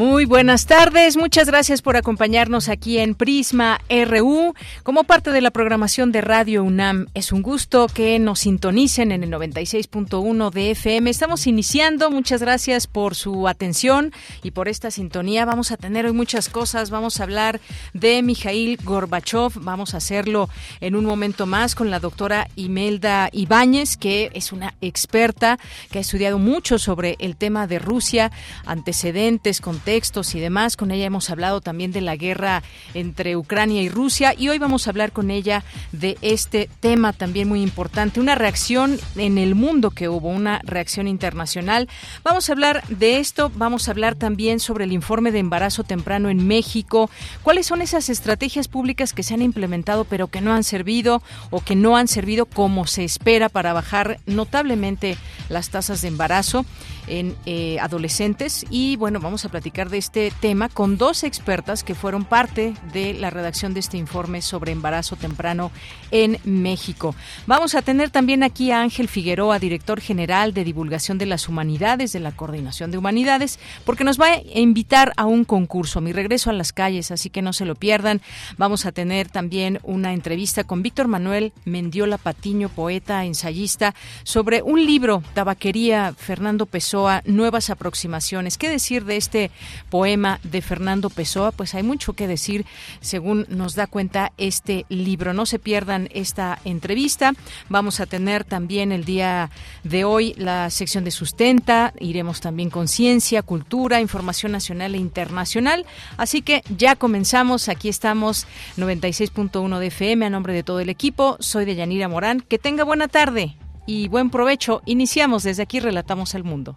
Muy buenas tardes, muchas gracias por acompañarnos aquí en Prisma RU como parte de la programación de Radio UNAM. Es un gusto que nos sintonicen en el 96.1 de FM. Estamos iniciando, muchas gracias por su atención y por esta sintonía. Vamos a tener hoy muchas cosas, vamos a hablar de Mijail Gorbachev, vamos a hacerlo en un momento más con la doctora Imelda Ibáñez, que es una experta que ha estudiado mucho sobre el tema de Rusia, antecedentes, contextos textos y demás. Con ella hemos hablado también de la guerra entre Ucrania y Rusia y hoy vamos a hablar con ella de este tema también muy importante, una reacción en el mundo que hubo, una reacción internacional. Vamos a hablar de esto, vamos a hablar también sobre el informe de embarazo temprano en México, cuáles son esas estrategias públicas que se han implementado pero que no han servido o que no han servido como se espera para bajar notablemente las tasas de embarazo en eh, adolescentes y bueno, vamos a platicar de este tema con dos expertas que fueron parte de la redacción de este informe sobre embarazo temprano en México. Vamos a tener también aquí a Ángel Figueroa, director general de divulgación de las humanidades de la Coordinación de Humanidades, porque nos va a invitar a un concurso, mi regreso a las calles, así que no se lo pierdan. Vamos a tener también una entrevista con Víctor Manuel Mendiola Patiño, poeta, ensayista, sobre un libro, Tabaquería Fernando Pessoa, Nuevas aproximaciones. ¿Qué decir de este poema de Fernando Pessoa, pues hay mucho que decir según nos da cuenta este libro. No se pierdan esta entrevista. Vamos a tener también el día de hoy la sección de sustenta, iremos también con ciencia, cultura, información nacional e internacional. Así que ya comenzamos, aquí estamos 96.1 de FM a nombre de todo el equipo. Soy de Yanira Morán. Que tenga buena tarde y buen provecho. Iniciamos desde aquí Relatamos al Mundo.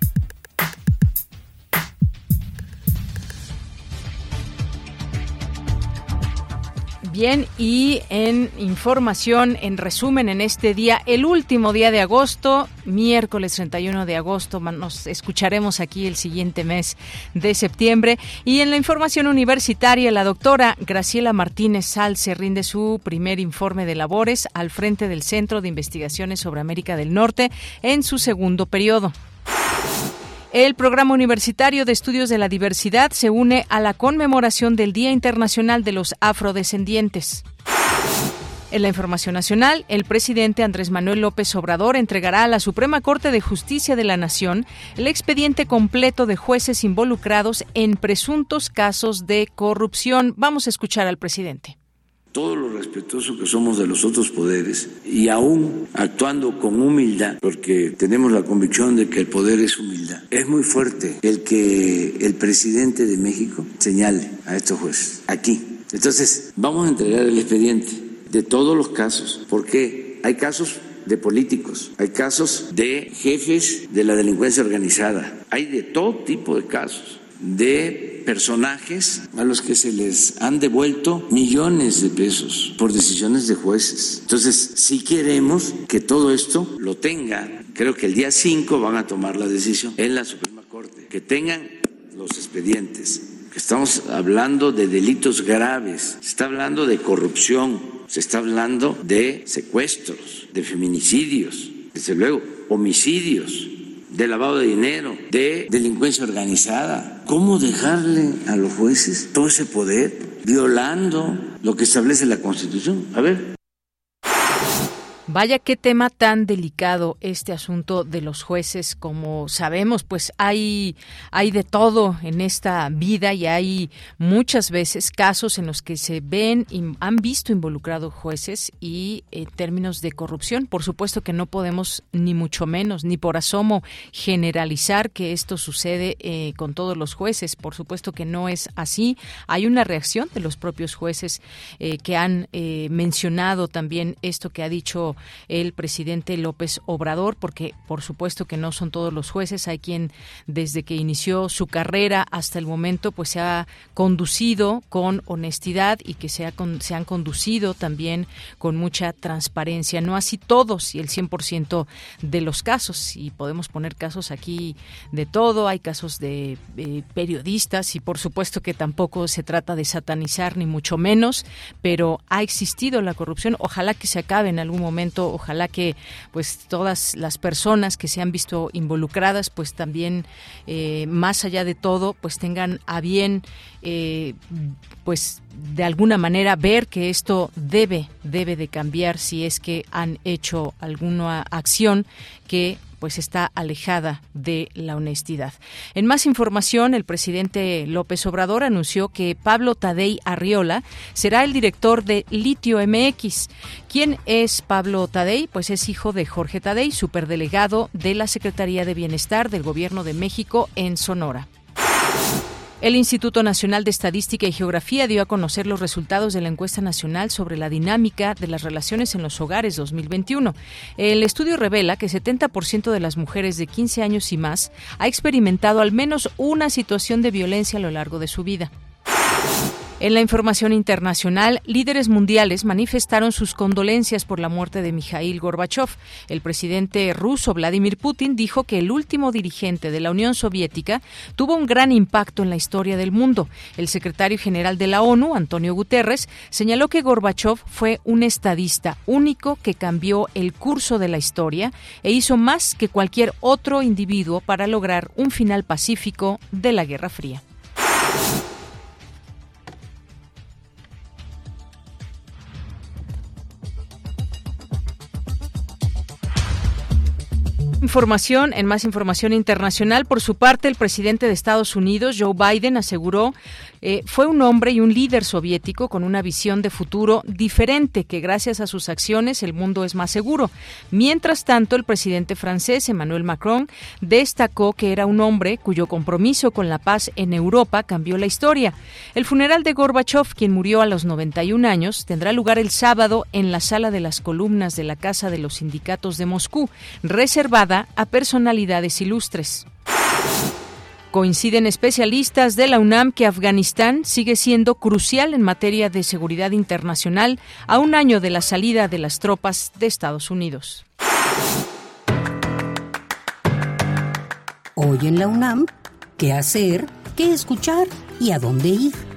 Bien, y en información, en resumen, en este día, el último día de agosto, miércoles 31 de agosto, nos escucharemos aquí el siguiente mes de septiembre. Y en la información universitaria, la doctora Graciela Martínez Sal se rinde su primer informe de labores al frente del Centro de Investigaciones sobre América del Norte en su segundo periodo. El Programa Universitario de Estudios de la Diversidad se une a la conmemoración del Día Internacional de los Afrodescendientes. En la información nacional, el presidente Andrés Manuel López Obrador entregará a la Suprema Corte de Justicia de la Nación el expediente completo de jueces involucrados en presuntos casos de corrupción. Vamos a escuchar al presidente todo lo respetuoso que somos de los otros poderes y aún actuando con humildad, porque tenemos la convicción de que el poder es humildad. Es muy fuerte el que el presidente de México señale a estos jueces aquí. Entonces, vamos a entregar el expediente de todos los casos, porque hay casos de políticos, hay casos de jefes de la delincuencia organizada, hay de todo tipo de casos de personajes a los que se les han devuelto millones de pesos por decisiones de jueces. Entonces, si queremos que todo esto lo tengan, creo que el día 5 van a tomar la decisión en la Suprema Corte, que tengan los expedientes, estamos hablando de delitos graves, se está hablando de corrupción, se está hablando de secuestros, de feminicidios, desde luego, homicidios de lavado de dinero, de delincuencia organizada. ¿Cómo dejarle a los jueces todo ese poder violando lo que establece la Constitución? A ver. Vaya qué tema tan delicado este asunto de los jueces, como sabemos, pues hay hay de todo en esta vida y hay muchas veces casos en los que se ven y han visto involucrados jueces y en términos de corrupción, por supuesto que no podemos ni mucho menos ni por asomo generalizar que esto sucede eh, con todos los jueces, por supuesto que no es así. Hay una reacción de los propios jueces eh, que han eh, mencionado también esto que ha dicho el presidente López Obrador, porque por supuesto que no son todos los jueces, hay quien desde que inició su carrera hasta el momento pues se ha conducido con honestidad y que se, se han conducido también con mucha transparencia, no así todos y el 100% de los casos, y podemos poner casos aquí de todo, hay casos de eh, periodistas y por supuesto que tampoco se trata de satanizar ni mucho menos, pero ha existido la corrupción, ojalá que se acabe en algún momento Ojalá que pues todas las personas que se han visto involucradas pues también eh, más allá de todo pues tengan a bien eh, pues de alguna manera ver que esto debe debe de cambiar si es que han hecho alguna acción que pues está alejada de la honestidad. En más información, el presidente López Obrador anunció que Pablo Tadei Arriola será el director de Litio MX. ¿Quién es Pablo Tadei? Pues es hijo de Jorge Tadei, superdelegado de la Secretaría de Bienestar del Gobierno de México en Sonora. El Instituto Nacional de Estadística y Geografía dio a conocer los resultados de la encuesta nacional sobre la dinámica de las relaciones en los hogares 2021. El estudio revela que 70% de las mujeres de 15 años y más ha experimentado al menos una situación de violencia a lo largo de su vida. En la información internacional, líderes mundiales manifestaron sus condolencias por la muerte de Mikhail Gorbachev. El presidente ruso Vladimir Putin dijo que el último dirigente de la Unión Soviética tuvo un gran impacto en la historia del mundo. El secretario general de la ONU, Antonio Guterres, señaló que Gorbachev fue un estadista único que cambió el curso de la historia e hizo más que cualquier otro individuo para lograr un final pacífico de la Guerra Fría. Información, en más información internacional, por su parte, el presidente de Estados Unidos, Joe Biden, aseguró eh, fue un hombre y un líder soviético con una visión de futuro diferente, que gracias a sus acciones el mundo es más seguro. Mientras tanto, el presidente francés, Emmanuel Macron, destacó que era un hombre cuyo compromiso con la paz en Europa cambió la historia. El funeral de Gorbachev, quien murió a los 91 años, tendrá lugar el sábado en la sala de las columnas de la Casa de los Sindicatos de Moscú, reservada a personalidades ilustres. Coinciden especialistas de la UNAM que Afganistán sigue siendo crucial en materia de seguridad internacional a un año de la salida de las tropas de Estados Unidos. Hoy en la UNAM, ¿qué hacer? ¿Qué escuchar? ¿Y a dónde ir?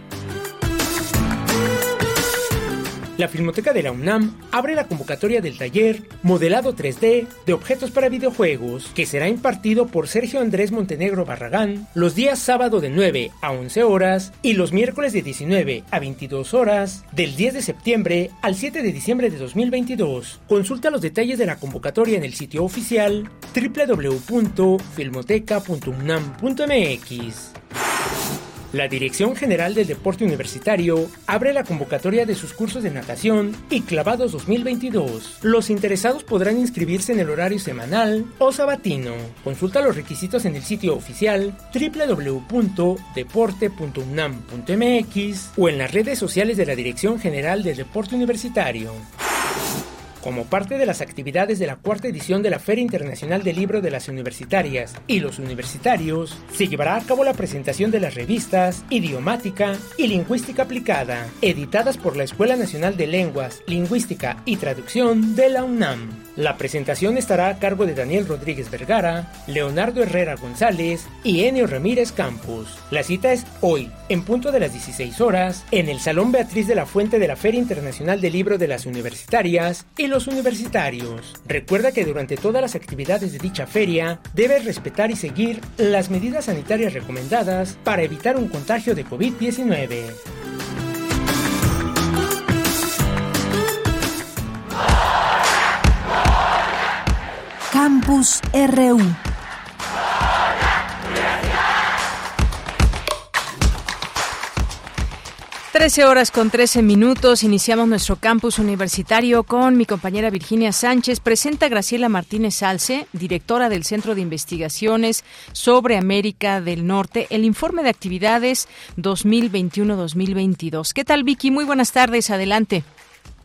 La Filmoteca de la UNAM abre la convocatoria del taller Modelado 3D de objetos para videojuegos, que será impartido por Sergio Andrés Montenegro Barragán los días sábado de 9 a 11 horas y los miércoles de 19 a 22 horas del 10 de septiembre al 7 de diciembre de 2022. Consulta los detalles de la convocatoria en el sitio oficial www.filmoteca.unam.mx. La Dirección General del Deporte Universitario abre la convocatoria de sus cursos de natación y clavados 2022. Los interesados podrán inscribirse en el horario semanal o sabatino. Consulta los requisitos en el sitio oficial www.deporte.unam.mx o en las redes sociales de la Dirección General del Deporte Universitario. Como parte de las actividades de la cuarta edición de la Feria Internacional del Libro de las Universitarias y los Universitarios, se llevará a cabo la presentación de las revistas Idiomática y Lingüística Aplicada, editadas por la Escuela Nacional de Lenguas, Lingüística y Traducción de la UNAM. La presentación estará a cargo de Daniel Rodríguez Vergara, Leonardo Herrera González y Enio Ramírez Campos. La cita es hoy, en punto de las 16 horas, en el Salón Beatriz de la Fuente de la Feria Internacional del Libro de las Universitarias y los Universitarios. Recuerda que durante todas las actividades de dicha feria debes respetar y seguir las medidas sanitarias recomendadas para evitar un contagio de COVID-19. Campus RU. Trece horas con trece minutos. Iniciamos nuestro campus universitario con mi compañera Virginia Sánchez. Presenta Graciela Martínez Salce, directora del Centro de Investigaciones sobre América del Norte, el informe de actividades 2021-2022. ¿Qué tal, Vicky? Muy buenas tardes. Adelante.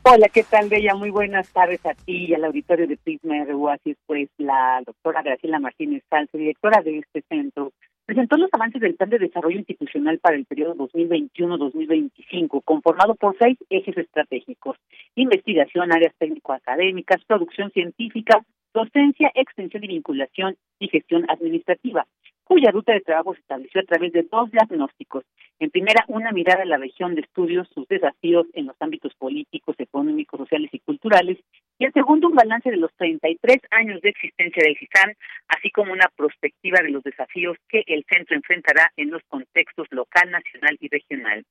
Hola, ¿qué tal, Bella? Muy buenas tardes a ti y al auditorio de Prisma RU. Así es, pues, la doctora Graciela Martínez Salce, directora de este centro, presentó los avances del Plan de Desarrollo Institucional para el periodo 2021-2025, conformado por seis ejes estratégicos, investigación, áreas técnico-académicas, producción científica, docencia, extensión y vinculación y gestión administrativa cuya ruta de trabajo se estableció a través de dos diagnósticos. En primera, una mirada a la región de estudios, sus desafíos en los ámbitos políticos, económicos, sociales y culturales. Y en segundo, un balance de los 33 años de existencia del CISAN, así como una perspectiva de los desafíos que el centro enfrentará en los contextos local, nacional y regional.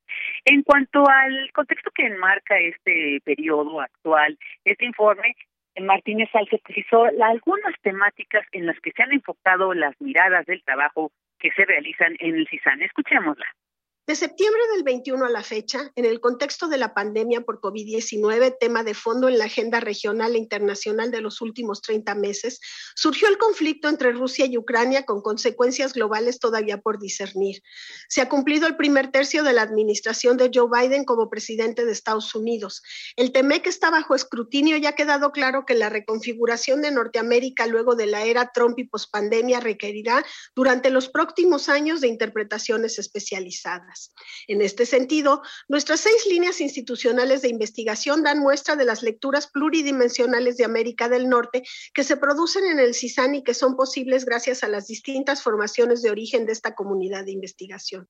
En cuanto al contexto que enmarca este periodo actual, este informe Martínez Salce precisó algunas temáticas en las que se han enfocado las miradas del trabajo que se realizan en el CISAN. Escuchémosla. De septiembre del 21 a la fecha, en el contexto de la pandemia por COVID-19, tema de fondo en la agenda regional e internacional de los últimos 30 meses, surgió el conflicto entre Rusia y Ucrania con consecuencias globales todavía por discernir. Se ha cumplido el primer tercio de la administración de Joe Biden como presidente de Estados Unidos. El TEMEC está bajo escrutinio y ha quedado claro que la reconfiguración de Norteamérica luego de la era Trump y pospandemia requerirá durante los próximos años de interpretaciones especializadas. En este sentido, nuestras seis líneas institucionales de investigación dan muestra de las lecturas pluridimensionales de América del Norte que se producen en el CISAN y que son posibles gracias a las distintas formaciones de origen de esta comunidad de investigación.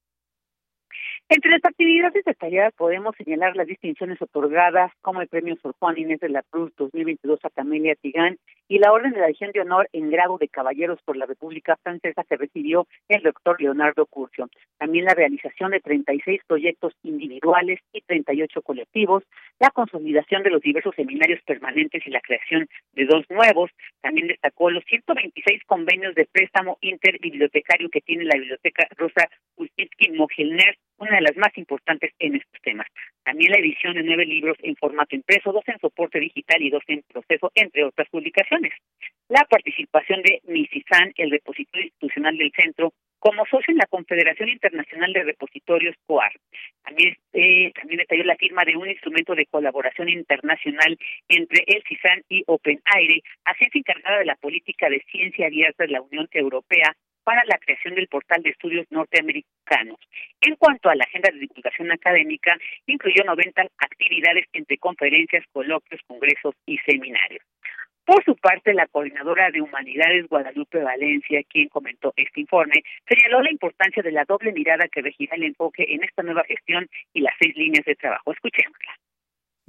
Entre las actividades detalladas podemos señalar las distinciones otorgadas como el Premio Sor Juan Inés de la Cruz 2022 a Camelia Tigán y la Orden de la Legión de Honor en grado de Caballeros por la República Francesa que recibió el doctor Leonardo Curcio. También la realización de 36 proyectos individuales y 38 colectivos, la consolidación de los diversos seminarios permanentes y la creación de dos nuevos. También destacó los 126 convenios de préstamo interbibliotecario que tiene la Biblioteca Rosa Ultinsky Mogilner una de las más importantes en estos temas. También la edición de nueve libros en formato impreso, dos en soporte digital y dos en proceso, entre otras publicaciones. La participación de MISISAN, el repositorio institucional del centro, como socio en la Confederación Internacional de Repositorios COAR. También, eh, también detalló la firma de un instrumento de colaboración internacional entre el CISAN y OpenAire, agencia encargada de la política de ciencia abierta de la Unión Europea, para la creación del portal de estudios norteamericanos. En cuanto a la agenda de divulgación académica, incluyó 90 actividades entre conferencias, coloquios, congresos y seminarios. Por su parte, la coordinadora de Humanidades Guadalupe Valencia, quien comentó este informe, señaló la importancia de la doble mirada que regirá el enfoque en esta nueva gestión y las seis líneas de trabajo. Escuchémosla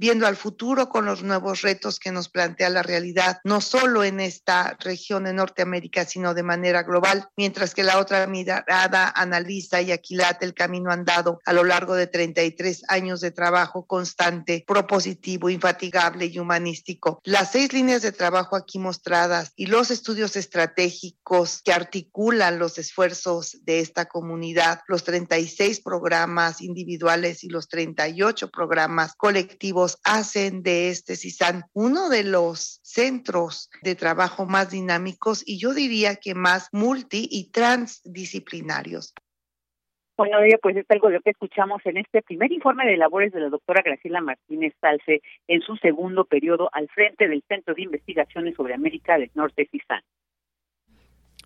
viendo al futuro con los nuevos retos que nos plantea la realidad, no solo en esta región de Norteamérica, sino de manera global, mientras que la otra mirada analiza y aquilata el camino andado a lo largo de 33 años de trabajo constante, propositivo, infatigable y humanístico. Las seis líneas de trabajo aquí mostradas y los estudios estratégicos que articulan los esfuerzos de esta comunidad, los 36 programas individuales y los 38 programas colectivos hacen de este CISAN uno de los centros de trabajo más dinámicos y yo diría que más multi y transdisciplinarios. Bueno, pues es algo de lo que escuchamos en este primer informe de labores de la doctora Graciela Martínez Salce en su segundo periodo al frente del Centro de Investigaciones sobre América del Norte, CISAN.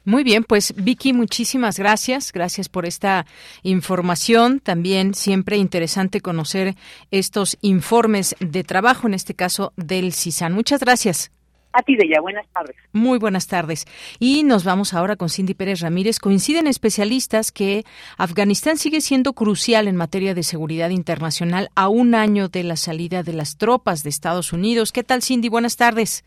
Muy bien, pues Vicky, muchísimas gracias. Gracias por esta información. También siempre interesante conocer estos informes de trabajo, en este caso del CISAN. Muchas gracias. A ti, Bella. Buenas tardes. Muy buenas tardes. Y nos vamos ahora con Cindy Pérez Ramírez. Coinciden especialistas que Afganistán sigue siendo crucial en materia de seguridad internacional a un año de la salida de las tropas de Estados Unidos. ¿Qué tal, Cindy? Buenas tardes.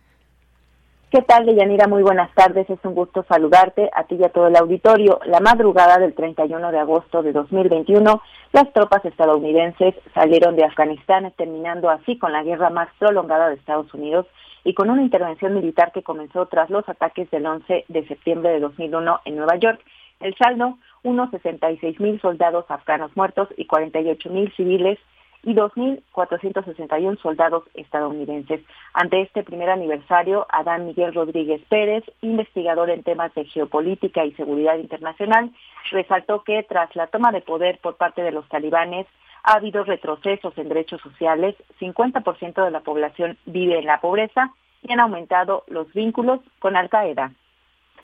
¿Qué tal, Deyanira? Muy buenas tardes. Es un gusto saludarte a ti y a todo el auditorio. La madrugada del 31 de agosto de 2021, las tropas estadounidenses salieron de Afganistán, terminando así con la guerra más prolongada de Estados Unidos y con una intervención militar que comenzó tras los ataques del 11 de septiembre de 2001 en Nueva York. El saldo, unos 66 mil soldados afganos muertos y 48 mil civiles y 2.461 soldados estadounidenses. Ante este primer aniversario, Adán Miguel Rodríguez Pérez, investigador en temas de geopolítica y seguridad internacional, resaltó que tras la toma de poder por parte de los talibanes, ha habido retrocesos en derechos sociales, 50% de la población vive en la pobreza y han aumentado los vínculos con Al Qaeda.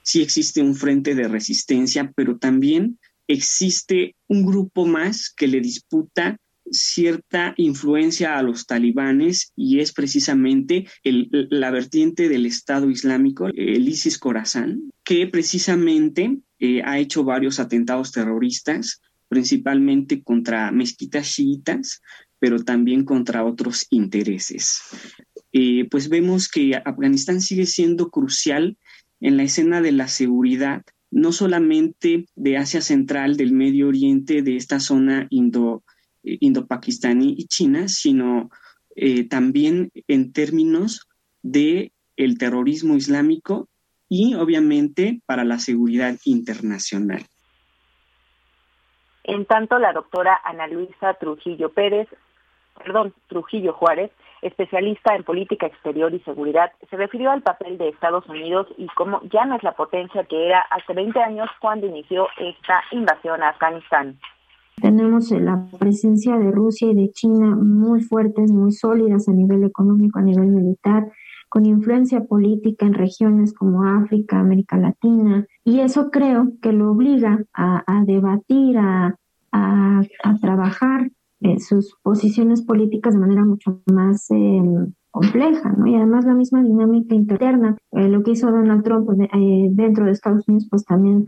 Sí existe un frente de resistencia, pero también existe un grupo más que le disputa cierta influencia a los talibanes y es precisamente la vertiente del Estado Islámico, el ISIS Khorasan, que precisamente eh, ha hecho varios atentados terroristas, principalmente contra mezquitas chiitas, pero también contra otros intereses. Eh, pues vemos que Afganistán sigue siendo crucial en la escena de la seguridad, no solamente de Asia Central, del Medio Oriente, de esta zona indo indo-pakistaní y China, sino eh, también en términos de el terrorismo islámico y obviamente para la seguridad internacional. En tanto, la doctora Ana Luisa Trujillo Pérez, perdón, Trujillo Juárez, especialista en política exterior y seguridad, se refirió al papel de Estados Unidos y cómo ya no es la potencia que era hace 20 años cuando inició esta invasión a Afganistán. Tenemos eh, la presencia de Rusia y de China muy fuertes, muy sólidas a nivel económico, a nivel militar, con influencia política en regiones como África, América Latina, y eso creo que lo obliga a, debatir, a, trabajar eh, sus posiciones políticas de manera mucho más em, compleja, ¿no? Y además la misma dinámica interna, eh, lo que hizo Donald Trump dentro de Estados Unidos, pues también eh,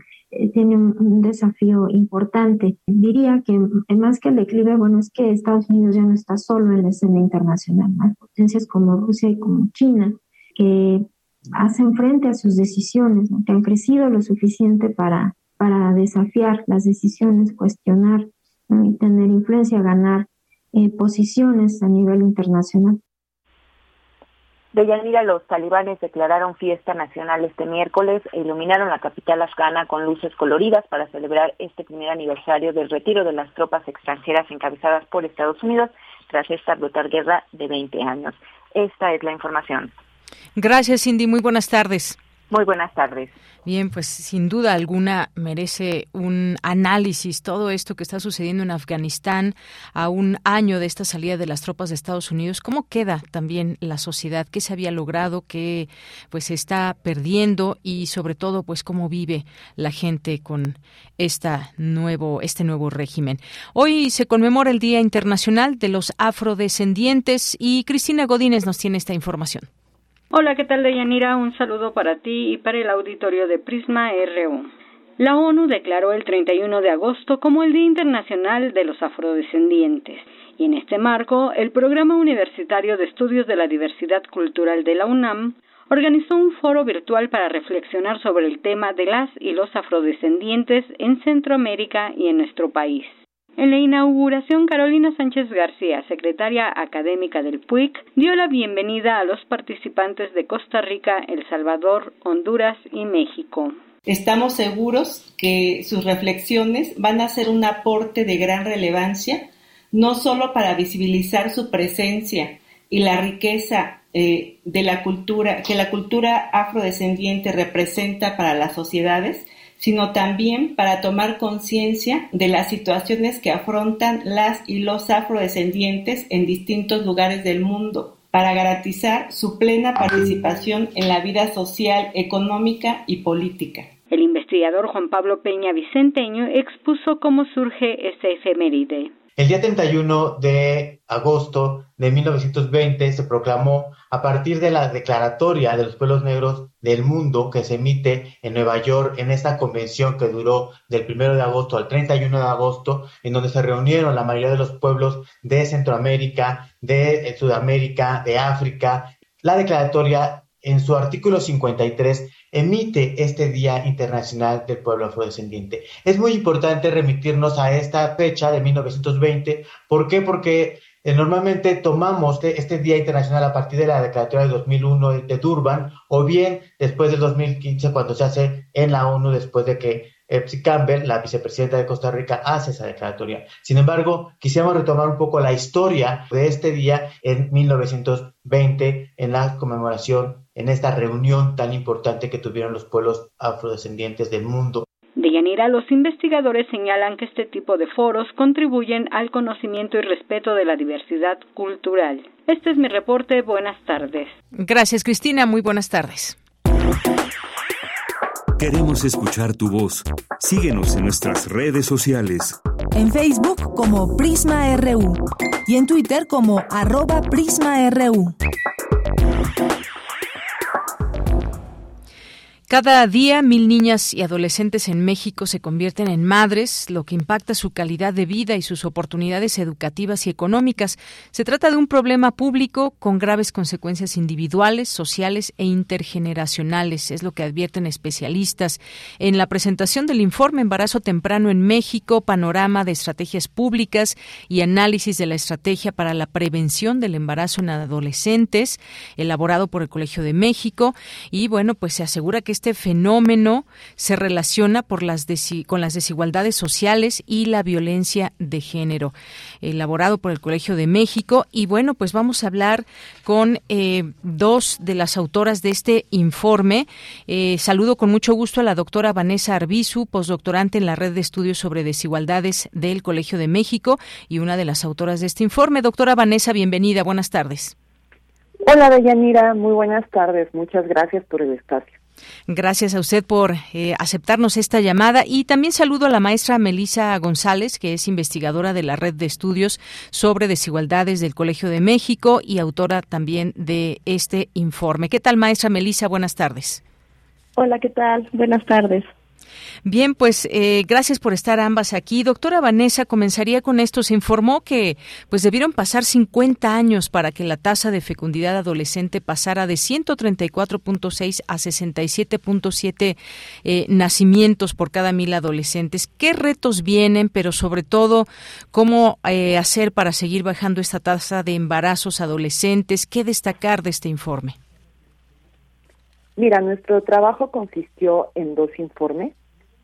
tiene un, desafío importante. Diría que más que el declive, bueno, es que Estados Unidos ya no está solo en la escena internacional. Hay potencias como Rusia y como China que hacen frente a sus decisiones, que han crecido lo suficiente para, para desafiar las decisiones, cuestionar y tener influencia, ganar eh, posiciones a nivel internacional. Deyanira, los talibanes declararon fiesta nacional este miércoles e iluminaron la capital afgana con luces coloridas para celebrar este primer aniversario del retiro de las tropas extranjeras encabezadas por Estados Unidos tras esta brutal guerra de 20 años. Esta es la información. Gracias, Cindy. Muy buenas tardes. Muy buenas tardes. Bien, pues sin duda alguna merece un análisis todo esto que está sucediendo en Afganistán a un año de esta salida de las tropas de Estados Unidos. ¿Cómo queda también la sociedad? ¿Qué se había logrado? ¿Qué pues se está perdiendo? Y sobre todo, pues cómo vive la gente con esta nuevo, este nuevo régimen. Hoy se conmemora el Día Internacional de los Afrodescendientes y Cristina Godínez nos tiene esta información. Hola, ¿qué tal, Deyanira? Un saludo para ti y para el auditorio de Prisma RU. La ONU declaró el 31 de agosto como el Día Internacional de los Afrodescendientes y en este marco el Programa Universitario de Estudios de la Diversidad Cultural de la UNAM organizó un foro virtual para reflexionar sobre el tema de las y los afrodescendientes en Centroamérica y en nuestro país. En la inauguración, Carolina Sánchez García, secretaria académica del PUIC, dio la bienvenida a los participantes de Costa Rica, El Salvador, Honduras y México. Estamos seguros que sus reflexiones van a ser un aporte de gran relevancia, no solo para visibilizar su presencia y la riqueza eh, de la cultura que la cultura afrodescendiente representa para las sociedades, sino también para tomar conciencia de las situaciones que afrontan las y los afrodescendientes en distintos lugares del mundo, para garantizar su plena participación en la vida social, económica y política. El investigador Juan Pablo Peña Vicenteño expuso cómo surge este efeméride. El día 31 de agosto de 1920 se proclamó a partir de la Declaratoria de los Pueblos Negros del Mundo que se emite en Nueva York en esta convención que duró del 1 de agosto al 31 de agosto, en donde se reunieron la mayoría de los pueblos de Centroamérica, de Sudamérica, de África. La declaratoria en su artículo 53 emite este Día Internacional del Pueblo Afrodescendiente. Es muy importante remitirnos a esta fecha de 1920. ¿Por qué? Porque eh, normalmente tomamos este Día Internacional a partir de la declaratoria de 2001 de Durban o bien después del 2015 cuando se hace en la ONU después de que Epsi Campbell, la vicepresidenta de Costa Rica, hace esa declaratoria. Sin embargo, quisiéramos retomar un poco la historia de este día en 1920 en la conmemoración, en esta reunión tan importante que tuvieron los pueblos afrodescendientes del mundo. De Yanira, los investigadores señalan que este tipo de foros contribuyen al conocimiento y respeto de la diversidad cultural. Este es mi reporte. Buenas tardes. Gracias, Cristina. Muy buenas tardes. Queremos escuchar tu voz. Síguenos en nuestras redes sociales. En Facebook como Prisma RU y en Twitter como arroba PrismaRU. Cada día, mil niñas y adolescentes en México se convierten en madres, lo que impacta su calidad de vida y sus oportunidades educativas y económicas. Se trata de un problema público con graves consecuencias individuales, sociales e intergeneracionales, es lo que advierten especialistas. En la presentación del informe Embarazo Temprano en México, panorama de estrategias públicas y análisis de la estrategia para la prevención del embarazo en adolescentes, elaborado por el Colegio de México, y bueno, pues se asegura que este fenómeno se relaciona por las con las desigualdades sociales y la violencia de género, elaborado por el Colegio de México. Y bueno, pues vamos a hablar con eh, dos de las autoras de este informe. Eh, saludo con mucho gusto a la doctora Vanessa Arbizu, postdoctorante en la Red de Estudios sobre Desigualdades del Colegio de México y una de las autoras de este informe. Doctora Vanessa, bienvenida. Buenas tardes. Hola, Deyanira. Muy buenas tardes. Muchas gracias por el espacio. Gracias a usted por eh, aceptarnos esta llamada y también saludo a la maestra Melisa González, que es investigadora de la Red de Estudios sobre Desigualdades del Colegio de México y autora también de este informe. ¿Qué tal, maestra Melisa? Buenas tardes. Hola, ¿qué tal? Buenas tardes. Bien, pues eh, gracias por estar ambas aquí. Doctora Vanessa, comenzaría con esto. Se informó que pues debieron pasar 50 años para que la tasa de fecundidad adolescente pasara de 134.6 a 67.7 eh, nacimientos por cada mil adolescentes. ¿Qué retos vienen, pero sobre todo cómo eh, hacer para seguir bajando esta tasa de embarazos adolescentes? ¿Qué destacar de este informe? Mira, nuestro trabajo consistió en dos informes.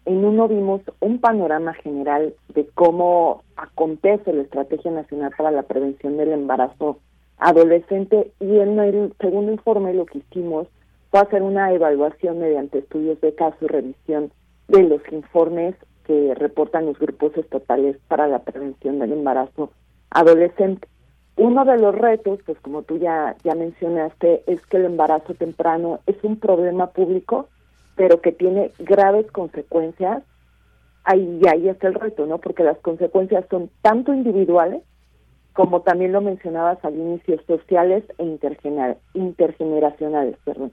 En uno vimos un panorama general de cómo acontece la Estrategia Nacional para la Prevención del Embarazo Adolescente y en el segundo informe lo que hicimos fue hacer una evaluación mediante estudios de caso y revisión de los informes que reportan los grupos estatales para la prevención del embarazo adolescente. Uno de los retos, pues como tú ya, ya mencionaste, es que el embarazo temprano es un problema público, pero que tiene graves consecuencias. Ahí, y ahí está el reto, ¿no? Porque las consecuencias son tanto individuales, como también lo mencionabas al inicio, sociales e intergeneracionales. Perdón.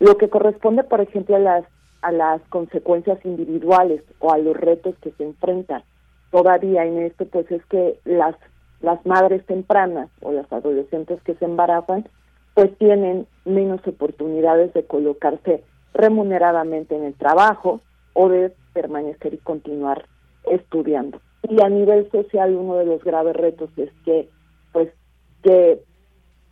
Lo que corresponde, por ejemplo, a las, a las consecuencias individuales o a los retos que se enfrentan todavía en esto, pues es que las las madres tempranas o las adolescentes que se embarazan, pues tienen menos oportunidades de colocarse remuneradamente en el trabajo o de permanecer y continuar estudiando. Y a nivel social uno de los graves retos es que pues que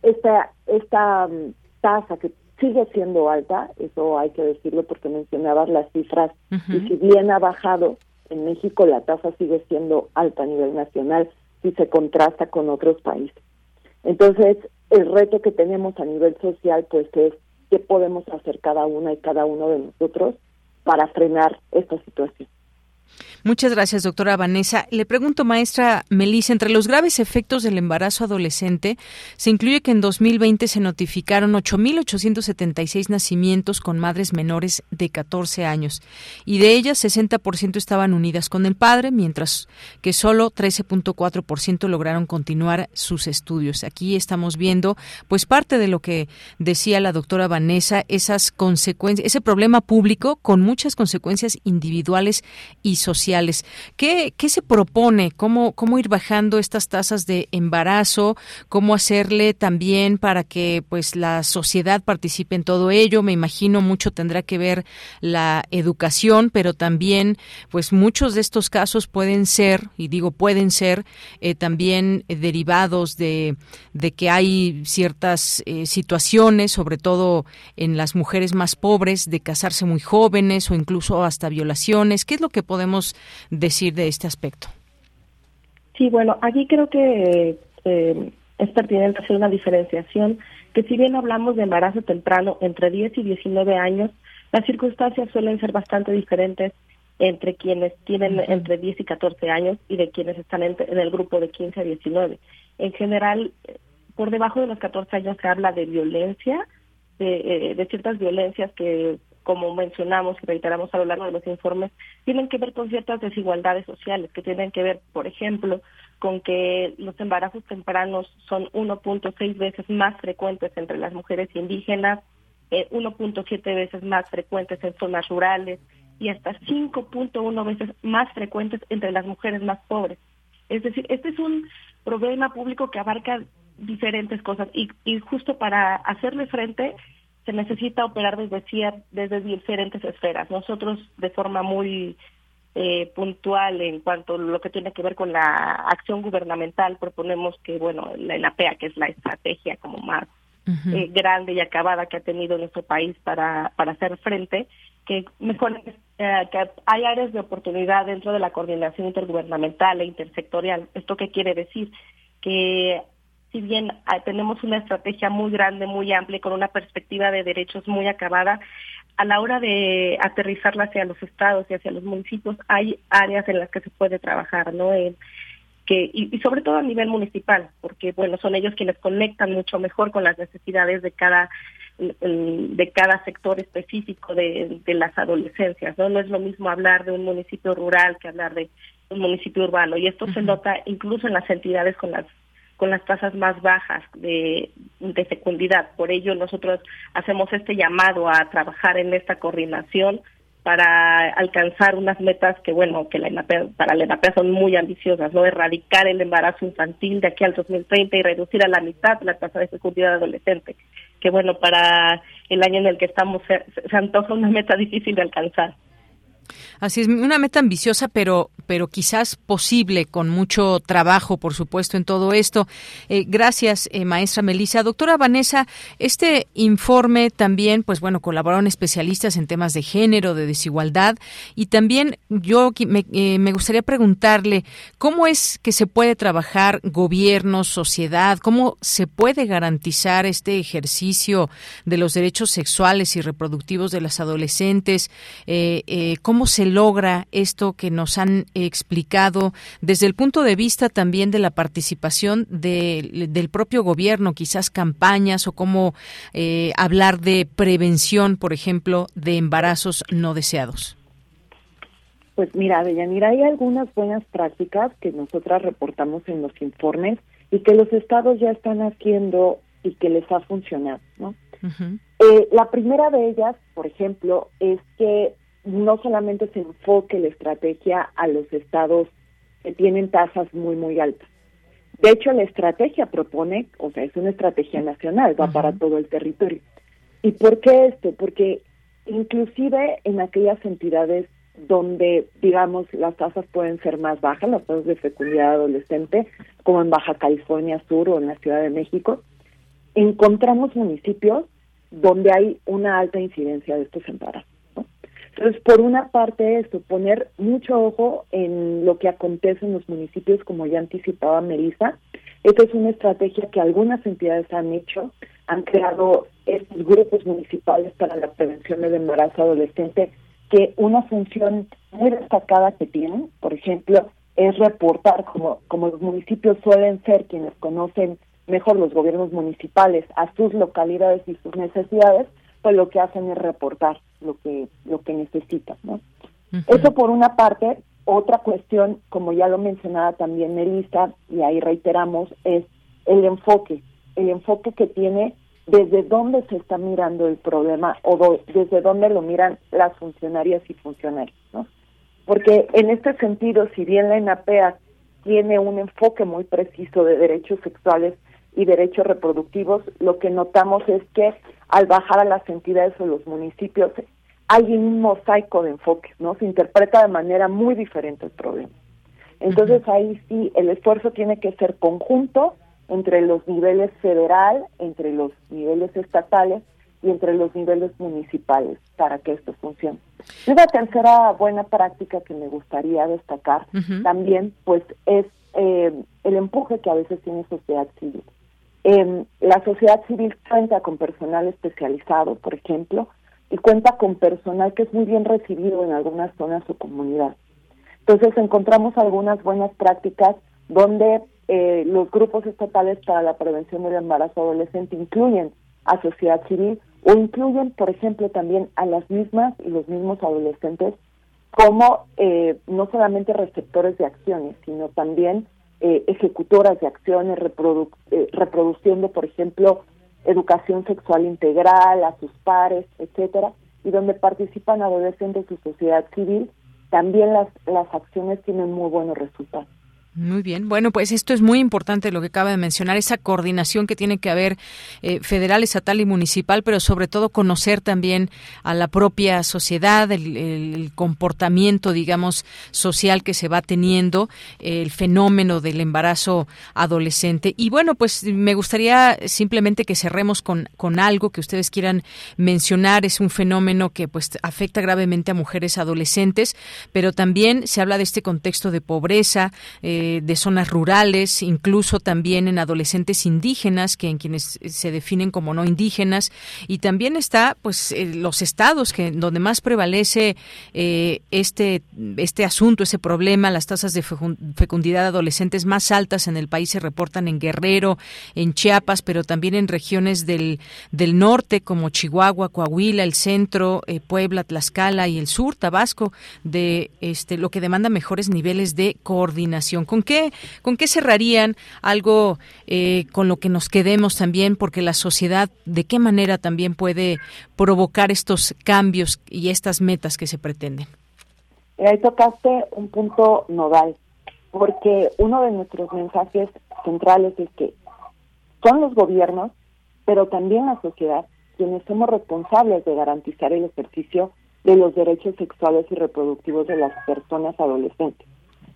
esta esta mm, tasa que sigue siendo alta, eso hay que decirlo porque mencionabas las cifras y si bien ha bajado en México la tasa sigue siendo alta a nivel nacional si se contrasta con otros países. Entonces, el reto que tenemos a nivel social, pues es qué podemos hacer cada una y cada uno de nosotros para frenar esta situación. Muchas gracias, doctora Vanessa. Le pregunto, maestra Melissa, entre los graves efectos del embarazo adolescente, se incluye que en 2020 se notificaron 8.876 nacimientos con madres menores de 14 años y de ellas 60% estaban unidas con el padre, mientras que solo 13.4% lograron continuar sus estudios. Aquí estamos viendo, pues, parte de lo que decía la doctora Vanessa, esas consecuencias, ese problema público con muchas consecuencias individuales y sociales ¿Qué, qué se propone? ¿Cómo, ¿Cómo ir bajando estas tasas de embarazo? ¿Cómo hacerle también para que pues la sociedad participe en todo ello? Me imagino mucho tendrá que ver la educación, pero también pues muchos de estos casos pueden ser, y digo pueden ser, eh, también derivados de, de que hay ciertas eh, situaciones, sobre todo en las mujeres más pobres, de casarse muy jóvenes o incluso hasta violaciones. ¿Qué es lo que podemos decir de este aspecto? Sí, bueno, aquí creo que eh, es pertinente hacer una diferenciación, que si bien hablamos de embarazo temprano entre 10 y 19 años, las circunstancias suelen ser bastante diferentes entre quienes tienen entre 10 y 14 años y de quienes están en, el grupo de 15 a 19. En general, por debajo de los 14 años se habla de violencia, de, eh, de ciertas violencias que, como mencionamos y reiteramos a lo largo de los informes, tienen que ver con ciertas desigualdades sociales, que tienen que ver, por ejemplo, con que los embarazos tempranos son 1.6 veces más frecuentes entre las mujeres indígenas, eh, 1.7 veces más frecuentes en zonas rurales y hasta 5.1 veces más frecuentes entre las mujeres más pobres. Es decir, este es un problema público que abarca diferentes cosas y, y justo para hacerle frente se necesita operar desde, desde diferentes esferas. Nosotros de forma muy eh, puntual en cuanto a lo que tiene que ver con la acción gubernamental proponemos que bueno la ENAPEA que es la estrategia como más eh, grande y acabada que ha tenido nuestro país para para hacer frente que mejor eh, que hay áreas de oportunidad dentro de la coordinación intergubernamental e intersectorial. ¿Esto qué quiere decir? Que si bien ah, tenemos una estrategia muy grande, muy amplia, con una perspectiva de derechos muy acabada, a la hora de aterrizarla hacia los estados y hacia los municipios, hay áreas en las que se puede trabajar, ¿no? En, que, y, sobre todo a nivel municipal, porque bueno, son ellos quienes conectan mucho mejor con las necesidades de cada de cada sector específico de, las adolescencias, ¿no? No es lo mismo hablar de un municipio rural que hablar de un municipio urbano y esto se nota incluso en las entidades con las con las tasas más bajas de, de fecundidad. Por ello nosotros hacemos este llamado a trabajar en esta coordinación para alcanzar unas metas que, bueno, que la para la ENAPEA son muy ambiciosas, ¿no? Erradicar el embarazo infantil de aquí al 2030 y reducir a la mitad la tasa de fecundidad adolescente, que, bueno, para el año en el que estamos se, se antoja una meta difícil de alcanzar. Así es, una meta ambiciosa, pero, pero quizás posible, con mucho trabajo, por supuesto, en todo esto. Eh, gracias, eh, maestra Melissa. Doctora Vanessa, este informe también, pues bueno, colaboraron especialistas en temas de género, de desigualdad, y también yo me, eh, me gustaría preguntarle cómo es que se puede trabajar gobierno, sociedad, cómo se puede garantizar este ejercicio de los derechos sexuales y reproductivos de las adolescentes, cómo se logra esto que nos han explicado desde el punto de vista también de la participación del propio gobierno, quizás campañas o cómo eh, hablar de prevención, por ejemplo, de embarazos no deseados? Pues mira, Deyanira, hay algunas buenas prácticas que nosotras reportamos en los informes y que los estados ya están haciendo y que les ha funcionado, ¿no? Eh, la primera de ellas, por ejemplo, es que no solamente se enfoque la estrategia a los estados que tienen tasas muy, muy altas. De hecho, la estrategia propone, o sea, es una estrategia nacional, va para todo el territorio. ¿Y por qué esto? Porque inclusive en aquellas entidades donde, digamos, las tasas pueden ser más bajas, las tasas de fecundidad adolescente, como en Baja California Sur o en la Ciudad de México, encontramos municipios donde hay una alta incidencia de estos embarazos. Entonces, por una parte, esto, poner mucho ojo en lo que acontece en los municipios, como ya anticipaba Melissa. Esta es una estrategia que algunas entidades han hecho, han creado estos grupos municipales para la prevención del embarazo adolescente, que una función muy destacada que tienen, por ejemplo, es reportar, como, como los municipios suelen ser quienes conocen mejor los gobiernos municipales a sus localidades y sus necesidades, pues lo que hacen es reportar lo que lo que necesitan, ¿no? Eso por una parte, otra cuestión, como ya lo mencionaba también Melissa, y ahí reiteramos, es el enfoque, el enfoque que tiene desde dónde se está mirando el problema o desde dónde lo miran las funcionarias y funcionarios, ¿no? porque en este sentido, si bien la ENAPEA tiene un enfoque muy preciso de derechos sexuales y derechos reproductivos, lo que notamos es que al bajar a las entidades o los municipios hay un mosaico de enfoques, ¿no? Se interpreta de manera muy diferente el problema. Entonces ahí sí, el esfuerzo tiene que ser conjunto entre los niveles federal, entre los niveles estatales y entre los niveles municipales para que esto funcione. Y una tercera buena práctica que me gustaría destacar también, pues, es eh, el empuje que a veces tiene sociedad civil. Eh, la sociedad civil cuenta con personal especializado, por ejemplo, y cuenta con personal que es muy bien recibido en algunas zonas o comunidades. Entonces encontramos algunas buenas prácticas donde eh, los grupos estatales para la prevención del embarazo adolescente incluyen a sociedad civil o incluyen, por ejemplo, también a las mismas y los mismos adolescentes como eh, no solamente receptores de acciones, sino también eh, ejecutoras de acciones, eh, reproduciendo, por ejemplo, educación sexual integral a sus pares, etcétera, y donde participan adolescentes y sociedad civil, también las, las acciones tienen muy buenos resultados. Muy bien. Bueno, pues esto es muy importante lo que acaba de mencionar, esa coordinación que tiene que haber eh, federal, estatal y municipal, pero sobre todo conocer también a la propia sociedad, el, comportamiento, digamos, social que se va teniendo, el fenómeno del embarazo adolescente. Y bueno, pues me gustaría simplemente que cerremos con, con algo que ustedes quieran mencionar. Es un fenómeno que pues afecta gravemente a mujeres adolescentes, pero también se habla de este contexto de pobreza. Eh, de zonas rurales, incluso también en adolescentes indígenas, que en quienes se definen como no indígenas, y también está, pues, eh, los estados que donde más prevalece eh, este este asunto, ese problema, las tasas de fecundidad de adolescentes más altas en el país se reportan en Guerrero, en Chiapas, pero también en regiones del del norte como Chihuahua, Coahuila, el centro, eh, Puebla, Tlaxcala y el sur, Tabasco, de este lo que demanda mejores niveles de coordinación ¿Con qué, con qué cerrarían algo eh, con lo que nos quedemos también? Porque la sociedad, ¿de qué manera también puede provocar estos cambios y estas metas que se pretenden? Ahí tocaste un punto nodal, porque uno de nuestros mensajes centrales es que son los gobiernos, pero también la sociedad, quienes somos responsables de garantizar el ejercicio de los derechos sexuales y reproductivos de las personas adolescentes.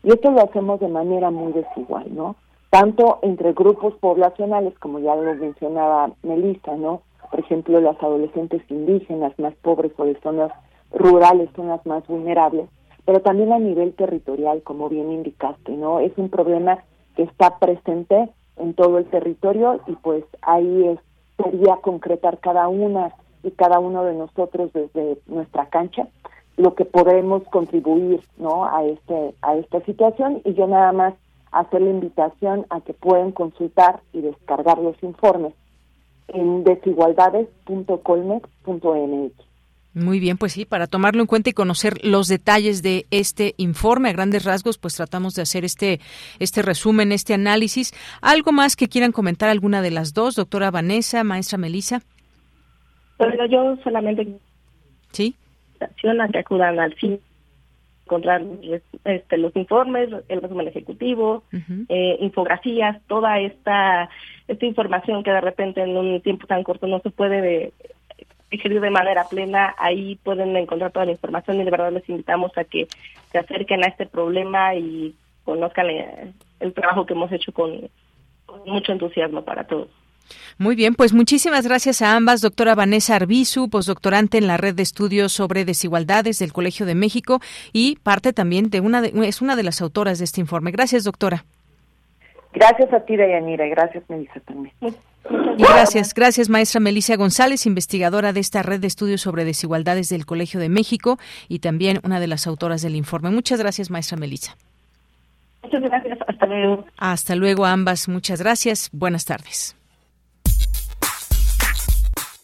Y esto lo hacemos de manera muy desigual, ¿no? Tanto entre grupos poblacionales, como ya lo mencionaba Melissa, ¿no? Por ejemplo, las adolescentes indígenas más pobres o de zonas rurales son las más vulnerables, pero también a nivel territorial, como bien indicaste, ¿no? Es un problema que está presente en todo el territorio y pues ahí es, sería concretar cada una y cada uno de nosotros desde nuestra cancha lo que podemos contribuir no a este a esta situación y yo nada más hacer la invitación a que pueden consultar y descargar los informes en desigualdades.colmex.mx. Muy bien, pues sí, para tomarlo en cuenta y conocer los detalles de este informe a grandes rasgos, pues tratamos de hacer este este resumen, este análisis. ¿Algo más que quieran comentar alguna de las dos, doctora Vanessa, maestra Melisa? Pero yo solamente Sí a que acudan al fin encontrar este, los informes, el resumen ejecutivo, eh, infografías, toda esta esta información que de repente en un tiempo tan corto no se puede digerir de manera plena, ahí pueden encontrar toda la información y de verdad les invitamos a que se acerquen a este problema y conozcan eh, el trabajo que hemos hecho con mucho entusiasmo para todos. Muy bien, pues muchísimas gracias a ambas, doctora Vanessa Arbizu, postdoctorante en la red de estudios sobre desigualdades del Colegio de México y parte también de una de, es una de las autoras de este informe. Gracias, doctora. Gracias a ti, Dayanira, y gracias, Melissa, también. Y gracias, gracias maestra Melissa González, investigadora de esta red de estudios sobre desigualdades del Colegio de México y también una de las autoras del informe. Muchas gracias, maestra Melissa. Muchas gracias, hasta luego. Hasta luego ambas, muchas gracias, buenas tardes.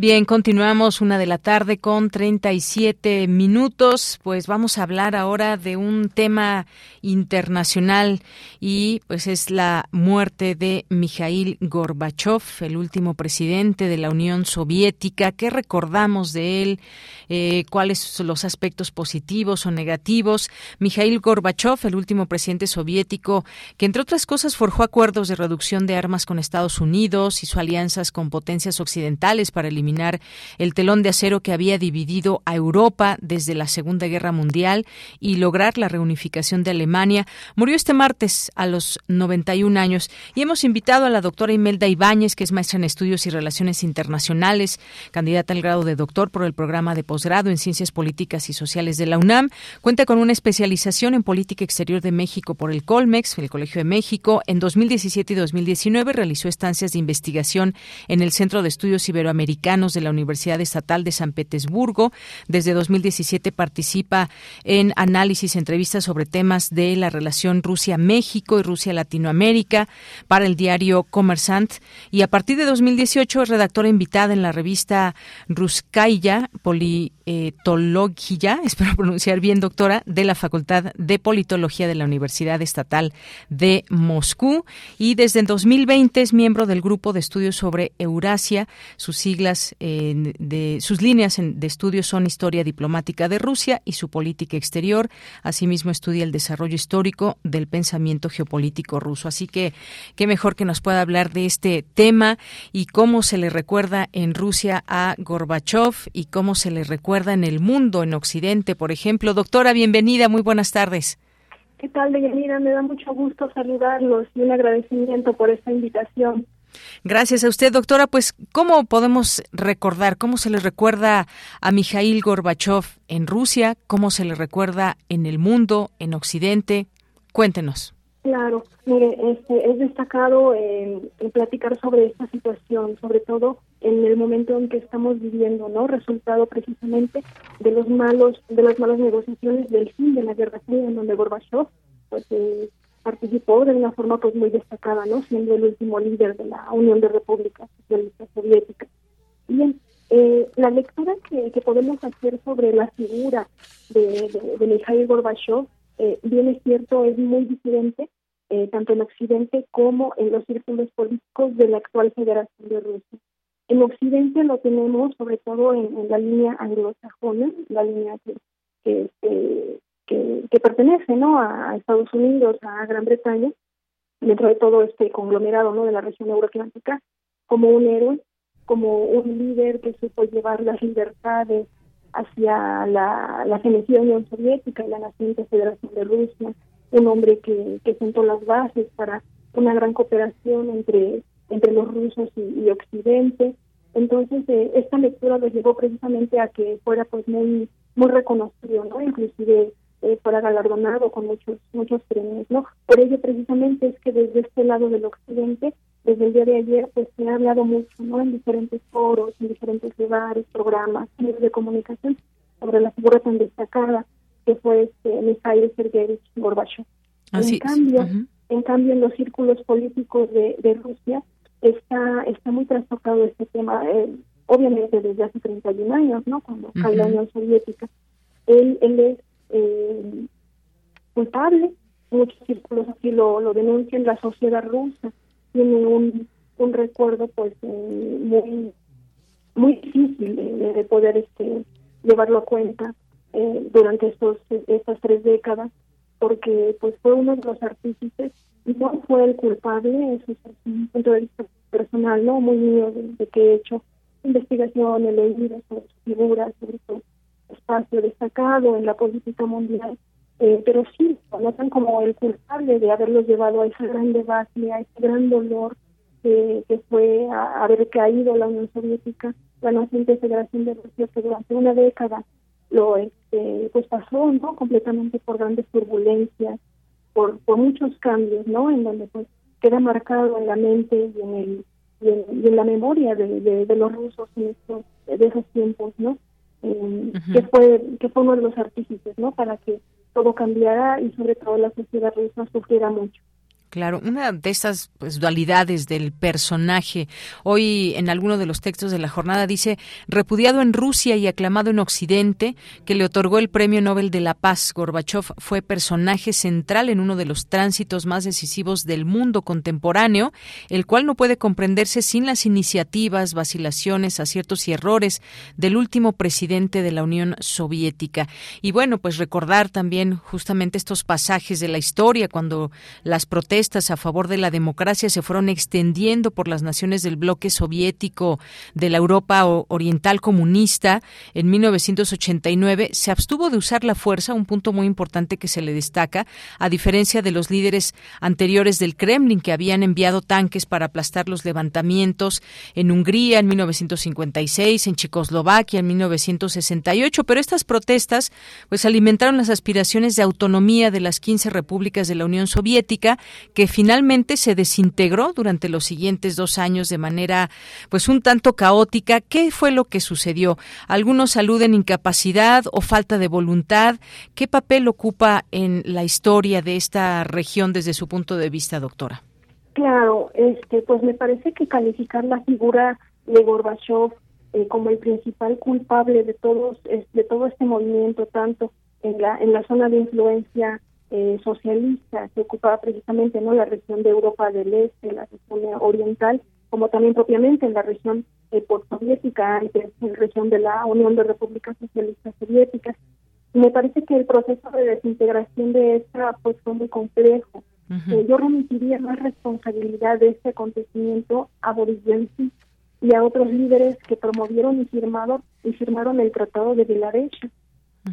Bien, continuamos una de la tarde con 37 minutos. Pues vamos a hablar ahora de un tema internacional y pues es la muerte de Mikhail Gorbachev, el último presidente de la Unión Soviética. ¿Qué recordamos de él? Eh, ¿Cuáles son los aspectos positivos o negativos? Mikhail Gorbachev, el último presidente soviético, que entre otras cosas forjó acuerdos de reducción de armas con Estados Unidos, hizo alianzas con potencias occidentales para eliminar el telón de acero que había dividido a Europa desde la Segunda Guerra Mundial y lograr la reunificación de Alemania. Murió este martes a los 91 años y hemos invitado a la doctora Imelda Ibáñez, que es maestra en estudios y relaciones internacionales, candidata al grado de doctor por el programa de posgrado en ciencias políticas y sociales de la UNAM. Cuenta con una especialización en política exterior de México por el Colmex, el Colegio de México. En 2017 y 2019 realizó estancias de investigación en el Centro de Estudios Iberoamericanos de la Universidad Estatal de San Petersburgo. Desde 2017 participa en análisis, entrevistas sobre temas de la relación Rusia-México y Rusia-Latinoamérica para el diario Commerçant. Y a partir de 2018 es redactora invitada en la revista Ruskaya Politología, espero pronunciar bien, doctora, de la Facultad de Politología de la Universidad Estatal de Moscú. Y desde 2020 es miembro del grupo de estudios sobre Eurasia, sus siglas de sus líneas de estudio son historia diplomática de Rusia y su política exterior. Asimismo estudia el desarrollo histórico del pensamiento geopolítico ruso. Así que qué mejor que nos pueda hablar de este tema y cómo se le recuerda en Rusia a Gorbachev y cómo se le recuerda en el mundo, en Occidente, por ejemplo. Doctora, bienvenida, muy buenas tardes. ¿Qué tal, Deyanira? Me da mucho gusto saludarlos y un agradecimiento por esta invitación. Gracias a usted, doctora. Pues, ¿cómo podemos recordar, cómo se le recuerda a Mikhail Gorbachev en Rusia? ¿Cómo se le recuerda en el mundo, en Occidente? Cuéntenos. Claro, mire, este, es destacado platicar sobre esta situación, sobre todo en el momento en que estamos viviendo, ¿no? Resultado precisamente de los malos, de las malas negociaciones del fin de la Guerra Fría, en donde Gorbachev, pues, eh, participó de una forma pues muy destacada, ¿no? Siendo el último líder de la Unión de Repúblicas Socialistas Soviéticas. Bien, eh, la lectura que, que, podemos hacer sobre la figura de, de, de Mikhail Gorbachev, eh, bien es cierto, es muy diferente, eh, tanto en Occidente como en los círculos políticos de la actual Federación de Rusia. En Occidente lo tenemos sobre todo en, la línea anglosajona, la línea que, que, este, que, pertenece ¿no? a, Estados Unidos, a Gran Bretaña, dentro de todo este conglomerado ¿no? de la región euroatlántica, como un héroe, como un líder que supo llevar las libertades hacia la, la Unión Soviética y la naciente Federación de Rusia, un hombre que, que sentó las bases para una gran cooperación entre, entre los rusos y, Occidente. Entonces, eh, esta lectura lo llevó precisamente a que fuera pues muy muy reconocido, ¿no? Inclusive eh, fuera galardonado con muchos muchos premios, ¿no? Por ello precisamente es que desde este lado del occidente, desde el día de ayer, pues se ha hablado mucho, ¿no? En diferentes foros, en diferentes lugares, programas, medios de comunicación sobre la figura tan destacada que fue este Mikhail Sergeyevich Gorbachev. en cambio, en cambio en los círculos políticos de, de Rusia está está muy trastocado este tema, eh, obviamente desde hace 31 años, ¿no? Cuando cae la Unión Soviética. Él, él es eh, culpable. Muchos círculos así lo, lo denuncian. La sociedad rusa tiene un, un recuerdo pues eh, muy muy difícil de, poder este llevarlo a cuenta eh, durante estos estas tres décadas porque pues fue uno de los artífices no fue el culpable eso es un punto de vista personal no muy mío de, que he hecho investigación he leído sobre figuras sobre todo espacio destacado en la política mundial, eh, pero sí lo notan como el culpable de haberlos llevado a ese gran debate, a ese gran dolor que fue haber caído la Unión Soviética, la naciente Federación de Rusia, que durante una década lo este, pues pasó no completamente por grandes turbulencias, por, muchos cambios, ¿no? En donde pues queda marcado en la mente y en el y en, la memoria de, de, los rusos en estos, de esos tiempos, ¿no? Eh, que fue que fue uno de los artífices no para que todo cambiara y sobre todo la sociedad rusa sufriera mucho Claro, una de estas pues, dualidades del personaje. Hoy en alguno de los textos de la jornada dice, repudiado en Rusia y aclamado en Occidente, que le otorgó el Premio Nobel de la Paz. Gorbachev fue personaje central en uno de los tránsitos más decisivos del mundo contemporáneo, el cual no puede comprenderse sin las iniciativas, vacilaciones, aciertos y errores del último presidente de la Unión Soviética. Y bueno, pues recordar también justamente estos pasajes de la historia cuando las protestas a favor de la democracia se fueron extendiendo por las naciones del bloque soviético de la Europa Oriental comunista. En 1989, se abstuvo de usar la fuerza, un punto muy importante que se le destaca, a diferencia de los líderes anteriores del Kremlin que habían enviado tanques para aplastar los levantamientos en Hungría en 1956, en Checoslovaquia en 1968, pero estas protestas pues alimentaron las aspiraciones de autonomía de las 15 repúblicas de la Unión Soviética que finalmente se desintegró durante los siguientes dos años de manera pues un tanto caótica. ¿Qué fue lo que sucedió? Algunos aluden incapacidad o falta de voluntad. ¿Qué papel ocupa en la historia de esta región desde su punto de vista, doctora? Claro, este, pues me parece que calificar la figura de Gorbachev eh, como el principal culpable de todos de todo este movimiento, tanto en la en la zona de influencia eh, socialista que ocupaba precisamente no la región de Europa del Este, la región oriental, como también propiamente en la región eh, postsoviética y en la región de la Unión de Repúblicas Socialistas Soviéticas. Y me parece que el proceso de desintegración de esta pues fue muy complejo. Eh, yo remitiría más responsabilidad de este acontecimiento a Boris Yeltsin y a otros líderes que promovieron y firmaron y firmaron el Tratado de Vilarecha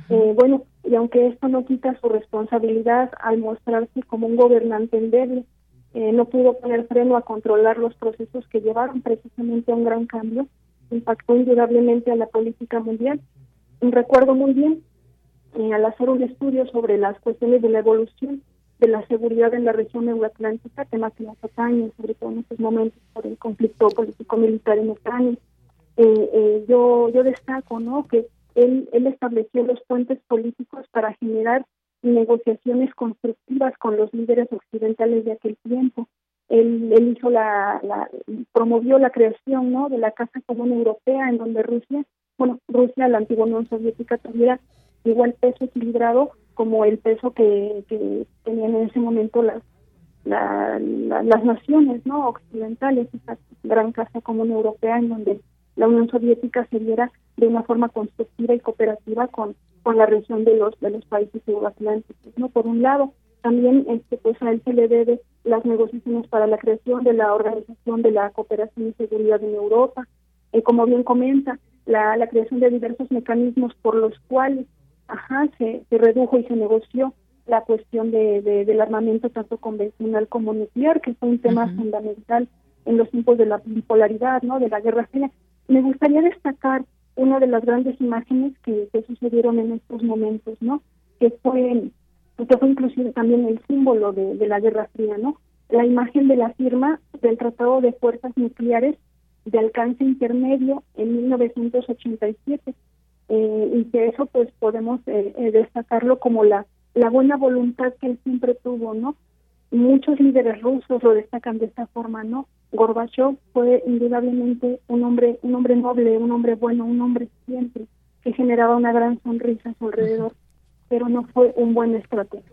eh, bueno, y aunque esto no quita su responsabilidad al mostrarse como un gobernante endeble, eh, no pudo poner freno a controlar los procesos que llevaron precisamente a un gran cambio, impactó indudablemente a la política mundial. Recuerdo muy bien, eh, al hacer un estudio sobre las cuestiones de la evolución de la seguridad en la región euroatlántica, tema que nos atañe, sobre todo en estos momentos por el conflicto político-militar en Ucrania, yo, yo destaco ¿no? que él, estableció los puentes políticos para generar negociaciones constructivas con los líderes occidentales de aquel tiempo. Él, él hizo la, promovió la creación de la Casa Común Europea en donde Rusia, bueno, Rusia, la antigua Unión Soviética, tuviera igual peso equilibrado como el peso que, tenían en ese momento las las naciones no occidentales, esa gran Casa Común Europea en donde la Unión Soviética se viera de una forma constructiva y cooperativa con, con la región de los de los países euroatlánticos. ¿no? Por un lado, también este, pues a él se le debe las negociaciones para la creación de la Organización de la Cooperación y Seguridad en Europa, y como bien comenta, la, la creación de diversos mecanismos por los cuales ajá, se, se redujo y se negoció la cuestión de, del armamento tanto convencional como nuclear, que fue un tema fundamental en los tiempos de la bipolaridad, ¿no? de la Guerra Fría. Me gustaría destacar una de las grandes imágenes que, sucedieron en estos momentos, ¿no? Que fue, que fue inclusive también el símbolo de, la Guerra Fría, ¿no? La imagen de la firma del Tratado de Fuerzas Nucleares de alcance intermedio en 1987 eh, y que eso pues podemos eh, eh, destacarlo como la la buena voluntad que él siempre tuvo, ¿no? Muchos líderes rusos lo destacan de esta forma, ¿no? Gorbachev fue indudablemente un hombre, un hombre noble, un hombre bueno, un hombre siempre que generaba una gran sonrisa a su alrededor, pero no fue un buen estratega.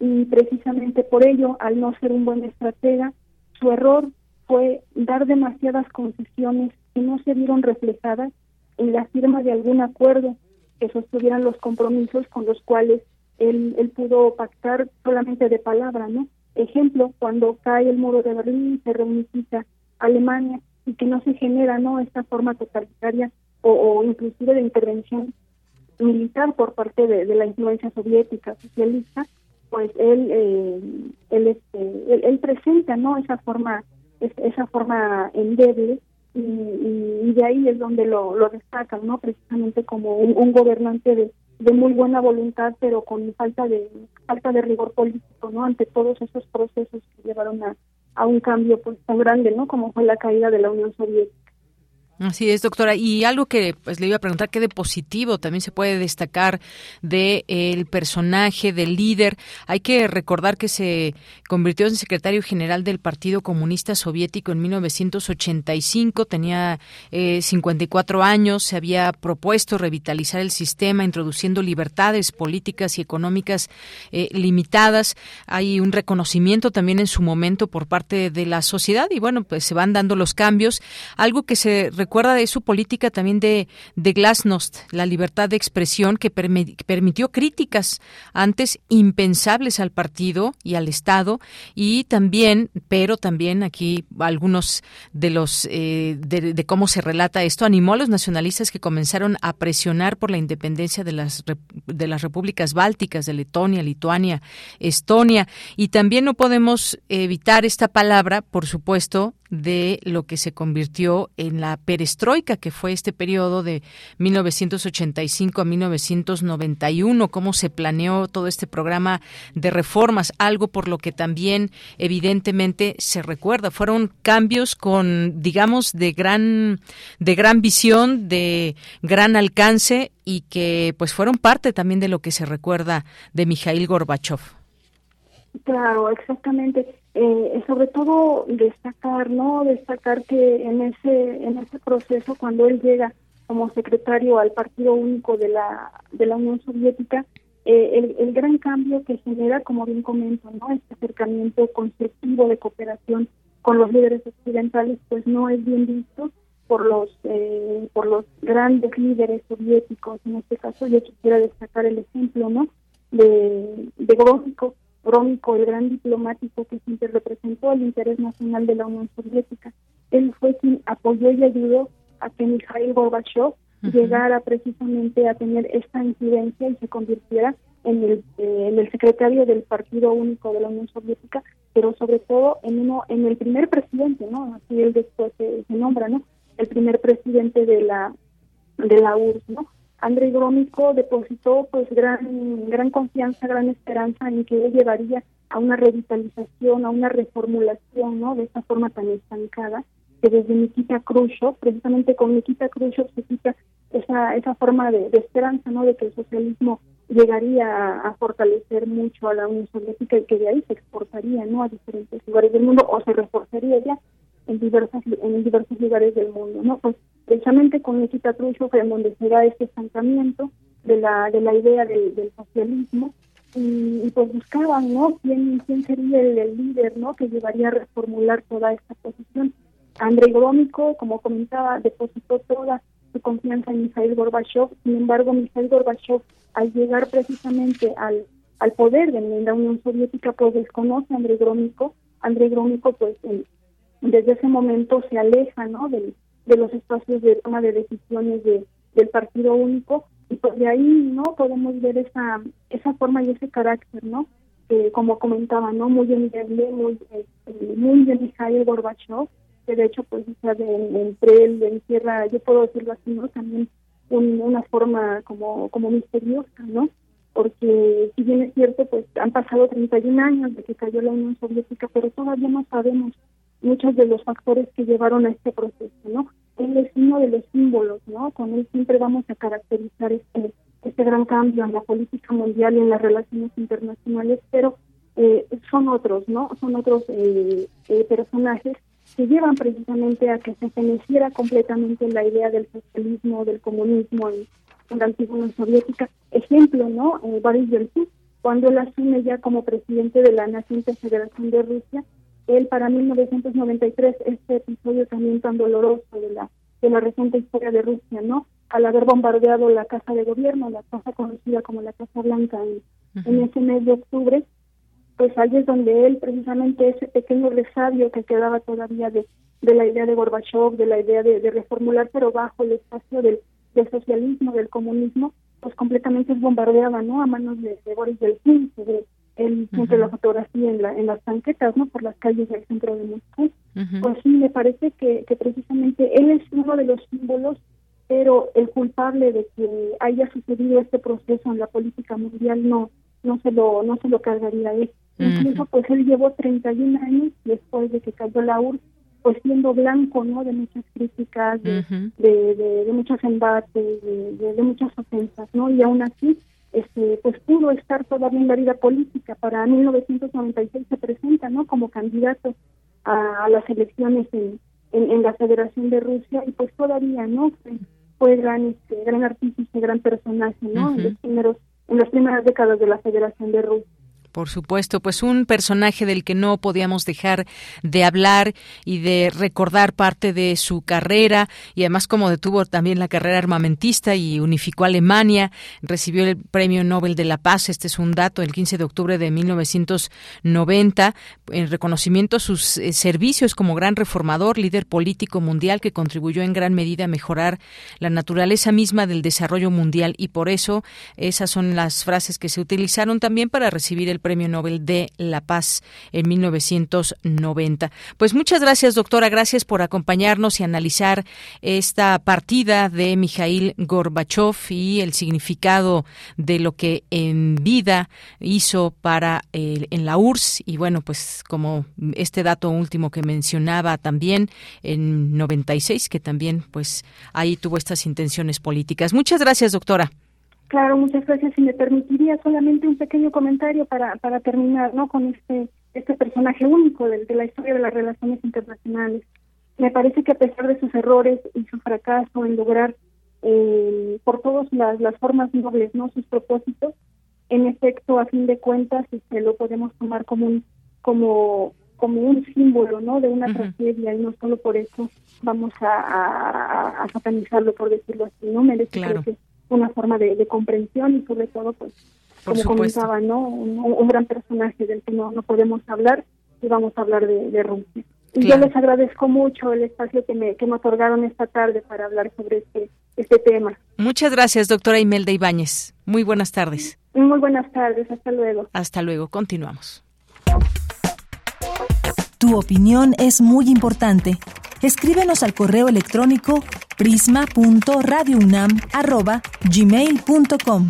Y precisamente por ello, al no ser un buen estratega, su error fue dar demasiadas concesiones que no se vieron reflejadas en la firma de algún acuerdo que sostuvieran los compromisos con los cuales él, él pudo pactar solamente de palabra, ¿no? Ejemplo, cuando cae el muro de Berlín, se reunifica Alemania y que no se genera no esta forma totalitaria o, inclusive de intervención militar por parte de, la influencia soviética socialista, pues él eh, él, este, él, presenta no esa forma esa forma endeble y, de ahí es donde lo, lo destacan no precisamente como un gobernante de de muy buena voluntad, pero con falta de falta de rigor político, ¿no? Ante todos esos procesos que llevaron a, a un cambio pues tan grande, ¿no? Como fue la caída de la Unión Soviética. Así es, doctora. Y algo que pues le iba a preguntar, ¿qué de positivo también se puede destacar de el personaje, del líder? Hay que recordar que se convirtió en secretario general del Partido Comunista Soviético en 1985, tenía eh, 54 años, se había propuesto revitalizar el sistema, introduciendo libertades políticas y económicas eh, limitadas. Hay un reconocimiento también en su momento por parte de la sociedad y bueno, pues se van dando los cambios. Algo que se recuerda de su política también de, de Glasnost, la libertad de expresión que permitió críticas antes impensables al partido y al Estado y también, pero también aquí algunos de los eh, de, cómo se relata esto animó a los nacionalistas que comenzaron a presionar por la independencia de las de las repúblicas bálticas de Letonia, Lituania, Estonia. Y también no podemos evitar esta palabra, por supuesto, de lo que se convirtió en la perestroika, que fue este periodo de 1985 a 1991, cómo se planeó todo este programa de reformas, algo por lo que también evidentemente se recuerda. Fueron cambios con, digamos, de gran, de gran visión, de gran alcance y que pues fueron parte también de lo que se recuerda de Mikhail Gorbachev. Claro, exactamente. Eh, sobre todo destacar, ¿no? Destacar que en ese en ese proceso cuando él llega como secretario al Partido Único de la de la Unión Soviética, eh, el, el, gran cambio que genera, como bien comento, ¿no? Este acercamiento constructivo de cooperación con los líderes occidentales, pues no es bien visto por los eh, por los grandes líderes soviéticos. En este caso, yo quisiera destacar el ejemplo, ¿no? De de Rómico, el gran diplomático que siempre representó el interés nacional de la Unión Soviética. Él fue quien apoyó y ayudó a que Mikhail Gorbachev llegara precisamente a tener esta incidencia y se convirtiera en el, eh, en el secretario del Partido Único de la Unión Soviética, pero sobre todo en uno en el primer presidente, ¿no? Así él después se, se nombra, ¿no? El primer presidente de la de la URSS, ¿no? Andrei Grómico depositó pues gran gran confianza, gran esperanza en que él llevaría a una revitalización, a una reformulación, ¿no? De esta forma tan estancada que desde Nikita Khrushchev, precisamente con Nikita Khrushchev se quita esa esa forma de, esperanza, ¿no? De que el socialismo llegaría a, fortalecer mucho a la Unión Soviética y que de ahí se exportaría, ¿no? A diferentes lugares del mundo o se reforzaría ya en diversas en diversos lugares del mundo, ¿no? Pues precisamente con Nikita Khrushchev en da este estancamiento de la de la idea del, socialismo y, pues buscaban, ¿no? ¿Quién, quién sería el, líder, ¿no? Que llevaría a reformular toda esta posición. Andrei Gromyko, como comentaba, depositó toda su confianza en Mikhail Gorbachev. Sin embargo, Mikhail Gorbachev, al llegar precisamente al, al poder de la Unión Soviética, pues desconoce a Andrei Gromyko. Andrei Gromyko, pues, desde ese momento se aleja, ¿no? Del, de los espacios de toma de decisiones de, del partido único. Y pues de ahí no podemos ver esa esa forma y ese carácter no que como comentaba no muy endeble muy este, muy de Mikhail Gorbachev que de hecho pues o de, entre él encierra yo puedo decirlo así no también una forma como como misteriosa no porque si bien es cierto pues han pasado 31 años de que cayó la Unión Soviética pero todavía no sabemos muchos de los factores que llevaron a este proceso, ¿no? Él es uno de los símbolos, ¿no? Con él siempre vamos a caracterizar este, este gran cambio en la política mundial y en las relaciones internacionales, pero eh, son otros, ¿no? Son otros eh, eh, personajes que llevan precisamente a que se feneciera completamente la idea del socialismo, del comunismo en, la antigua Unión Soviética. Ejemplo, ¿no? Eh, Boris Yeltsin, cuando él asume ya como presidente de la naciente Federación de Rusia, él para 1993, este episodio también tan doloroso de la, de la reciente historia de Rusia, ¿no? Al haber bombardeado la Casa de Gobierno, la casa conocida como la Casa Blanca en, en ese mes de octubre, pues ahí es donde él precisamente ese pequeño resabio que quedaba todavía de, de la idea de Gorbachev, de la idea de, de reformular, pero bajo el espacio del, del socialismo, del comunismo, pues completamente es bombardeada, ¿no? A manos de, de Boris Yeltsin, de, él siempre la fotografía en, la, en las tanquetas, ¿no? Por las calles del centro de Moscú. Pues sí, me parece que, que precisamente él es uno de los símbolos, pero el culpable de que haya sucedido este proceso en la política mundial no no se lo no se lo cargaría él. Incluso pues él llevó 31 años después de que cayó la URSS pues siendo blanco, ¿no? De muchas críticas, de, de, muchos embates, de, muchas ofensas, ¿no? Y aún así, este, pues pudo estar todavía en la vida política. Para 1996 se presenta, ¿no? Como candidato a, las elecciones en, en, la Federación de Rusia y pues todavía, ¿no? Fue, gran, este, gran artista, gran personaje, ¿no? En los primeros, en las primeras décadas de la Federación de Rusia. Por supuesto, pues un personaje del que no podíamos dejar de hablar y de recordar parte de su carrera y además como detuvo también la carrera armamentista y unificó Alemania, recibió el Premio Nobel de la Paz, este es un dato, el 15 de octubre de 1990, en reconocimiento a sus eh, servicios como gran reformador, líder político mundial que contribuyó en gran medida a mejorar la naturaleza misma del desarrollo mundial y por eso esas son las frases que se utilizaron también para recibir el Premio Nobel de la Paz en 1990. Pues muchas gracias, doctora. Gracias por acompañarnos y analizar esta partida de Mikhail Gorbachev y el significado de lo que en vida hizo para en la URSS. Y bueno, pues como este dato último que mencionaba también en 96, que también pues ahí tuvo estas intenciones políticas. Muchas gracias, doctora. Claro, muchas gracias. Si me permitiría solamente un pequeño comentario para, para terminar, ¿no? Con este este personaje único de, la historia de las relaciones internacionales. Me parece que a pesar de sus errores y su fracaso en lograr eh, por todas las, las formas nobles, ¿no? Sus propósitos, en efecto, a fin de cuentas, este, lo podemos tomar como un como como un símbolo, ¿no? De una tragedia y no solo por eso vamos a, a, satanizarlo, por decirlo así, ¿no? Merece claro. que una forma de, comprensión y sobre todo, pues, como comentaba, ¿no? Un, gran personaje del que no, no podemos hablar y vamos a hablar de, de Rusia. Y yo les agradezco mucho el espacio que me, que me otorgaron esta tarde para hablar sobre este, este tema. Muchas gracias, doctora Imelda Ibáñez. Muy buenas tardes. Muy buenas tardes, hasta luego. Hasta luego, continuamos. Tu opinión es muy importante. Escríbenos al correo electrónico prisma.radiounam@gmail.com.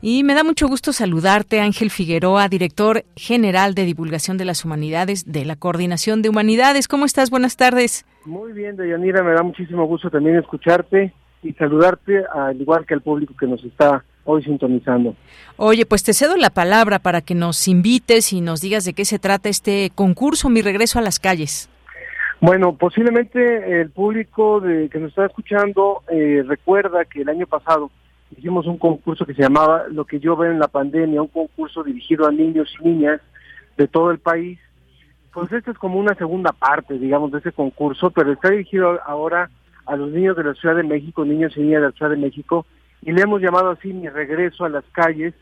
Y me da mucho gusto saludarte, Ángel Figueroa, director general de divulgación de las humanidades de la Coordinación de Humanidades. ¿Cómo estás? Buenas tardes. Muy bien, Deyanira, me da muchísimo gusto también escucharte y saludarte, al igual que al público que nos está hoy sintonizando. Oye, pues te cedo la palabra para que nos invites y nos digas de qué se trata este concurso, Mi Regreso a las Calles. Bueno, posiblemente el público de, que nos está escuchando eh, recuerda que el año pasado hicimos un concurso que se llamaba Lo que yo veo en la pandemia, un concurso dirigido a niños y niñas de todo el país. Pues esta es como una segunda parte, digamos, de ese concurso, pero está dirigido ahora a los niños de la Ciudad de México, niños y niñas de la Ciudad de México, y le hemos llamado así mi regreso a las calles,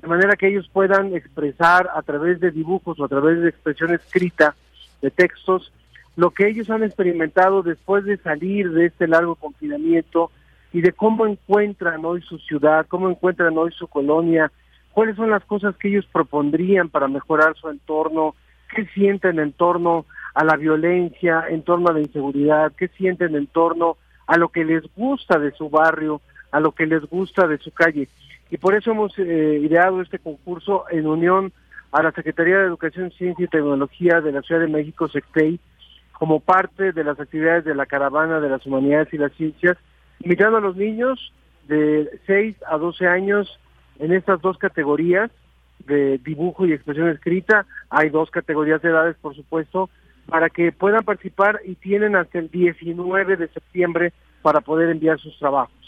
de manera que ellos puedan expresar a través de dibujos o a través de expresión escrita, de textos, lo que ellos han experimentado después de salir de este largo confinamiento y de cómo encuentran hoy su ciudad, cómo encuentran hoy su colonia, cuáles son las cosas que ellos propondrían para mejorar su entorno, qué sienten en torno a la violencia, en torno a la inseguridad, qué sienten en torno a lo que les gusta de su barrio, a lo que les gusta de su calle. Y por eso hemos eh, ideado este concurso en unión a la Secretaría de Educación, Ciencia y Tecnología de la Ciudad de México, SECTEI, como parte de las actividades de la Caravana de las Humanidades y las Ciencias, invitando a los niños de 6 a 12 años en estas dos categorías de dibujo y expresión escrita. Hay dos categorías de edades, por supuesto, para que puedan participar y tienen hasta el 19 de septiembre para poder enviar sus trabajos.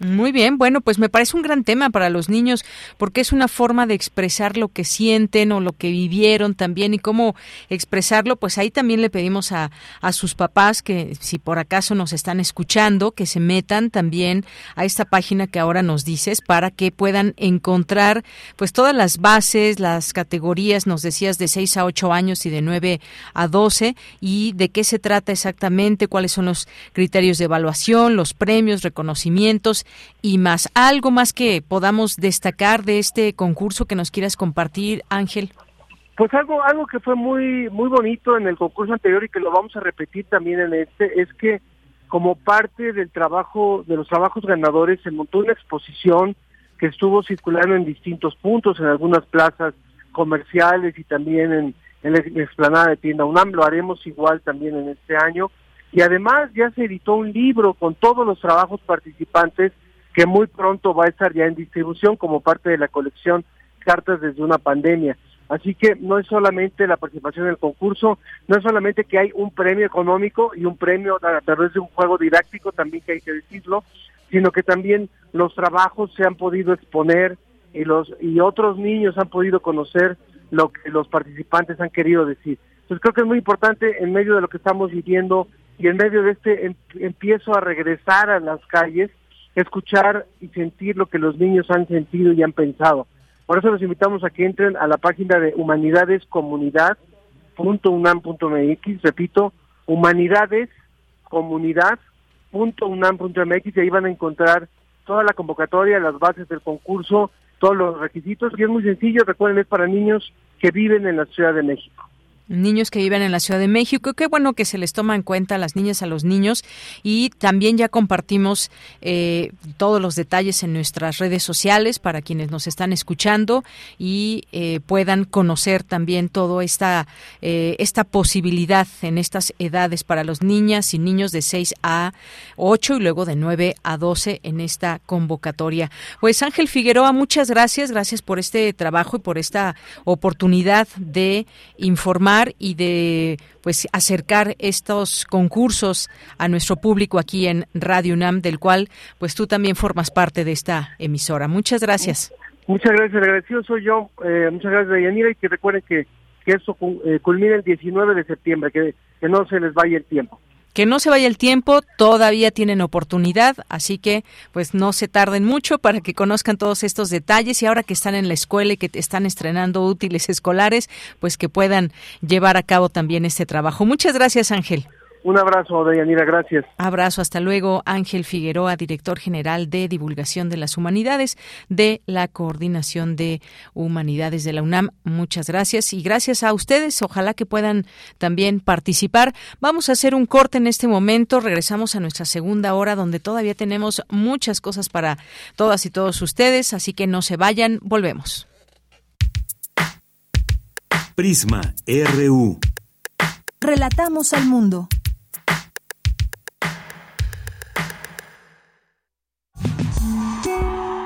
Muy bien, bueno, pues me parece un gran tema para los niños porque es una forma de expresar lo que sienten o lo que vivieron también y cómo expresarlo, pues ahí también le pedimos a, a sus papás que si por acaso nos están escuchando, que se metan también a esta página que ahora nos dices para que puedan encontrar pues todas las bases, las categorías, nos decías de 6 a 8 años y de 9 a 12 y de qué se trata exactamente, cuáles son los criterios de evaluación, los premios, reconocimientos y más. ¿Algo más que podamos destacar de este concurso que nos quieras compartir, Ángel? Pues algo, algo que fue muy, muy bonito en el concurso anterior y que lo vamos a repetir también en este, es que como parte del trabajo, de los trabajos ganadores, se montó una exposición que estuvo circulando en distintos puntos, en algunas plazas comerciales y también en, en la explanada de tienda UNAM, lo haremos igual también en este año. Y además ya se editó un libro con todos los trabajos participantes que muy pronto va a estar ya en distribución como parte de la colección Cartas desde una pandemia. Así que no es solamente la participación en el concurso, no es solamente que hay un premio económico y un premio a través de un juego didáctico, también que hay que decirlo, sino que también los trabajos se han podido exponer y los y otros niños han podido conocer lo que los participantes han querido decir. Entonces creo que es muy importante en medio de lo que estamos viviendo y en medio de este em, empiezo a regresar a las calles, escuchar y sentir lo que los niños han sentido y han pensado. Por eso los invitamos a que entren a la página de humanidadescomunidad.unam.mx, repito, humanidadescomunidad.unam.mx y ahí van a encontrar toda la convocatoria, las bases del concurso, todos los requisitos y es muy sencillo, recuerden, es para niños que viven en la Ciudad de México niños que viven en la Ciudad de México. Qué bueno que se les toma en cuenta a las niñas, a los niños y también ya compartimos eh, todos los detalles en nuestras redes sociales para quienes nos están escuchando y eh, puedan conocer también toda esta, eh, esta posibilidad en estas edades para los niñas y niños de 6 a 8 y luego de 9 a 12 en esta convocatoria. Pues Ángel Figueroa, muchas gracias, gracias por este trabajo y por esta oportunidad de informar y de pues acercar estos concursos a nuestro público aquí en Radio UNAM, del cual pues tú también formas parte de esta emisora. Muchas gracias. Muchas gracias, agradecido soy yo. Eh, muchas gracias, Yanira, y que recuerden que, que esto eh, culmina el 19 de septiembre, que, que no se les vaya el tiempo que no se vaya el tiempo, todavía tienen oportunidad, así que pues no se tarden mucho para que conozcan todos estos detalles y ahora que están en la escuela y que están estrenando útiles escolares, pues que puedan llevar a cabo también este trabajo. Muchas gracias, Ángel. Un abrazo, Deyanira, gracias. Abrazo, hasta luego. Ángel Figueroa, director general de Divulgación de las Humanidades de la Coordinación de Humanidades de la UNAM. Muchas gracias y gracias a ustedes. Ojalá que puedan también participar. Vamos a hacer un corte en este momento. Regresamos a nuestra segunda hora donde todavía tenemos muchas cosas para todas y todos ustedes, así que no se vayan. Volvemos. Prisma RU. Relatamos al mundo.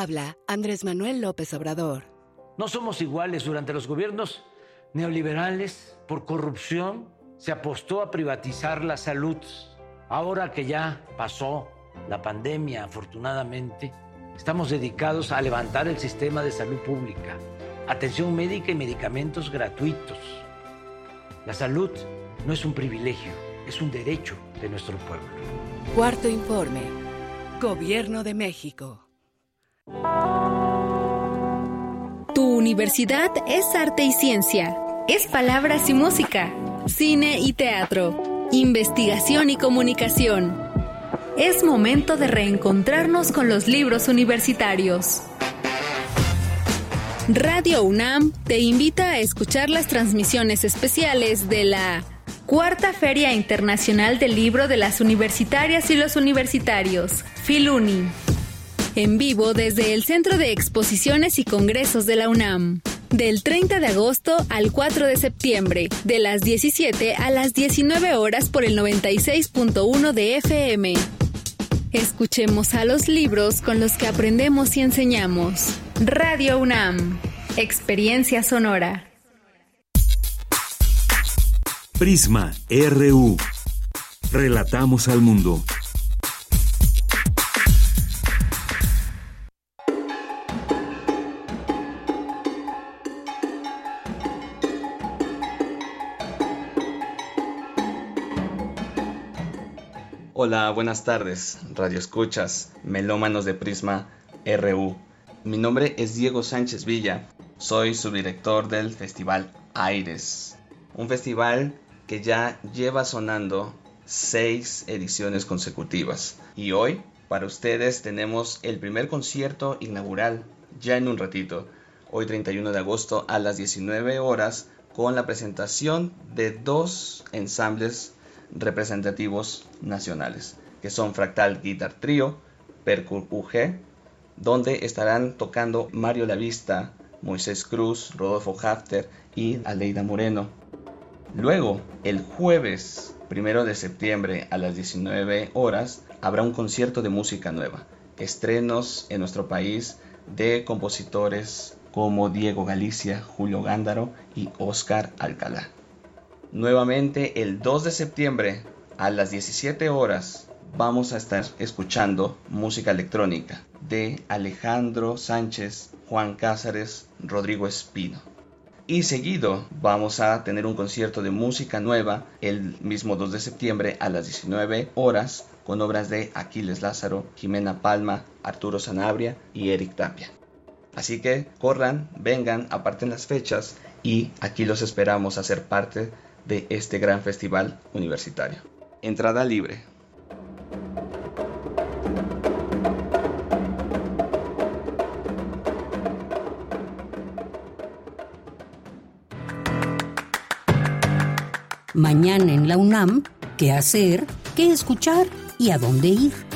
Habla Andrés Manuel López Obrador. No somos iguales durante los gobiernos neoliberales por corrupción. Se apostó a privatizar la salud. Ahora que ya pasó la pandemia, afortunadamente, estamos dedicados a levantar el sistema de salud pública, atención médica y medicamentos gratuitos. La salud no es un privilegio, es un derecho de nuestro pueblo. Cuarto informe. Gobierno de México. Tu universidad es arte y ciencia, es palabras y música, cine y teatro, investigación y comunicación. Es momento de reencontrarnos con los libros universitarios. Radio UNAM te invita a escuchar las transmisiones especiales de la Cuarta Feria Internacional del Libro de las Universitarias y los Universitarios, Filuni en vivo desde el Centro de Exposiciones y Congresos de la UNAM. Del 30 de agosto al 4 de septiembre, de las 17 a las 19 horas por el 96.1 de FM. Escuchemos a los libros con los que aprendemos y enseñamos. Radio UNAM. Experiencia sonora. Prisma RU. Relatamos al mundo. Hola, buenas tardes, Radio Escuchas, melómanos de Prisma RU. Mi nombre es Diego Sánchez Villa, soy subdirector del Festival Aires, un festival que ya lleva sonando seis ediciones consecutivas. Y hoy, para ustedes, tenemos el primer concierto inaugural, ya en un ratito, hoy 31 de agosto a las 19 horas, con la presentación de dos ensambles representativos nacionales, que son Fractal Guitar Trio, Percur UG, donde estarán tocando Mario Lavista, Moisés Cruz, Rodolfo Hafter y Aleida Moreno. Luego, el jueves primero de septiembre a las 19 horas, habrá un concierto de música nueva. Estrenos en nuestro país de compositores como Diego Galicia, Julio Gándaro y Oscar Alcalá. Nuevamente el 2 de septiembre a las 17 horas vamos a estar escuchando música electrónica de Alejandro Sánchez, Juan Cázares, Rodrigo Espino. Y seguido vamos a tener un concierto de música nueva el mismo 2 de septiembre a las 19 horas con obras de Aquiles Lázaro, Jimena Palma, Arturo Sanabria y Eric Tapia. Así que corran, vengan, aparten las fechas y aquí los esperamos a ser parte de este gran festival universitario. Entrada libre. Mañana en la UNAM, ¿qué hacer? ¿Qué escuchar? ¿Y a dónde ir?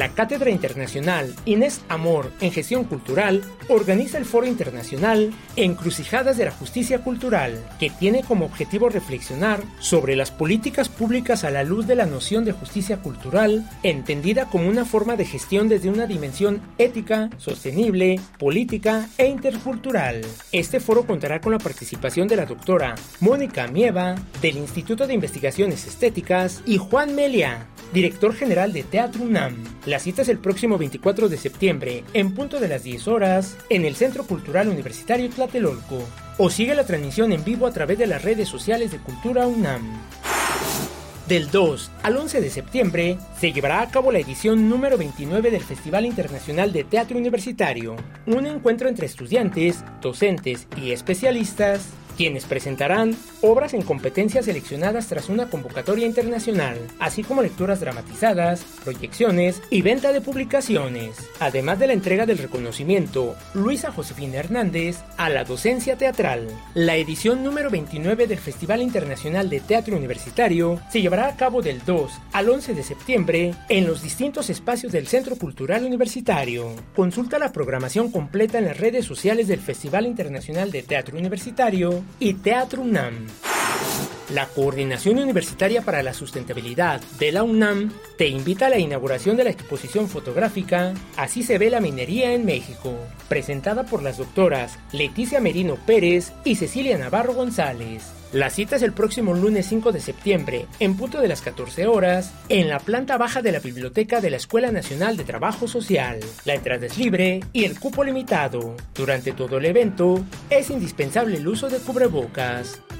La Cátedra Internacional Inés Amor en Gestión Cultural organiza el Foro Internacional Encrucijadas de la Justicia Cultural, que tiene como objetivo reflexionar sobre las políticas públicas a la luz de la noción de justicia cultural, entendida como una forma de gestión desde una dimensión ética, sostenible, política e intercultural. Este foro contará con la participación de la doctora Mónica Mieva, del Instituto de Investigaciones Estéticas, y Juan Melia, director general de Teatro UNAM. La cita es el próximo 24 de septiembre, en punto de las 10 horas, en el Centro Cultural Universitario Tlatelolco. O sigue la transmisión en vivo a través de las redes sociales de Cultura UNAM. Del 2 al 11 de septiembre se llevará a cabo la edición número 29 del Festival Internacional de Teatro Universitario, un encuentro entre estudiantes, docentes y especialistas quienes presentarán obras en competencias seleccionadas tras una convocatoria internacional, así como lecturas dramatizadas, proyecciones y venta de publicaciones, además de la entrega del reconocimiento Luisa Josefina Hernández a la docencia teatral. La edición número 29 del Festival Internacional de Teatro Universitario se llevará a cabo del 2 al 11 de septiembre en los distintos espacios del Centro Cultural Universitario. Consulta la programación completa en las redes sociales del Festival Internacional de Teatro Universitario y Teatro UNAM. La Coordinación Universitaria para la Sustentabilidad de la UNAM te invita a la inauguración de la exposición fotográfica Así se ve la minería en México, presentada por las doctoras Leticia Merino Pérez y Cecilia Navarro González. La cita es el próximo lunes 5 de septiembre, en punto de las 14 horas, en la planta baja de la biblioteca de la Escuela Nacional de Trabajo Social. La entrada es libre y el cupo limitado. Durante todo el evento, es indispensable el uso de cubrebocas.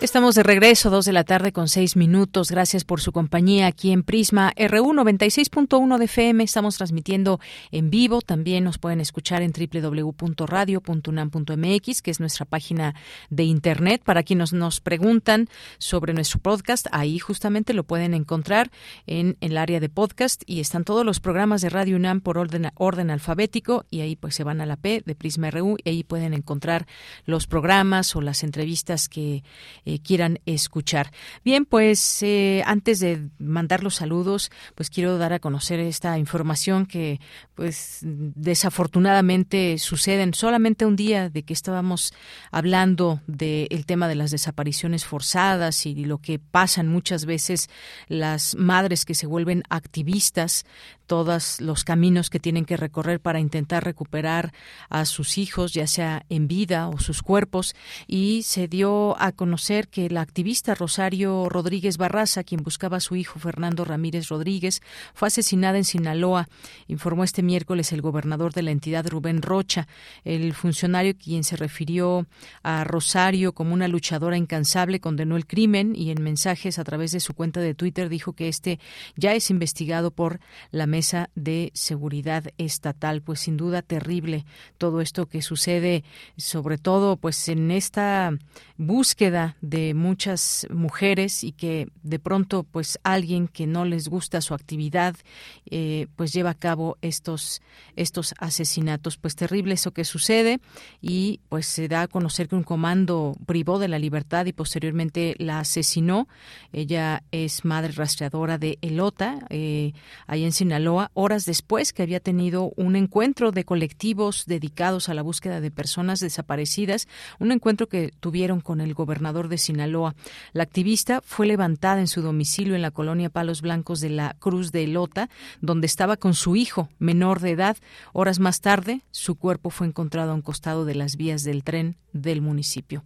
Estamos de regreso, dos de la tarde con seis minutos. Gracias por su compañía aquí en Prisma RU 96.1 de FM. Estamos transmitiendo en vivo. También nos pueden escuchar en www.radio.unam.mx, que es nuestra página de internet. Para quienes nos preguntan sobre nuestro podcast, ahí justamente lo pueden encontrar en, el área de podcast y están todos los programas de Radio UNAM por orden, orden alfabético y ahí pues se van a la P de Prisma RU y ahí pueden encontrar los programas o las entrevistas que eh, quieran escuchar. Bien, pues eh, antes de mandar los saludos, pues quiero dar a conocer esta información que pues desafortunadamente sucede solamente un día de que estábamos hablando del tema de las desapariciones forzadas y lo que pasan muchas veces las madres que se vuelven activistas todos los caminos que tienen que recorrer para intentar recuperar a sus hijos, ya sea en vida o sus cuerpos, y se dio a conocer que la activista Rosario Rodríguez Barraza, quien buscaba a su hijo Fernando Ramírez Rodríguez, fue asesinada en Sinaloa, informó este miércoles el gobernador de la entidad Rubén Rocha, el funcionario quien se refirió a Rosario como una luchadora incansable condenó el crimen y en mensajes a través de su cuenta de Twitter dijo que este ya es investigado por la mesa de seguridad estatal. Pues sin duda terrible todo esto que sucede, sobre todo pues en esta búsqueda de muchas mujeres y que de pronto pues alguien que no les gusta su actividad eh, pues lleva a cabo estos estos asesinatos. Pues terrible eso que sucede y pues se da a conocer que un comando privó de la libertad y posteriormente la asesinó. Ella es madre rastreadora de Elota, eh, ahí en Sinaloa horas después que había tenido un encuentro de colectivos dedicados a la búsqueda de personas desaparecidas, un encuentro que tuvieron con el gobernador de Sinaloa. La activista fue levantada en su domicilio en la colonia Palos Blancos de la Cruz de Elota, donde estaba con su hijo menor de edad. Horas más tarde, su cuerpo fue encontrado a un costado de las vías del tren del municipio.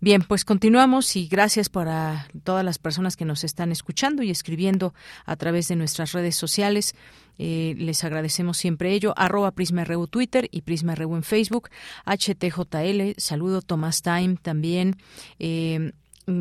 Bien, pues continuamos y gracias para todas las personas que nos están escuchando y escribiendo a través de nuestras redes sociales. Eh, les agradecemos siempre ello. Arroba PrismaRU Twitter y PrismaRU en Facebook. HTJL, saludo Tomás Time también. Eh,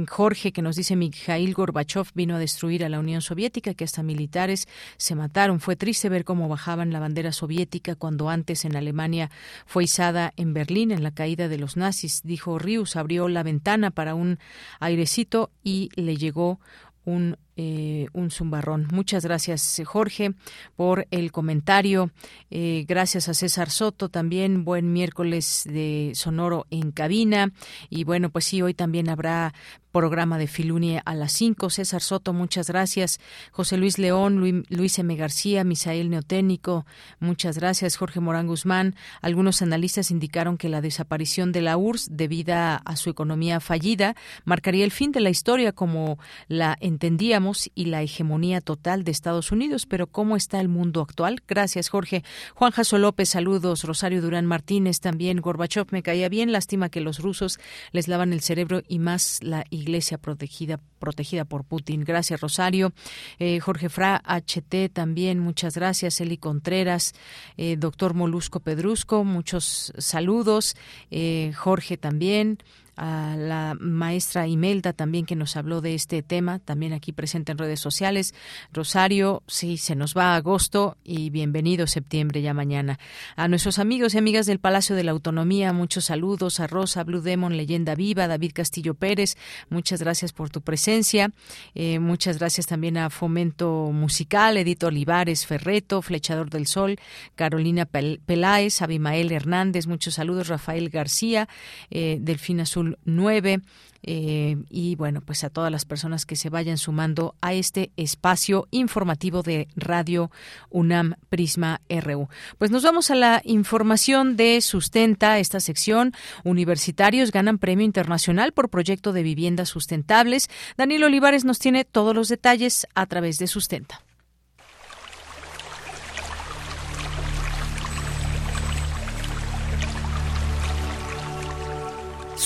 Jorge, que nos dice Mikhail Gorbachev vino a destruir a la Unión Soviética, que hasta militares se mataron. Fue triste ver cómo bajaban la bandera soviética cuando antes en Alemania fue izada en Berlín en la caída de los nazis. Dijo Rius, abrió la ventana para un airecito y le llegó un eh, un zumbarrón. Muchas gracias, Jorge, por el comentario. Eh, gracias a César Soto también. Buen miércoles de Sonoro en cabina. Y bueno, pues sí, hoy también habrá programa de Filunie a las 5. César Soto, muchas gracias. José Luis León, Luis, M. García, Misael Neoténico, muchas gracias. Jorge Morán Guzmán. Algunos analistas indicaron que la desaparición de la URSS, debida a su economía fallida, marcaría el fin de la historia como la entendíamos y la hegemonía total de Estados Unidos. Pero ¿cómo está el mundo actual? Gracias, Jorge. Juan Jaso López, saludos. Rosario Durán Martínez también. Gorbachev me caía bien. Lástima que los rusos les lavan el cerebro y más la iglesia protegida protegida por Putin. Gracias, Rosario. Eh, Jorge Fra, HT también, muchas gracias. Eli Contreras, eh, doctor Molusco Pedrusco, muchos saludos. Eh, Jorge también a la maestra Imelda también que nos habló de este tema, también aquí presente en redes sociales. Rosario, sí, se nos va a agosto y bienvenido septiembre ya mañana. A nuestros amigos y amigas del Palacio de la Autonomía, muchos saludos. A Rosa, Blue Demon, Leyenda Viva, David Castillo Pérez, muchas gracias por tu presencia. Eh, muchas gracias también a Fomento Musical, Edito Olivares Ferreto, Flechador del Sol, Carolina Peláez, Abimael Hernández, muchos saludos. Rafael García, eh, Delfín Azul 9. Eh, y bueno, pues a todas las personas que se vayan sumando a este espacio informativo de Radio UNAM Prisma RU. Pues nos vamos a la información de Sustenta, esta sección. Universitarios ganan premio internacional por proyecto de viviendas sustentables. Daniel Olivares nos tiene todos los detalles a través de Sustenta.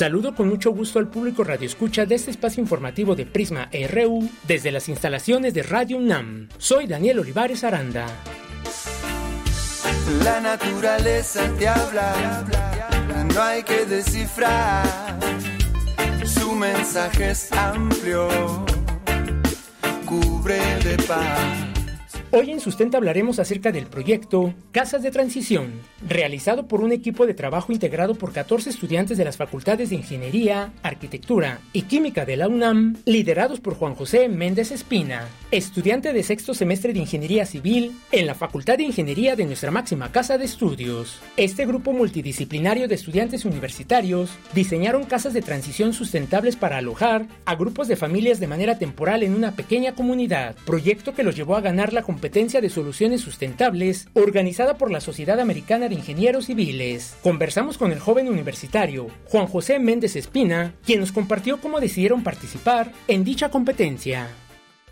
Saludo con mucho gusto al público Radio Escucha de este espacio informativo de Prisma RU desde las instalaciones de Radio UNAM. Soy Daniel Olivares Aranda. La naturaleza te habla, no hay que descifrar. Su mensaje es amplio, cubre de paz Hoy en Sustenta hablaremos acerca del proyecto Casas de Transición, realizado por un equipo de trabajo integrado por 14 estudiantes de las facultades de Ingeniería, Arquitectura y Química de la UNAM, liderados por Juan José Méndez Espina, estudiante de sexto semestre de Ingeniería Civil en la Facultad de Ingeniería de nuestra máxima casa de estudios. Este grupo multidisciplinario de estudiantes universitarios diseñaron casas de transición sustentables para alojar a grupos de familias de manera temporal en una pequeña comunidad, proyecto que los llevó a ganar la competencia de soluciones sustentables organizada por la Sociedad Americana de Ingenieros Civiles. Conversamos con el joven universitario Juan José Méndez Espina, quien nos compartió cómo decidieron participar en dicha competencia.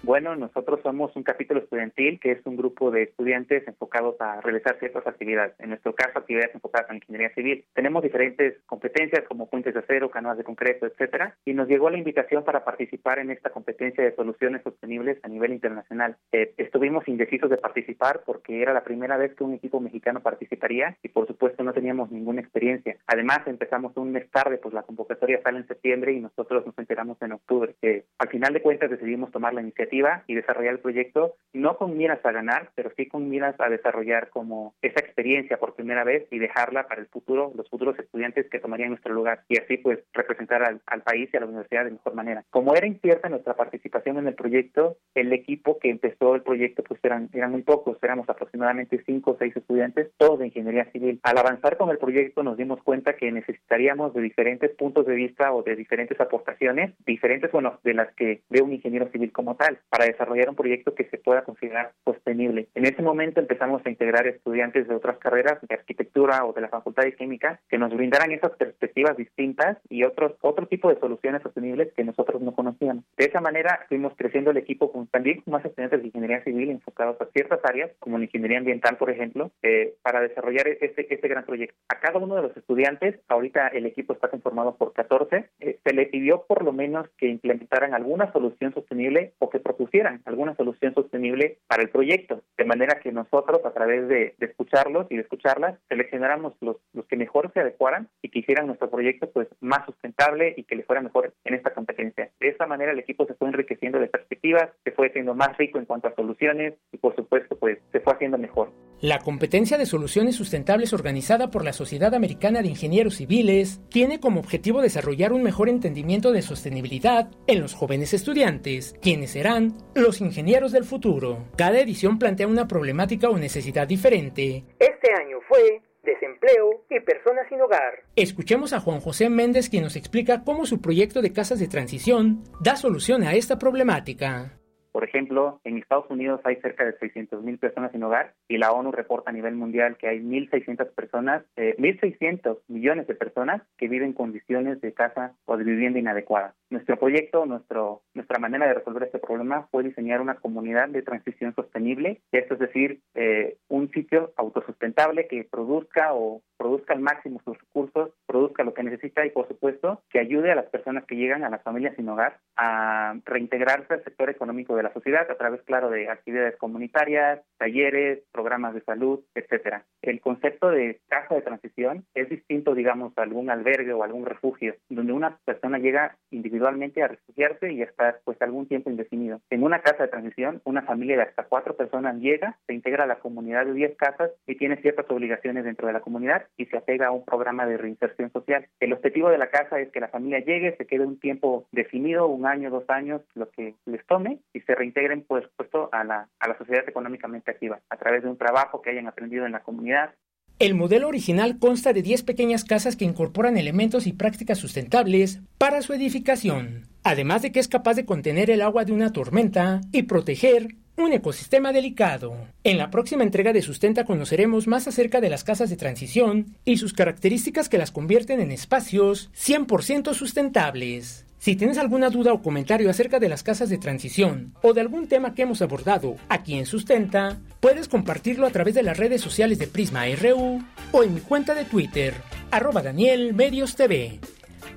Bueno, nosotros somos un capítulo estudiantil que es un grupo de estudiantes enfocados a realizar ciertas actividades. En nuestro caso, actividades enfocadas en ingeniería civil. Tenemos diferentes competencias como puentes de acero, canoas de concreto, etcétera, y nos llegó la invitación para participar en esta competencia de soluciones sostenibles a nivel internacional. Eh, estuvimos indecisos de participar porque era la primera vez que un equipo mexicano participaría y por supuesto no teníamos ninguna experiencia. Además, empezamos un mes tarde, pues la convocatoria sale en septiembre y nosotros nos enteramos en octubre. Eh, al final de cuentas decidimos tomar la iniciativa y desarrollar el proyecto, no con miras a ganar, pero sí con miras a desarrollar como esa experiencia por primera vez y dejarla para el futuro, los futuros estudiantes que tomarían nuestro lugar y así pues representar al, país y a la universidad de mejor manera. Como era incierta nuestra participación en el proyecto, el equipo que empezó el proyecto pues eran, eran muy pocos, éramos aproximadamente cinco o seis estudiantes, todos de ingeniería civil. Al avanzar con el proyecto nos dimos cuenta que necesitaríamos de diferentes puntos de vista o de diferentes aportaciones, diferentes, bueno, de las que ve un ingeniero civil como tal para desarrollar un proyecto que se pueda considerar sostenible. En ese momento empezamos a integrar estudiantes de otras carreras, de arquitectura o de la Facultad de Química, que nos brindaran esas perspectivas distintas y otros otro tipo de soluciones sostenibles que nosotros no conocíamos. De esa manera fuimos creciendo el equipo con, también más estudiantes de ingeniería civil enfocados a ciertas áreas, como la ingeniería ambiental, por ejemplo, eh, para desarrollar este, este gran proyecto. A cada uno de los estudiantes, ahorita el equipo está conformado por 14, eh, se le pidió por lo menos que implementaran alguna solución sostenible o que propusieran alguna solución sostenible para el proyecto, de manera que nosotros, a través de, escucharlos y de escucharlas, seleccionáramos los, los que mejor se adecuaran y que hicieran nuestro proyecto pues más sustentable y que le fuera mejor en esta competencia. De esta manera el equipo se fue enriqueciendo de perspectivas, se fue haciendo más rico en cuanto a soluciones y por supuesto pues se fue haciendo mejor. La competencia de soluciones sustentables organizada por la Sociedad Americana de Ingenieros Civiles tiene como objetivo desarrollar un mejor entendimiento de sostenibilidad en los jóvenes estudiantes, quienes serán los ingenieros del futuro. Cada edición plantea una problemática o necesidad diferente. Este año fue desempleo y personas sin hogar. Escuchemos a Juan José Méndez quien nos explica cómo su proyecto de casas de transición da solución a esta problemática. Por ejemplo, en Estados Unidos hay cerca de 600 mil personas sin hogar y la ONU reporta a nivel mundial que hay 1.600 personas, eh, 1.600 millones de personas que viven en condiciones de casa o de vivienda inadecuada. Nuestro proyecto, nuestro, nuestra manera de resolver este problema fue diseñar una comunidad de transición sostenible, esto es decir, eh, un sitio autosustentable que produzca o produzca al máximo sus recursos, produzca lo que necesita y, por supuesto, que ayude a las personas que llegan, a las familias sin hogar, a reintegrarse al sector económico de la sociedad a través, claro, de actividades comunitarias, talleres, programas de salud, etcétera. El concepto de casa de transición es distinto, digamos, a algún albergue o algún refugio, donde una persona llega individualmente a refugiarse y estar, pues, algún tiempo indefinido. En una casa de transición, una familia de hasta cuatro personas llega, se integra a la comunidad de 10 casas y tiene ciertas obligaciones dentro de la comunidad y se apega a un programa de reinserción social. El objetivo de la casa es que la familia llegue, se quede un tiempo definido, un año, dos años, lo que les tome, y se reintegren, por supuesto, a la, a la sociedad económicamente activa, a través de un trabajo que hayan aprendido en la comunidad, el modelo original consta de 10 pequeñas casas que incorporan elementos y prácticas sustentables para su edificación, además de que es capaz de contener el agua de una tormenta y proteger un ecosistema delicado. En la próxima entrega de Sustenta conoceremos más acerca de las casas de transición y sus características que las convierten en espacios 100% sustentables. Si tienes alguna duda o comentario acerca de las casas de transición o de algún tema que hemos abordado aquí en Sustenta, puedes compartirlo a través de las redes sociales de Prisma RU o en mi cuenta de Twitter, arroba Daniel Medios TV.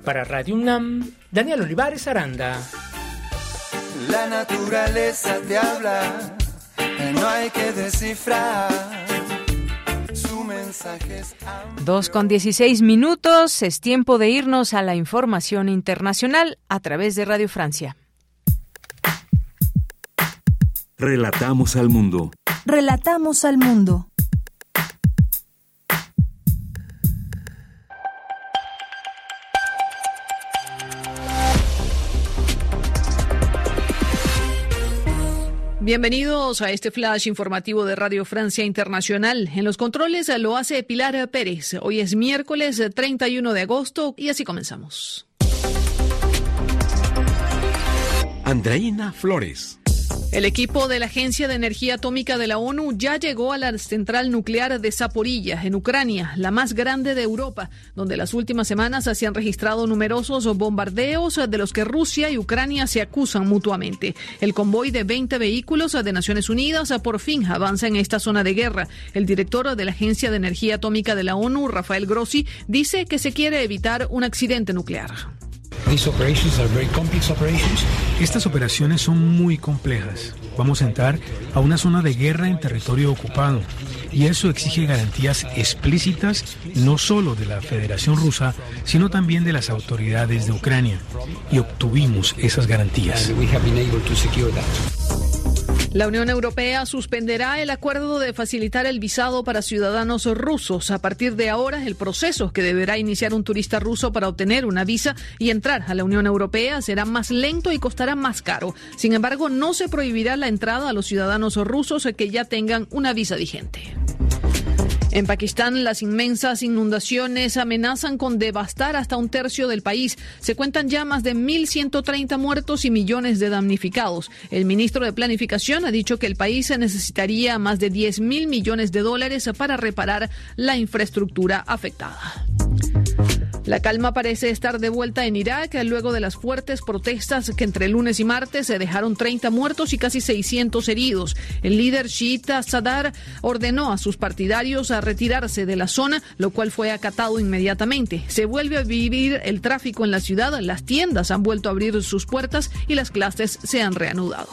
Para Radio UNAM, Daniel Olivares Aranda. La naturaleza te habla, no hay que descifrar. Dos con 16 minutos, es tiempo de irnos a la información internacional a través de Radio Francia. Relatamos al mundo. Relatamos al mundo. Bienvenidos a este flash informativo de Radio Francia Internacional. En los controles lo hace Pilar Pérez. Hoy es miércoles 31 de agosto y así comenzamos. Andreina Flores. El equipo de la Agencia de Energía Atómica de la ONU ya llegó a la central nuclear de Zaporilla, en Ucrania, la más grande de Europa, donde las últimas semanas se han registrado numerosos bombardeos de los que Rusia y Ucrania se acusan mutuamente. El convoy de 20 vehículos de Naciones Unidas por fin avanza en esta zona de guerra. El director de la Agencia de Energía Atómica de la ONU, Rafael Grossi, dice que se quiere evitar un accidente nuclear. Estas operaciones son muy complejas. Vamos a entrar a una zona de guerra en territorio ocupado y eso exige garantías explícitas no solo de la Federación Rusa, sino también de las autoridades de Ucrania. Y obtuvimos esas garantías. La Unión Europea suspenderá el acuerdo de facilitar el visado para ciudadanos rusos. A partir de ahora, el proceso que deberá iniciar un turista ruso para obtener una visa y entrar a la Unión Europea será más lento y costará más caro. Sin embargo, no se prohibirá la entrada a los ciudadanos rusos que ya tengan una visa vigente. En Pakistán, las inmensas inundaciones amenazan con devastar hasta un tercio del país. Se cuentan ya más de 1.130 muertos y millones de damnificados. El ministro de Planificación ha dicho que el país necesitaría más de 10 mil millones de dólares para reparar la infraestructura afectada. La calma parece estar de vuelta en Irak luego de las fuertes protestas que entre lunes y martes se dejaron 30 muertos y casi 600 heridos. El líder chiita Sadar ordenó a sus partidarios a retirarse de la zona, lo cual fue acatado inmediatamente. Se vuelve a vivir el tráfico en la ciudad, las tiendas han vuelto a abrir sus puertas y las clases se han reanudado.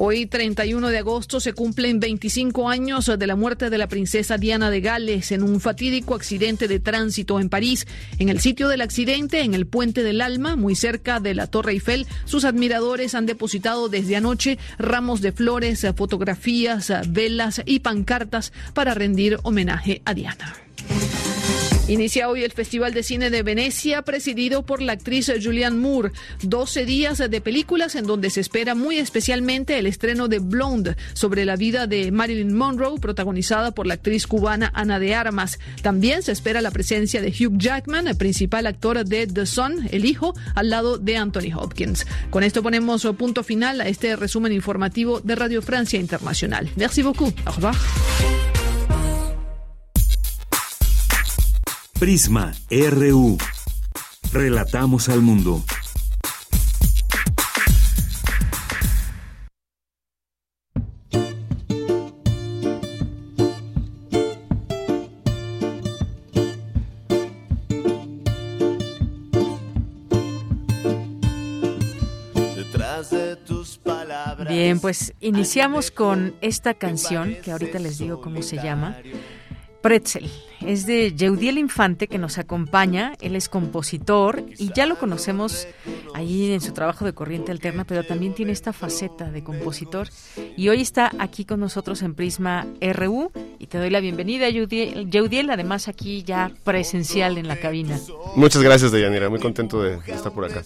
Hoy, 31 de agosto, se cumplen 25 años de la muerte de la princesa Diana de Gales en un fatídico accidente de tránsito en París. En el sitio del accidente, en el Puente del Alma, muy cerca de la Torre Eiffel, sus admiradores han depositado desde anoche ramos de flores, fotografías, velas y pancartas para rendir homenaje a Diana. Inicia hoy el Festival de Cine de Venecia, presidido por la actriz Julianne Moore. 12 días de películas en donde se espera muy especialmente el estreno de Blonde, sobre la vida de Marilyn Monroe, protagonizada por la actriz cubana Ana de Armas. También se espera la presencia de Hugh Jackman, el principal actor de The Son, el hijo, al lado de Anthony Hopkins. Con esto ponemos punto final a este resumen informativo de Radio Francia Internacional. Merci beaucoup. Au revoir. Prisma RU. Relatamos al mundo. Bien, pues iniciamos con esta canción que ahorita les digo cómo se llama. Pretzel. Es de Yeudiel Infante que nos acompaña. Él es compositor y ya lo conocemos ahí en su trabajo de corriente alterna, pero también tiene esta faceta de compositor. Y hoy está aquí con nosotros en Prisma RU y te doy la bienvenida, Yeudiel, además aquí ya presencial en la cabina. Muchas gracias, Deyanira. Muy contento de estar por acá.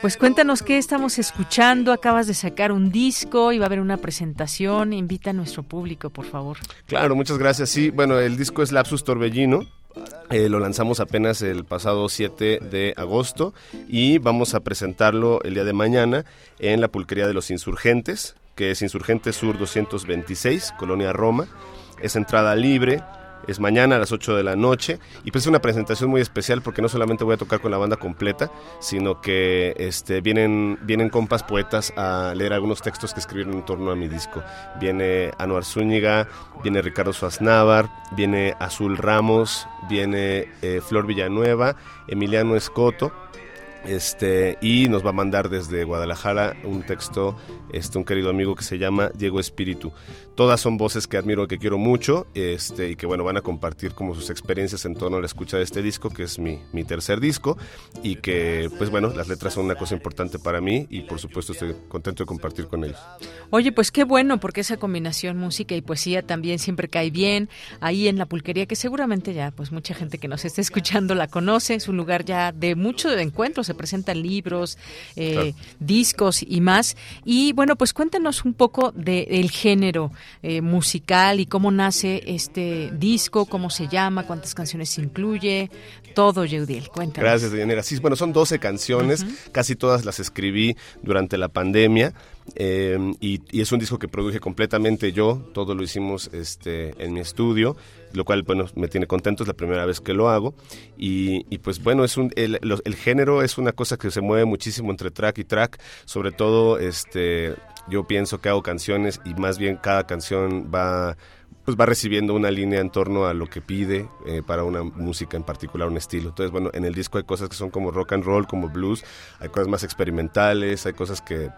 Pues cuéntanos qué estamos escuchando. Acabas de sacar un disco y va a haber una presentación. Invita a nuestro público, por favor. Claro, muchas gracias. Sí, bueno, el disco es Lapsus Torbellino. Eh, lo lanzamos apenas el pasado 7 de agosto y vamos a presentarlo el día de mañana en la Pulquería de los Insurgentes, que es Insurgentes Sur 226, Colonia Roma. Es entrada libre, es mañana a las 8 de la noche y pues es una presentación muy especial porque no solamente voy a tocar con la banda completa, sino que este, vienen, vienen compas poetas a leer algunos textos que escribieron en torno a mi disco. Viene Anuar Zúñiga, viene Ricardo Suaznávar, viene Azul Ramos, viene eh, Flor Villanueva, Emiliano Escoto Este, y nos va a mandar desde Guadalajara un texto, este, un querido amigo que se llama Diego Espíritu. Todas son voces que admiro, que quiero mucho, este, y que bueno, van a compartir como sus experiencias en torno a la escucha de este disco, que es mi, mi tercer disco, y que pues bueno, las letras son una cosa importante para mí, y por supuesto estoy contento de compartir con ellos. Oye, pues qué bueno, porque esa combinación música y poesía también siempre cae bien ahí en la pulquería, que seguramente ya pues mucha gente que nos está escuchando la conoce, es un lugar ya de mucho encuentro, se presentan libros, eh, discos y más. Y bueno, pues cuéntanos un poco del género eh, musical y cómo nace este disco, cómo se llama, cuántas canciones incluye, todo, Yeudiel. Cuéntanos. Gracias, Dianera. Sí, bueno, son 12 canciones, casi todas las escribí durante la pandemia. Eh, y, es un disco que produje completamente yo, todo lo hicimos este, en mi estudio, lo cual bueno, me tiene contento, es la primera vez que lo hago. Y, pues bueno, es un, el, el, género es una cosa que se mueve muchísimo entre track y track, sobre todo este, yo pienso que hago canciones y más bien cada canción va pues va recibiendo una línea en torno a lo que pide eh, para una música en particular, un estilo. Entonces, bueno, en el disco hay cosas que son como rock and roll, como blues, hay cosas más experimentales, hay cosas que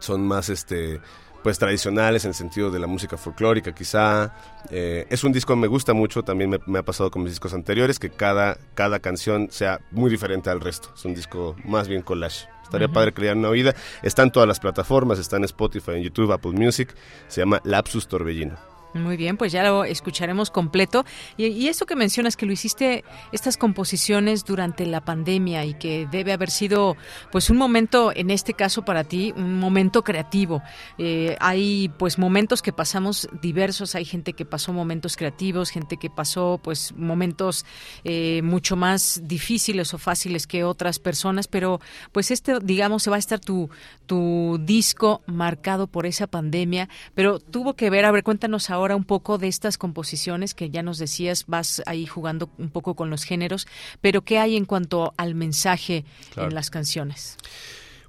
son más este pues tradicionales en el sentido de la música folclórica quizá. Eh, es un disco que me gusta mucho, también me, ha pasado con mis discos anteriores, que cada, cada canción sea muy diferente al resto. Es un disco más bien collage. Estaría padre crear una vida. Está en todas las plataformas, está en Spotify, en YouTube, Apple Music. Se llama Lapsus Torbellino. Muy bien, pues ya lo escucharemos completo. Y, y, esto que mencionas, que lo hiciste, estas composiciones durante la pandemia y que debe haber sido, pues, un momento, en este caso para ti, un momento creativo. Eh, hay, pues, momentos que pasamos diversos. Hay gente que pasó momentos creativos, gente que pasó, pues, momentos eh, mucho más difíciles o fáciles que otras personas. Pero, pues, este, digamos, se va a estar tu, tu disco marcado por esa pandemia. Pero tuvo que ver, a ver, cuéntanos ahora ahora un poco de estas composiciones que ya nos decías, vas ahí jugando un poco con los géneros, pero ¿qué hay en cuanto al mensaje en las canciones?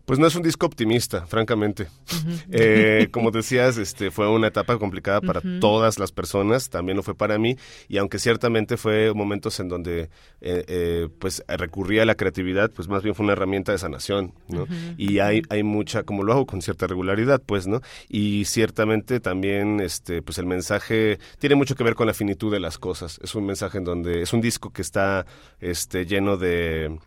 Pues no es un disco optimista, francamente. Eh, como decías, este, fue una etapa complicada para todas las personas, también lo fue para mí, y aunque ciertamente fue momentos en donde eh, eh, pues recurría a la creatividad, pues más bien fue una herramienta de sanación, ¿no? Y hay, hay mucha, como lo hago con cierta regularidad, pues, ¿no? Y ciertamente también, este, pues el mensaje tiene mucho que ver con la finitud de las cosas. Es un mensaje en donde, es un disco que está, este, lleno de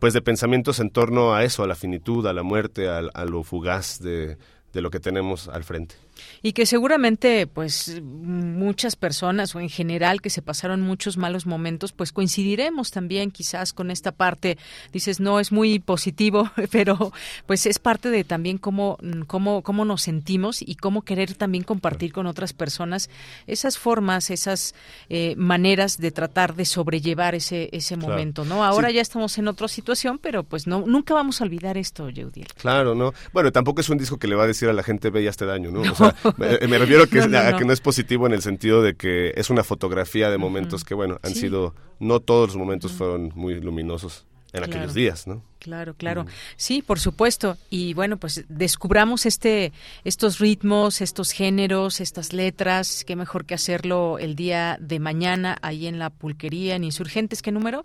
pues de pensamientos en torno a eso, a la finitud, a la muerte, a, a lo fugaz de, de lo que tenemos al frente y que seguramente pues muchas personas o en general que se pasaron muchos malos momentos pues coincidiremos también quizás con esta parte. Dices no es muy positivo pero pues es parte de también cómo cómo cómo nos sentimos y cómo querer también compartir con otras personas esas formas esas eh, maneras de tratar de sobrellevar ese ese momento no ahora ya estamos en otra situación pero pues no nunca vamos a olvidar esto Yeudiel claro no bueno tampoco es un disco que le va a decir a la gente ve este daño no, me, refiero que, a que no es positivo en el sentido de que es una fotografía de momentos que, bueno, han sido, no todos los momentos fueron muy luminosos en aquellos días, ¿no? Claro, claro. Sí, por supuesto. Y bueno, pues descubramos este, estos ritmos, estos géneros, estas letras. Qué mejor que hacerlo el día de mañana ahí en la pulquería en Insurgentes. ¿Qué número?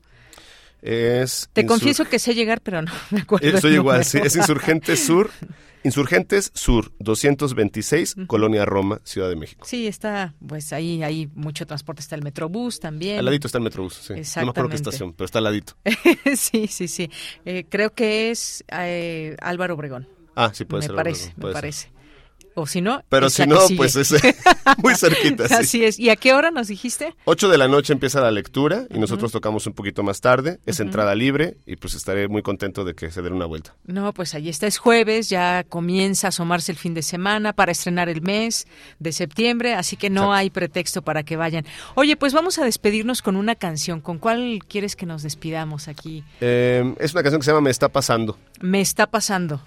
Es Te confieso que sé llegar, pero no me acuerdo. Soy igual, sí. Es Insurgentes Sur Insurgentes Sur 226, Colonia Roma, Ciudad de México. Sí, está, pues ahí hay mucho transporte, está el Metrobús también. Al ladito está el Metrobús, sí. Exactamente. No me acuerdo qué estación, pero está al ladito. sí, sí, sí. Eh, creo que es eh, Álvaro Obregón. Ah, sí, puede me ser. Parece, me parece o si no. Pero si no, pues es muy cerquita. Así es. ¿Y a qué hora nos dijiste? 8 de la noche empieza la lectura y nosotros tocamos un poquito más tarde. Es entrada libre y pues estaré muy contento de que se den una vuelta. No, pues ahí está, es jueves, ya comienza a asomarse el fin de semana para estrenar el mes de septiembre, así que no hay pretexto para que vayan. Oye, pues vamos a despedirnos con una canción. ¿Con cuál quieres que nos despidamos aquí? Eh, es una canción que se llama Me está pasando. Me está pasando.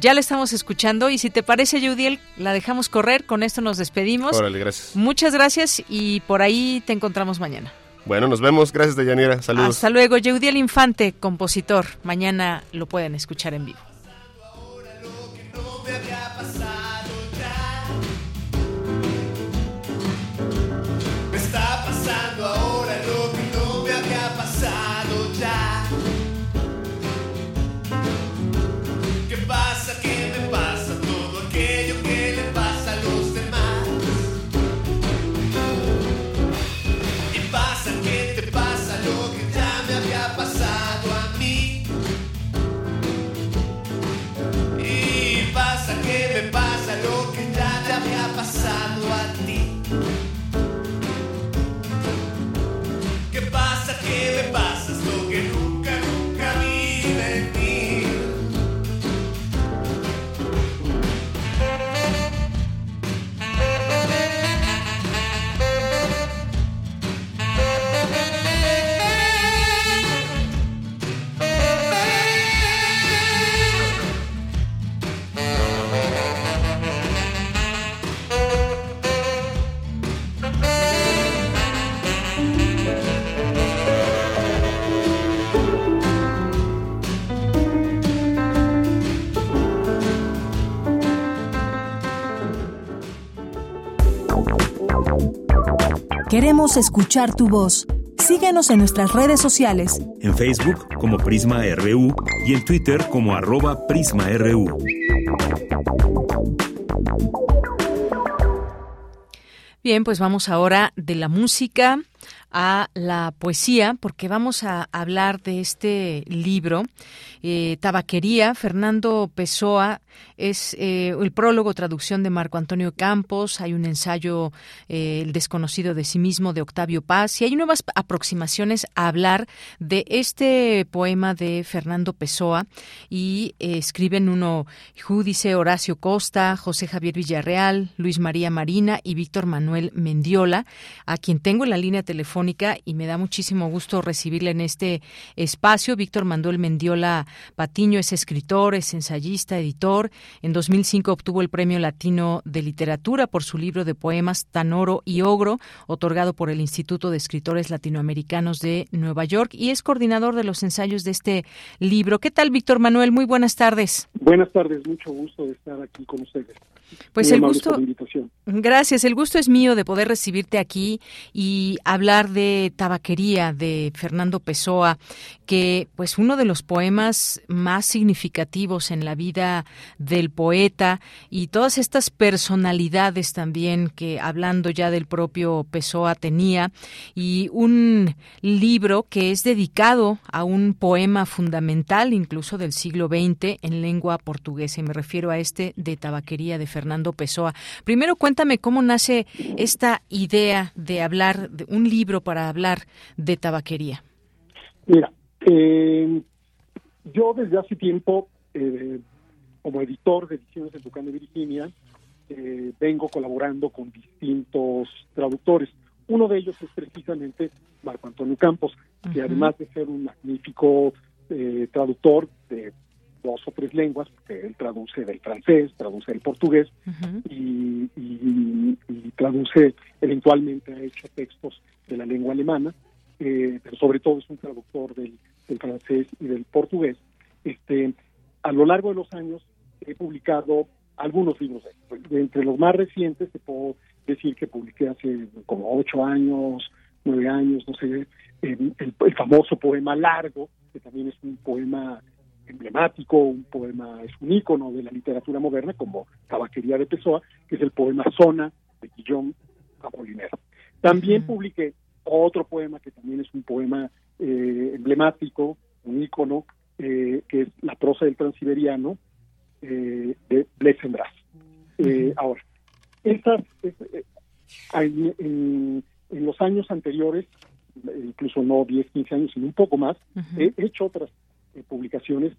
Ya la estamos escuchando y si te parece, Yudiel, la dejamos correr. Con esto nos despedimos. Órale, gracias. Muchas gracias y por ahí te encontramos mañana. Bueno, nos vemos. Gracias, Deyanira. Saludos. Hasta luego. Yudiel Infante, compositor. Mañana lo pueden escuchar en vivo. me pasa lo que ya te había pasado. Queremos escuchar tu voz. Síguenos en nuestras redes sociales. En Facebook como Prisma RU y en Twitter como arroba PrismaRU. Bien, pues vamos ahora de la música a la poesía, porque vamos a hablar de este libro, eh, Tabaquería. Fernando Pessoa es eh, el prólogo, traducción de Marco Antonio Campos. Hay un ensayo, eh, El desconocido de sí mismo, de Octavio Paz. Y hay nuevas aproximaciones a hablar de este poema de Fernando Pessoa. Y escriben uno, dice Horacio Costa, José Javier Villarreal, Luis María Marina y Víctor Manuel Mendiola, a quien tengo en la línea telefónica y me da muchísimo gusto recibirle en este espacio. Víctor Manuel Mendiola Patiño es escritor, es ensayista, editor. En 2005 obtuvo el Premio Latino de Literatura por su libro de poemas Tanoro y Ogro, otorgado por el Instituto de Escritores Latinoamericanos de Nueva York y es coordinador de los ensayos de este libro. ¿Qué tal, Víctor Manuel? Muy buenas tardes. Buenas tardes, mucho gusto de estar aquí con ustedes. Pues el gusto. Gracias, el gusto es mío de poder recibirte aquí y hablar de Tabaquería de Fernando Pessoa, que pues uno de los poemas más significativos en la vida del poeta y todas estas personalidades también que hablando ya del propio Pessoa tenía y un libro que es dedicado a un poema fundamental incluso del siglo XX en lengua portuguesa y me refiero a este de Tabaquería de Fernando Pessoa. Primero cuéntame cómo nace esta idea de hablar de un libro para hablar de tabaquería. Mira, eh, yo desde hace tiempo, eh, como editor de ediciones de Tucán de Virginia, eh, vengo colaborando con distintos traductores. Uno de ellos es precisamente Marco Antonio Campos, que además de ser un magnífico traductor de dos o tres lenguas, porque él traduce del francés, traduce del portugués y, traduce, eventualmente ha hecho textos de la lengua alemana, eh, pero sobre todo es un traductor del, francés y del portugués. Este, a lo largo de los años he publicado algunos libros de, entre los más recientes te puedo decir que publiqué hace como ocho años, nueve años, no sé, el, el famoso poema largo, que también es un poema emblemático, un poema, es un ícono de la literatura moderna, como Tabaquería de Pessoa, que es el poema Zona de Guillaume Apollinaire. También publiqué otro poema que también es un poema eh, emblemático, un ícono, eh, que es La prosa del transiberiano eh, de Blaise ahora, estas, en, en, los años anteriores, incluso no 10, 15 años, sino un poco más, he hecho otras publicaciones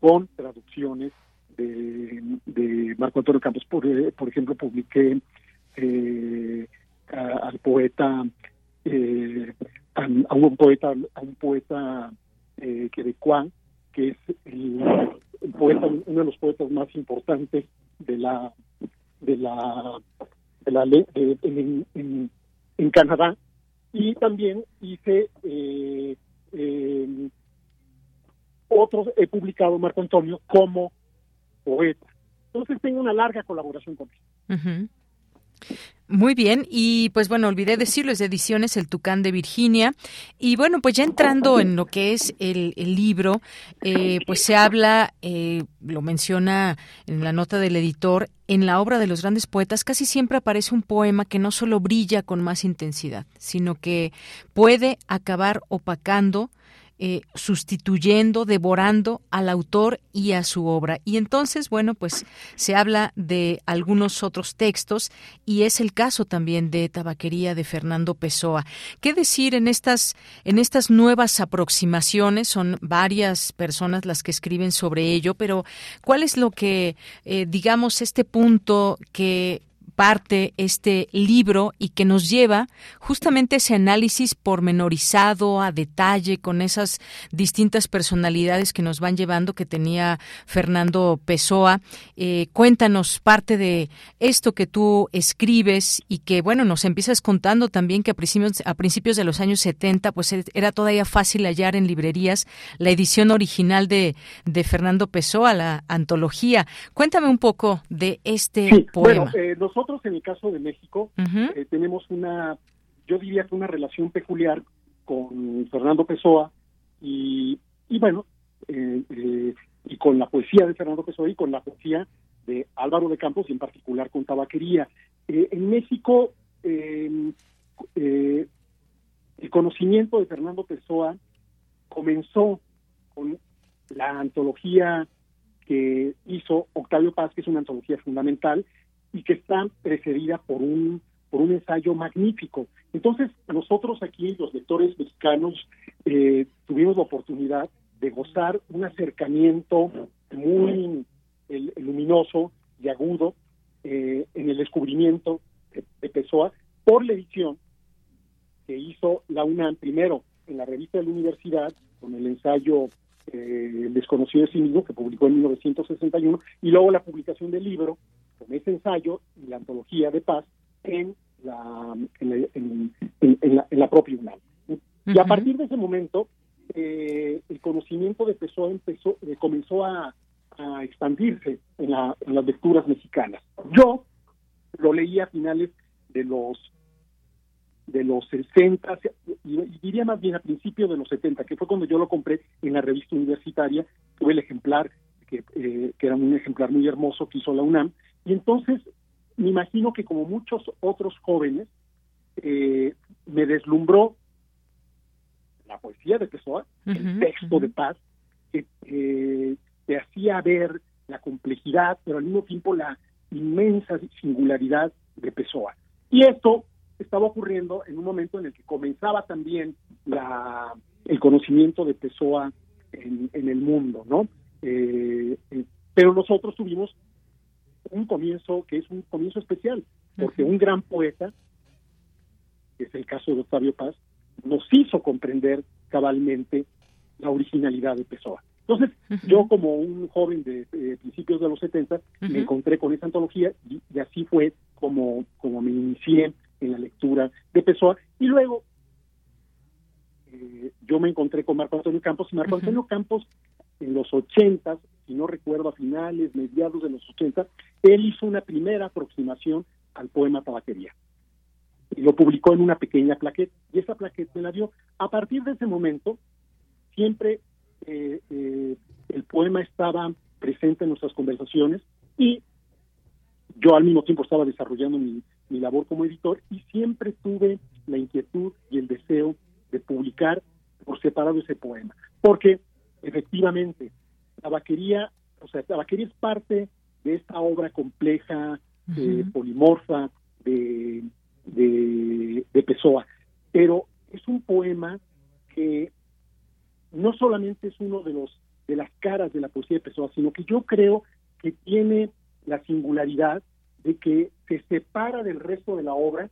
con traducciones de, Marco Antonio Campos. Por, por ejemplo, publiqué al poeta, a, un poeta, a un poeta eh, quebecuán, que es el, poeta, uno de los poetas más importantes de la de la de la ley en, en, Canadá y también hice eh, otros he publicado Marco Antonio como poeta. Entonces tengo una larga colaboración con él. Muy bien, y pues bueno, olvidé decirlo, es de Ediciones El Tucán de Virginia. Y bueno, pues ya entrando en lo que es el, libro, eh, pues se habla, eh, lo menciona en la nota del editor, en la obra de los grandes poetas casi siempre aparece un poema que no solo brilla con más intensidad, sino que puede acabar opacando eh, sustituyendo, devorando al autor y a su obra. Y entonces, bueno, pues se habla de algunos otros textos y es el caso también de Tabaquería de Fernando Pessoa. ¿Qué decir en estas, en estas nuevas aproximaciones? Son varias personas las que escriben sobre ello, pero ¿cuál es lo que, eh, digamos, este punto que parte este libro y que nos lleva justamente ese análisis pormenorizado a detalle con esas distintas personalidades que nos van llevando que tenía Fernando Pessoa. Eh, cuéntanos parte de esto que tú escribes y que bueno nos empiezas contando también que a principios, a principios de los años 70 pues e, era todavía fácil hallar en librerías la edición original de, de Fernando Pessoa, la antología. Cuéntame un poco de este poema. Eh, nosotros en el caso de México eh, tenemos una yo diría que una relación peculiar con Fernando Pessoa y, y bueno, eh, eh, y con la poesía de Fernando Pessoa y con la poesía de Álvaro de Campos y en particular con Tabaquería. En México, eh, el conocimiento de Fernando Pessoa comenzó con la antología que hizo Octavio Paz, que es una antología fundamental y que está precedida por un por un ensayo magnífico. Entonces, nosotros aquí, los lectores mexicanos, eh, tuvimos la oportunidad de gozar un acercamiento muy el, luminoso y agudo eh, en el descubrimiento de, de Pessoa por la edición que hizo la UNAM primero en la revista de la universidad con el ensayo eh, El desconocido de sí mismo que publicó en 1961 y luego la publicación del libro con ese ensayo y la antología de paz en la en la, en, en- la, en la propia UNAM. Y a partir de ese momento eh, el conocimiento de Pessoa empezó eh, comenzó a, a expandirse en, la- en las lecturas mexicanas. Yo lo leí a finales de los de los 60 y, y diría más bien a principios de los 70, que fue cuando yo lo compré en la revista universitaria, tuve el ejemplar que, eh, que era un ejemplar muy hermoso que hizo la UNAM, y entonces me imagino que como muchos otros jóvenes, eh, me deslumbró la poesía de Pessoa, el texto de paz, que eh, te hacía ver la complejidad, pero al mismo tiempo la inmensa singularidad de Pessoa. Y esto estaba ocurriendo en un momento en el que comenzaba también la, el conocimiento de Pessoa en, en el mundo, ¿no? Eh, eh, pero nosotros tuvimos un comienzo que es un comienzo especial, porque un gran poeta, que es el caso de Octavio Paz, nos hizo comprender cabalmente la originalidad de Pessoa. Entonces, yo como un joven de eh, principios de los 70, me encontré con esa antología y, y así fue como, como me inicié en la lectura de Pessoa. Y luego eh, yo me encontré con Marco Antonio Campos y Marco Antonio Campos en los 80, no recuerdo a finales, mediados de los 80, él hizo una primera aproximación al poema Tabaquería y lo publicó en una pequeña plaqueta y esa plaqueta me la dio. A partir de ese momento, siempre eh, eh, el poema estaba presente en nuestras conversaciones y yo al mismo tiempo estaba desarrollando mi, mi labor como editor y siempre tuve la inquietud y el deseo de publicar por separado ese poema, porque efectivamente Tabaquería, o sea, Tabaquería es parte de esta obra compleja, eh, polimorfa de, de, de Pessoa, pero es un poema que no solamente es uno de los de las caras de la poesía de Pessoa, sino que yo creo que tiene la singularidad de que se separa del resto de la obra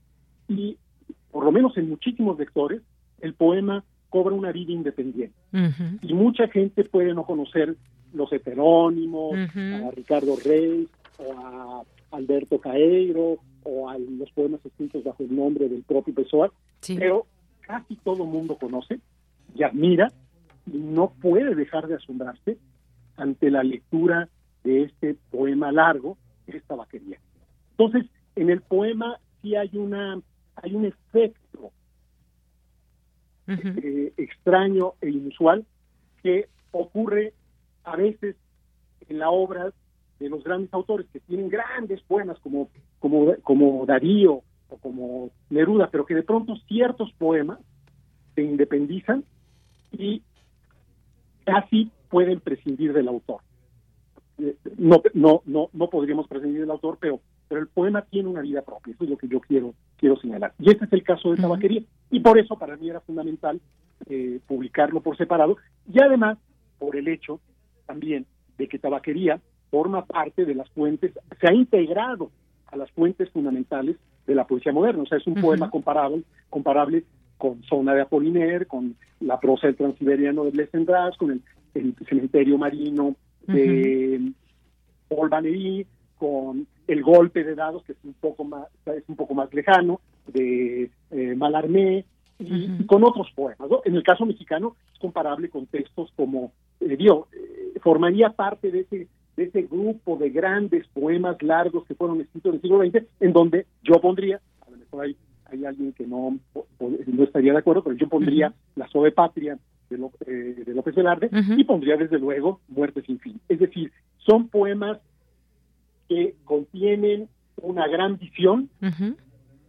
y, por lo menos en muchísimos lectores, el poema cobra una vida independiente. Y mucha gente puede no conocer los heterónimos, a Ricardo Rey, o a Alberto Caeiro, o a los poemas escritos bajo el nombre del propio Pessoa, pero casi todo el mundo conoce y admira y no puede dejar de asombrarse ante la lectura de este poema largo, esta vaquería. Entonces, en el poema sí hay una hay un efecto eh, extraño e inusual que ocurre a veces en la obra de los grandes autores que tienen grandes poemas como como como Darío o como Neruda, pero que de pronto ciertos poemas se independizan y casi pueden prescindir del autor. Eh, No, no, no, no podríamos prescindir del autor, pero, pero el poema tiene una vida propia. Eso es lo que yo quiero, quiero señalar. Y este es el caso de Tabaquería. Y por eso para mí era fundamental eh, publicarlo por separado. Y además, por el hecho también de que Tabaquería forma parte de las fuentes, se ha integrado a las fuentes fundamentales de la poesía moderna. O sea, es un poema comparable, comparable con Zona de Apollinaire, con la prosa del transiberiano de Blaise con el, el cementerio marino de Paul Valéry, con el golpe de dados, que es un poco más, es un poco más lejano, de eh, Mallarmé, y, y con otros poemas. ¿no? En el caso mexicano es comparable con textos como, eh, digo, eh, formaría parte de ese de ese grupo de grandes poemas largos que fueron escritos en el siglo XX, en donde yo pondría, a lo mejor hay, hay alguien que no, no estaría de acuerdo, pero yo pondría La Sobe Patria de, eh, de López Velarde y pondría desde luego Muerte sin fin. Es decir, son poemas que contienen una gran visión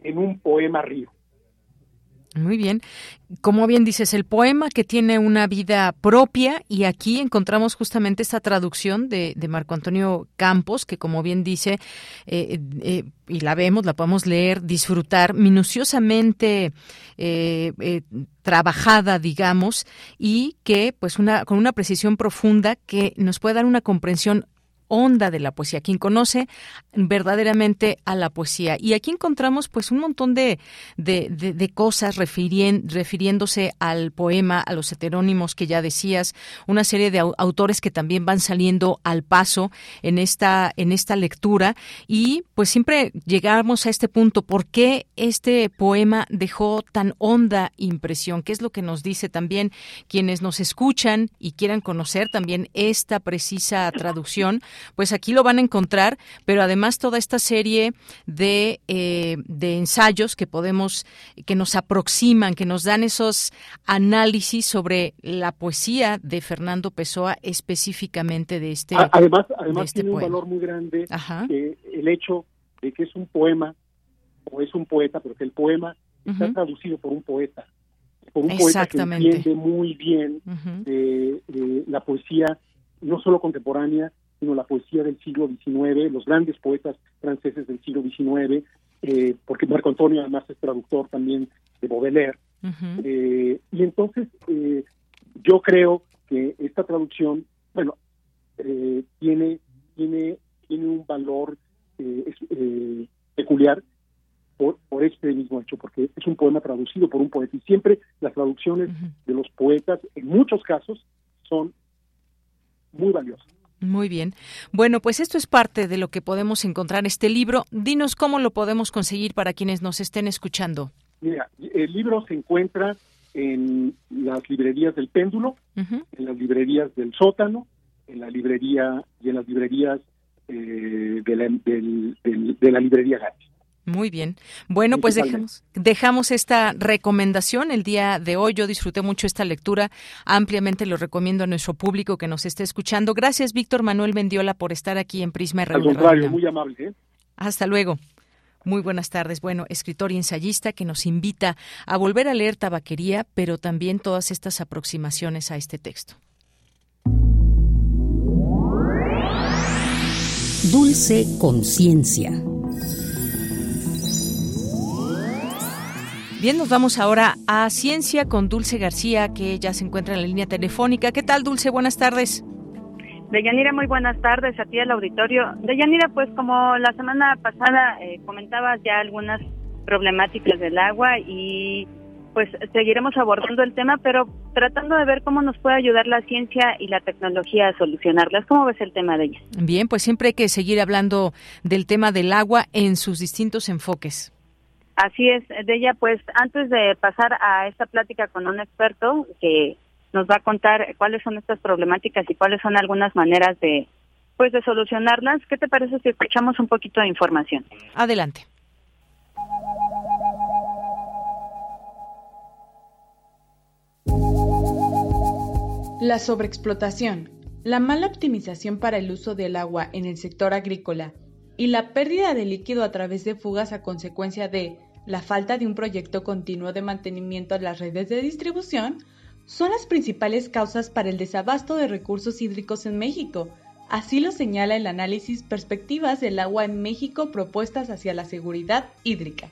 en un poema río. Muy bien. Como bien dices, el poema que tiene una vida propia y aquí encontramos justamente esta traducción de, Marco Antonio Campos, que como bien dice, eh, eh, y la vemos, la podemos leer, disfrutar minuciosamente eh, trabajada, digamos, y que pues una, con una precisión profunda que nos puede dar una comprensión honda de la poesía, quien conoce verdaderamente a la poesía. Y aquí encontramos pues un montón de, de, cosas refiriéndose al poema, a los heterónimos que ya decías, una serie de autores que también van saliendo al paso en esta, en esta lectura. Y pues siempre llegamos a este punto, ¿por qué este poema dejó tan honda impresión? ¿Qué es lo que nos dice también quienes nos escuchan y quieran conocer también esta precisa traducción? Pues aquí lo van a encontrar, pero además toda esta serie de, eh, de ensayos que podemos, que nos aproximan, que nos dan esos análisis sobre la poesía de Fernando Pessoa específicamente de este Además, además este tiene un valor muy grande el hecho de que es un poema o es un poeta, pero que el poema está traducido por un poeta, por un poeta que entiende muy bien la poesía no solo contemporánea, sino la poesía del siglo XIX, los grandes poetas franceses del siglo XIX, eh, porque Marco Antonio además es traductor también de Baudelaire. Eh, y entonces eh, yo creo que esta traducción, bueno, tiene, tiene, tiene un valor peculiar por, por, este mismo hecho, porque es un poema traducido por un poeta. Y siempre las traducciones de los poetas, en muchos casos, son muy valiosas. Muy bien. Bueno, pues esto es parte de lo que podemos encontrar en este libro. Dinos cómo lo podemos conseguir para quienes nos estén escuchando. Mira, el libro se encuentra en las librerías del péndulo, en las librerías del sótano, en la librería y en las librerías eh, de, la, de la librería Gatti. Muy bien. Bueno, pues dejamos, dejamos esta recomendación el día de hoy. Yo disfruté mucho esta lectura. Ampliamente lo recomiendo a nuestro público que nos esté escuchando. Gracias, Víctor Manuel Mendiola, por estar aquí en Prisma Al contrario, muy amable. ¿eh? Hasta luego. Muy buenas tardes. Bueno, escritor y ensayista que nos invita a volver a leer Tabaquería, pero también todas estas aproximaciones a este texto. Dulce conciencia. Bien, nos vamos ahora a Ciencia con Dulce García, que ya se encuentra en la línea telefónica. ¿Qué tal, Dulce? Buenas tardes. Deyanira, muy buenas tardes a ti al auditorio. Deyanira, pues como la semana pasada eh, comentabas ya algunas problemáticas del agua y pues seguiremos abordando el tema, pero tratando de ver cómo nos puede ayudar la ciencia y la tecnología a solucionarlas. ¿Cómo ves el tema de ellas? Bien, pues siempre hay que seguir hablando del tema del agua en sus distintos enfoques. Así es, de ella, pues antes de pasar a esta plática con un experto que nos va a contar cuáles son estas problemáticas y cuáles son algunas maneras de pues de solucionarlas, ¿qué te parece si escuchamos un poquito de información? Adelante. La sobreexplotación, la mala optimización para el uso del agua en el sector agrícola y la pérdida de líquido a través de fugas a consecuencia de la falta de un proyecto continuo de mantenimiento de las redes de distribución son las principales causas para el desabasto de recursos hídricos en México. Así lo señala el análisis Perspectivas del agua en México propuestas hacia la seguridad hídrica.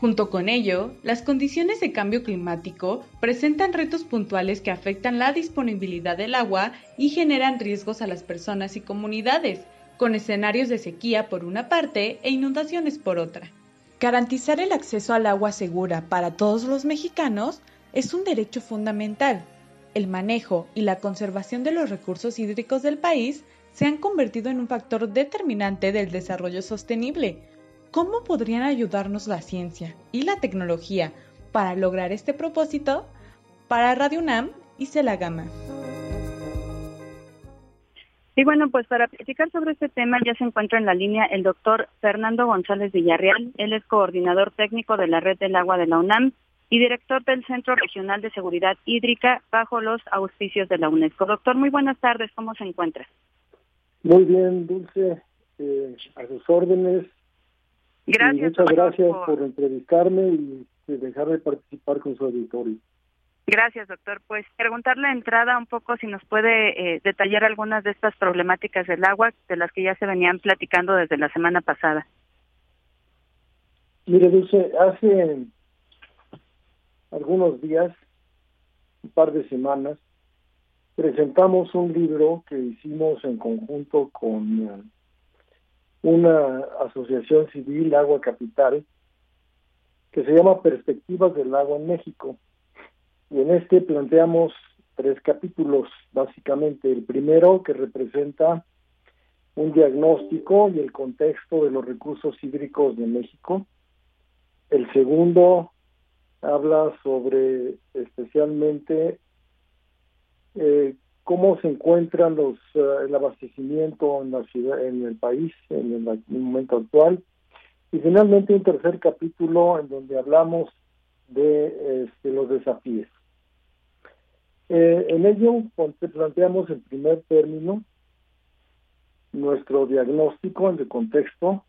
Junto con ello, las condiciones de cambio climático presentan retos puntuales que afectan la disponibilidad del agua y generan riesgos a las personas y comunidades, con escenarios de sequía por una parte e inundaciones por otra. Garantizar el acceso al agua segura para todos los mexicanos es un derecho fundamental. El manejo y la conservación de los recursos hídricos del país se han convertido en un factor determinante del desarrollo sostenible. ¿Cómo podrían ayudarnos la ciencia y la tecnología para lograr este propósito? Para Radio UNAM y Celagama. Y bueno, pues para platicar sobre este tema ya se encuentra en la línea el doctor Fernando González Villarreal. Él es coordinador técnico de la Red del Agua de la UNAM y director del Centro Regional de Seguridad Hídrica bajo los auspicios de la UNESCO. Doctor, muy buenas tardes, ¿cómo se encuentra? Muy bien, Dulce, eh, a sus órdenes. Gracias. muchas gracias por... entrevistarme y dejarme participar con su auditorio. Gracias, doctor. Pues preguntarle entrada un poco si nos puede eh, detallar algunas de estas problemáticas del agua de las que ya se venían platicando desde la semana pasada. Mire, Dulce, hace algunos días, un par de semanas, presentamos un libro que hicimos en conjunto con eh, una asociación civil, Agua Capital, que se llama Perspectivas del Agua en México. Y en este planteamos tres capítulos, básicamente. El primero, que representa un diagnóstico y el contexto de los recursos hídricos de México. El segundo, habla sobre especialmente eh, cómo se encuentran los eh, el abastecimiento en la ciudad en el país en el, momento actual y finalmente un tercer capítulo en donde hablamos de este, los desafíos eh, en ello planteamos en primer término nuestro diagnóstico en el contexto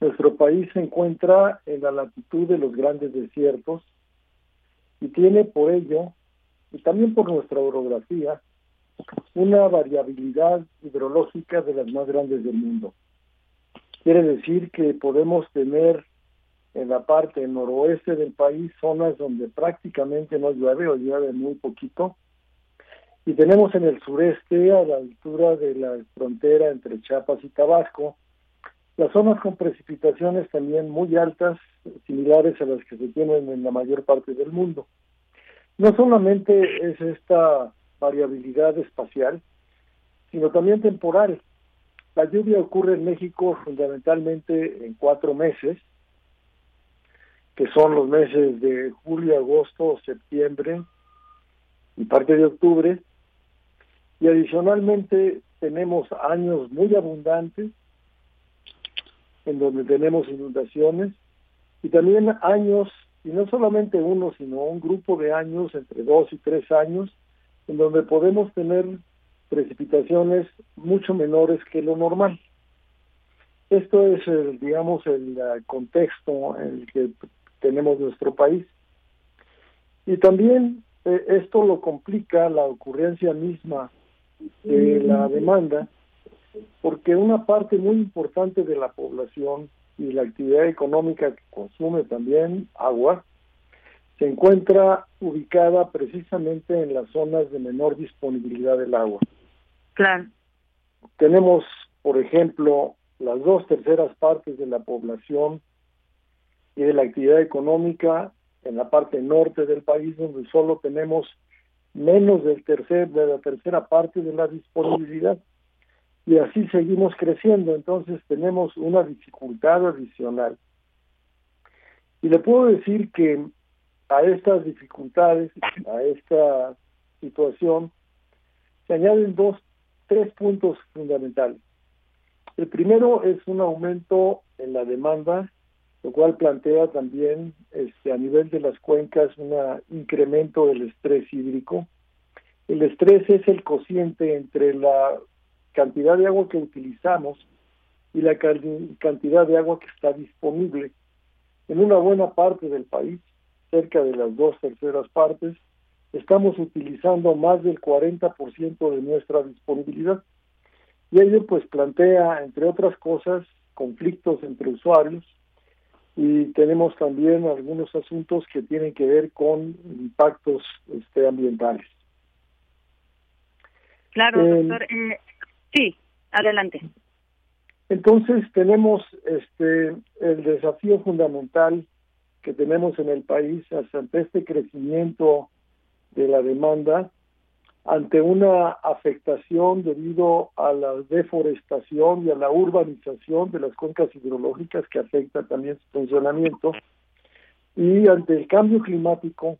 nuestro país se encuentra en la latitud de los grandes desiertos y tiene por ello, y también por nuestra orografía, una variabilidad hidrológica de las más grandes del mundo. Quiere decir que podemos tener en la parte noroeste del país zonas donde prácticamente no llueve o llueve muy poquito. Y tenemos en el sureste, a la altura de la frontera entre Chiapas y Tabasco, las zonas con precipitaciones también muy altas, similares a las que se tienen en la mayor parte del mundo. No solamente es esta variabilidad espacial, sino también temporal. La lluvia ocurre en México fundamentalmente en cuatro meses, que son los meses de julio, agosto, septiembre y parte de octubre. Y adicionalmente tenemos años muy abundantes en donde tenemos inundaciones, y también años, y no solamente uno, sino un grupo de años, entre dos y tres años, en donde podemos tener precipitaciones mucho menores que lo normal. Esto es, el, digamos, el contexto en el que tenemos nuestro país. Y también eh, esto lo complica la ocurrencia misma de la demanda, porque una parte muy importante de la población y la actividad económica que consume también agua se encuentra ubicada precisamente en las zonas de menor disponibilidad del agua. Claro. Tenemos, por ejemplo, las dos terceras partes de la población de la actividad económica en la parte norte del país, donde solo tenemos menos del tercer, de la tercera parte de la disponibilidad y así seguimos creciendo, entonces tenemos una dificultad adicional. Y le puedo decir que a estas dificultades, a esta situación, se añaden dos, tres puntos fundamentales. El primero es un aumento en la demanda, lo cual plantea también este, a nivel de las cuencas un incremento del estrés hídrico. El estrés es el cociente entre la cantidad de agua que utilizamos y la cantidad de agua que está disponible. En una buena parte del país, cerca de las dos terceras partes, estamos utilizando más del 40% de nuestra disponibilidad. Y ello pues plantea, entre otras cosas, conflictos entre usuarios y tenemos también algunos asuntos que tienen que ver con impactos este, ambientales. Claro, doctor. Eh, Sí, adelante. Entonces tenemos este el desafío fundamental que tenemos en el país ante este crecimiento de la demanda, ante una afectación debido a la deforestación y a la urbanización de las cuencas hidrológicas que afecta también su funcionamiento, y ante el cambio climático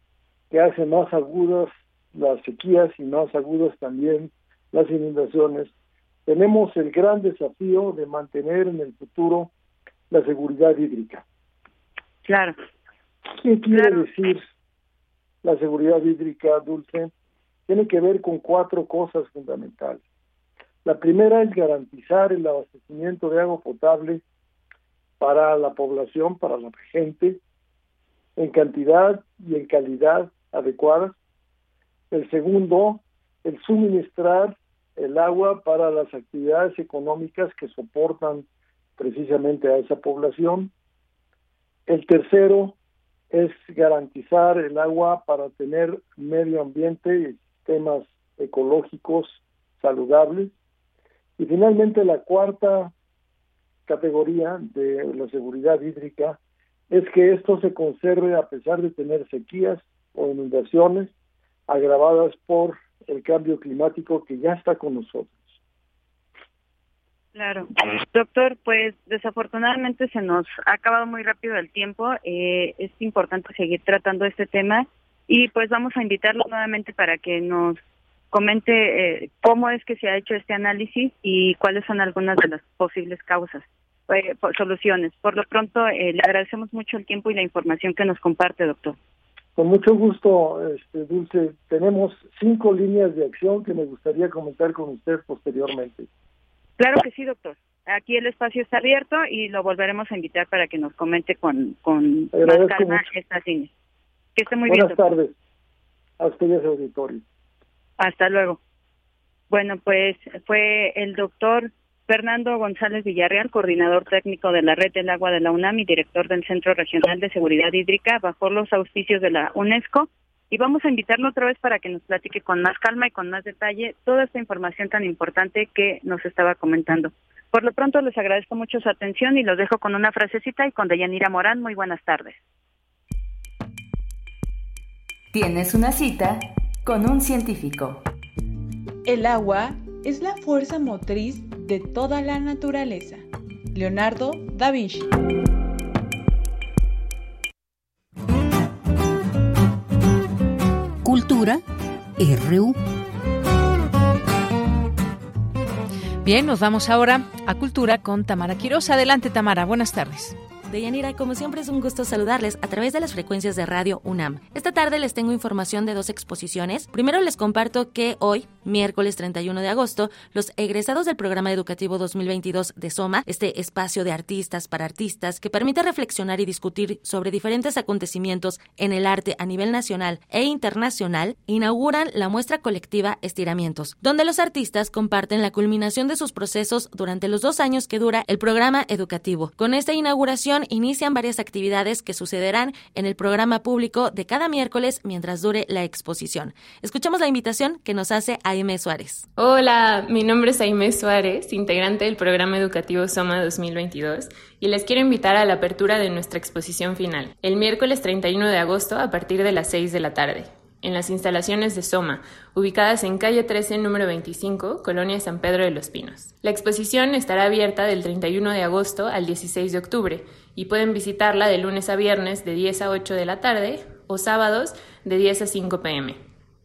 que hace más agudas las sequías y más agudas también las inundaciones, tenemos el gran desafío de mantener en el futuro la seguridad hídrica. Claro. ¿Qué quiere decir la seguridad hídrica, Dulce? Tiene que ver con cuatro cosas fundamentales. La primera es garantizar el abastecimiento de agua potable para la población, para la gente, en cantidad y en calidad adecuadas. El segundo, el suministrar el agua para las actividades económicas que soportan precisamente a esa población. El tercero es garantizar el agua para tener medio ambiente sistemas ecológicos saludables. Y finalmente la cuarta categoría de la seguridad hídrica es que esto se conserve a pesar de tener sequías o inundaciones agravadas por el cambio climático que ya está con nosotros. Claro. Doctor, pues desafortunadamente se nos ha acabado muy rápido el tiempo. Eh, es importante seguir tratando este tema y pues vamos a invitarlo nuevamente para que nos comente eh, cómo es que se ha hecho este análisis y cuáles son algunas de las posibles causas, eh, soluciones. Por lo pronto, eh, le agradecemos mucho el tiempo y la información que nos comparte, doctor. Con mucho gusto, este, Dulce. Tenemos cinco líneas de acción que me gustaría comentar con usted posteriormente. Claro que sí, doctor. Aquí el espacio está abierto y lo volveremos a invitar para que nos comente con, con más calma estas líneas. Que esté muy Buenas bien. Buenas tardes. A ustedes, auditorio. Hasta luego. Bueno, pues fue el doctor Fernando González Villarreal, coordinador técnico de la Red del Agua de la UNAM y director del Centro Regional de Seguridad Hídrica, bajo los auspicios de la UNESCO. Y vamos a invitarlo otra vez para que nos platique con más calma y con más detalle toda esta información tan importante que nos estaba comentando. Por lo pronto les agradezco mucho su atención y los dejo con una frasecita y con Deyanira Morán. Muy buenas tardes. Tienes una cita con un científico. El agua es la fuerza motriz de toda la naturaleza. Leonardo da Vinci. Cultura RU. Bien, nos vamos ahora a Cultura con Tamara Quiroz. Adelante, Tamara. Buenas tardes. Deyanira, como siempre es un gusto saludarles a través de las frecuencias de Radio UNAM. Esta tarde les tengo información de dos exposiciones. Primero les comparto que hoy, miércoles 31 de agosto, los egresados del programa educativo 2022 de SOMA, este espacio de artistas para artistas que permite reflexionar y discutir sobre diferentes acontecimientos en el arte a nivel nacional e internacional, inauguran la muestra colectiva Estiramientos, donde los artistas comparten la culminación de sus procesos durante los dos años que dura el programa educativo. Con esta inauguración inician varias actividades que sucederán en el programa público de cada miércoles mientras dure la exposición. Escuchamos la invitación que nos hace Aime Suárez. Hola, mi nombre es Aime Suárez, integrante del programa educativo Soma 2022, y les quiero invitar a la apertura de nuestra exposición final, el miércoles 31 de agosto a partir de las 6 de la tarde en las instalaciones de Soma, ubicadas en calle 13, número 25, Colonia San Pedro de los Pinos. La exposición estará abierta del 31 de agosto al 16 de octubre y pueden visitarla de lunes a viernes de 10 a 8 de la tarde o sábados de 10 a 5 pm.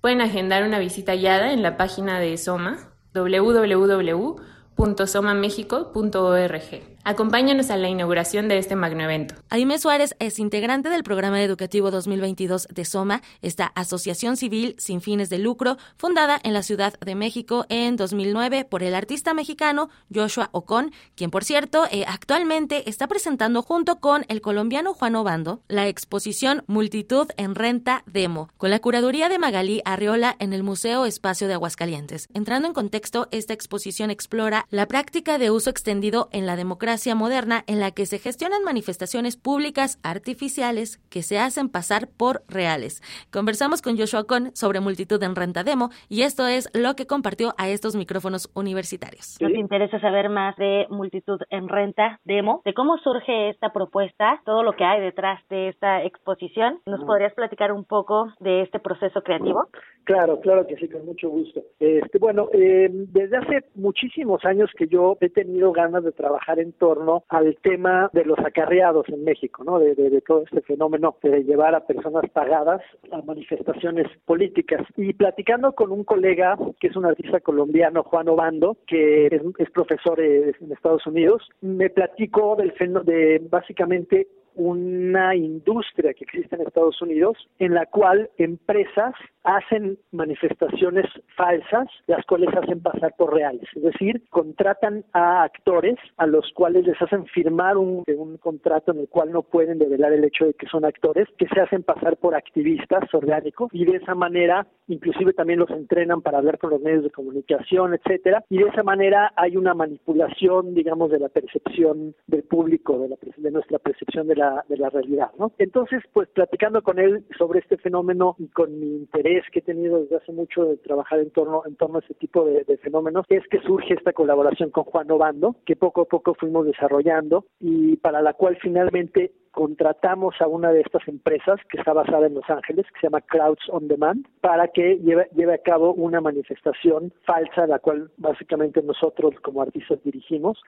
Pueden agendar una visita guiada en la página de Soma www.somamexico.org. Acompáñanos a la inauguración de este magno evento. Aime Suárez es integrante del Programa Educativo 2022 de SOMA, esta asociación civil sin fines de lucro, fundada en la Ciudad de México en 2009 por el artista mexicano Joshua Ocon, quien por cierto eh, actualmente está presentando junto con el colombiano Juan Obando la exposición Multitud en Renta Demo, con la curaduría de Magalí Arriola en el Museo Espacio de Aguascalientes. Entrando en contexto, esta exposición explora la práctica de uso extendido en la democracia moderna en la que se gestionan manifestaciones públicas artificiales que se hacen pasar por reales. Conversamos con Joshua Con sobre multitud en renta demo y esto es lo que compartió a estos micrófonos universitarios. Nos interesa saber más de multitud en renta demo, de cómo surge esta propuesta, todo lo que hay detrás de esta exposición. ¿Nos podrías platicar un poco de este proceso creativo? Claro, claro que sí, con mucho gusto. Este, bueno, eh, desde hace muchísimos años que yo he tenido ganas de trabajar en todo torno al tema de los acarreados en México, ¿no? De, de, todo este fenómeno de llevar a personas pagadas a manifestaciones políticas. Y platicando con un colega que es un artista colombiano, Juan Obando, que es, es profesor en Estados Unidos, me platicó del de básicamente una industria que existe en Estados Unidos en la cual empresas hacen manifestaciones falsas, las cuales hacen pasar por reales. Es decir, contratan a actores a los cuales les hacen firmar un, un contrato en el cual no pueden develar el hecho de que son actores, que se hacen pasar por activistas orgánicos y de esa manera inclusive también los entrenan para hablar con los medios de comunicación, etcétera, y de esa manera hay una manipulación, digamos, de la percepción del público, de, la, de nuestra percepción de la, de la realidad, ¿no? Entonces, pues platicando con él sobre este fenómeno y con mi interés que he tenido desde hace mucho de trabajar en torno, en a ese tipo de, de fenómenos, es que surge esta colaboración con Juan Obando, que poco a poco fuimos desarrollando y para la cual finalmente contratamos a una de estas empresas que está basada en Los Ángeles, que se llama Crowds on Demand, para que lleve, lleve a cabo una manifestación falsa, la cual básicamente nosotros como artistas dirigimos,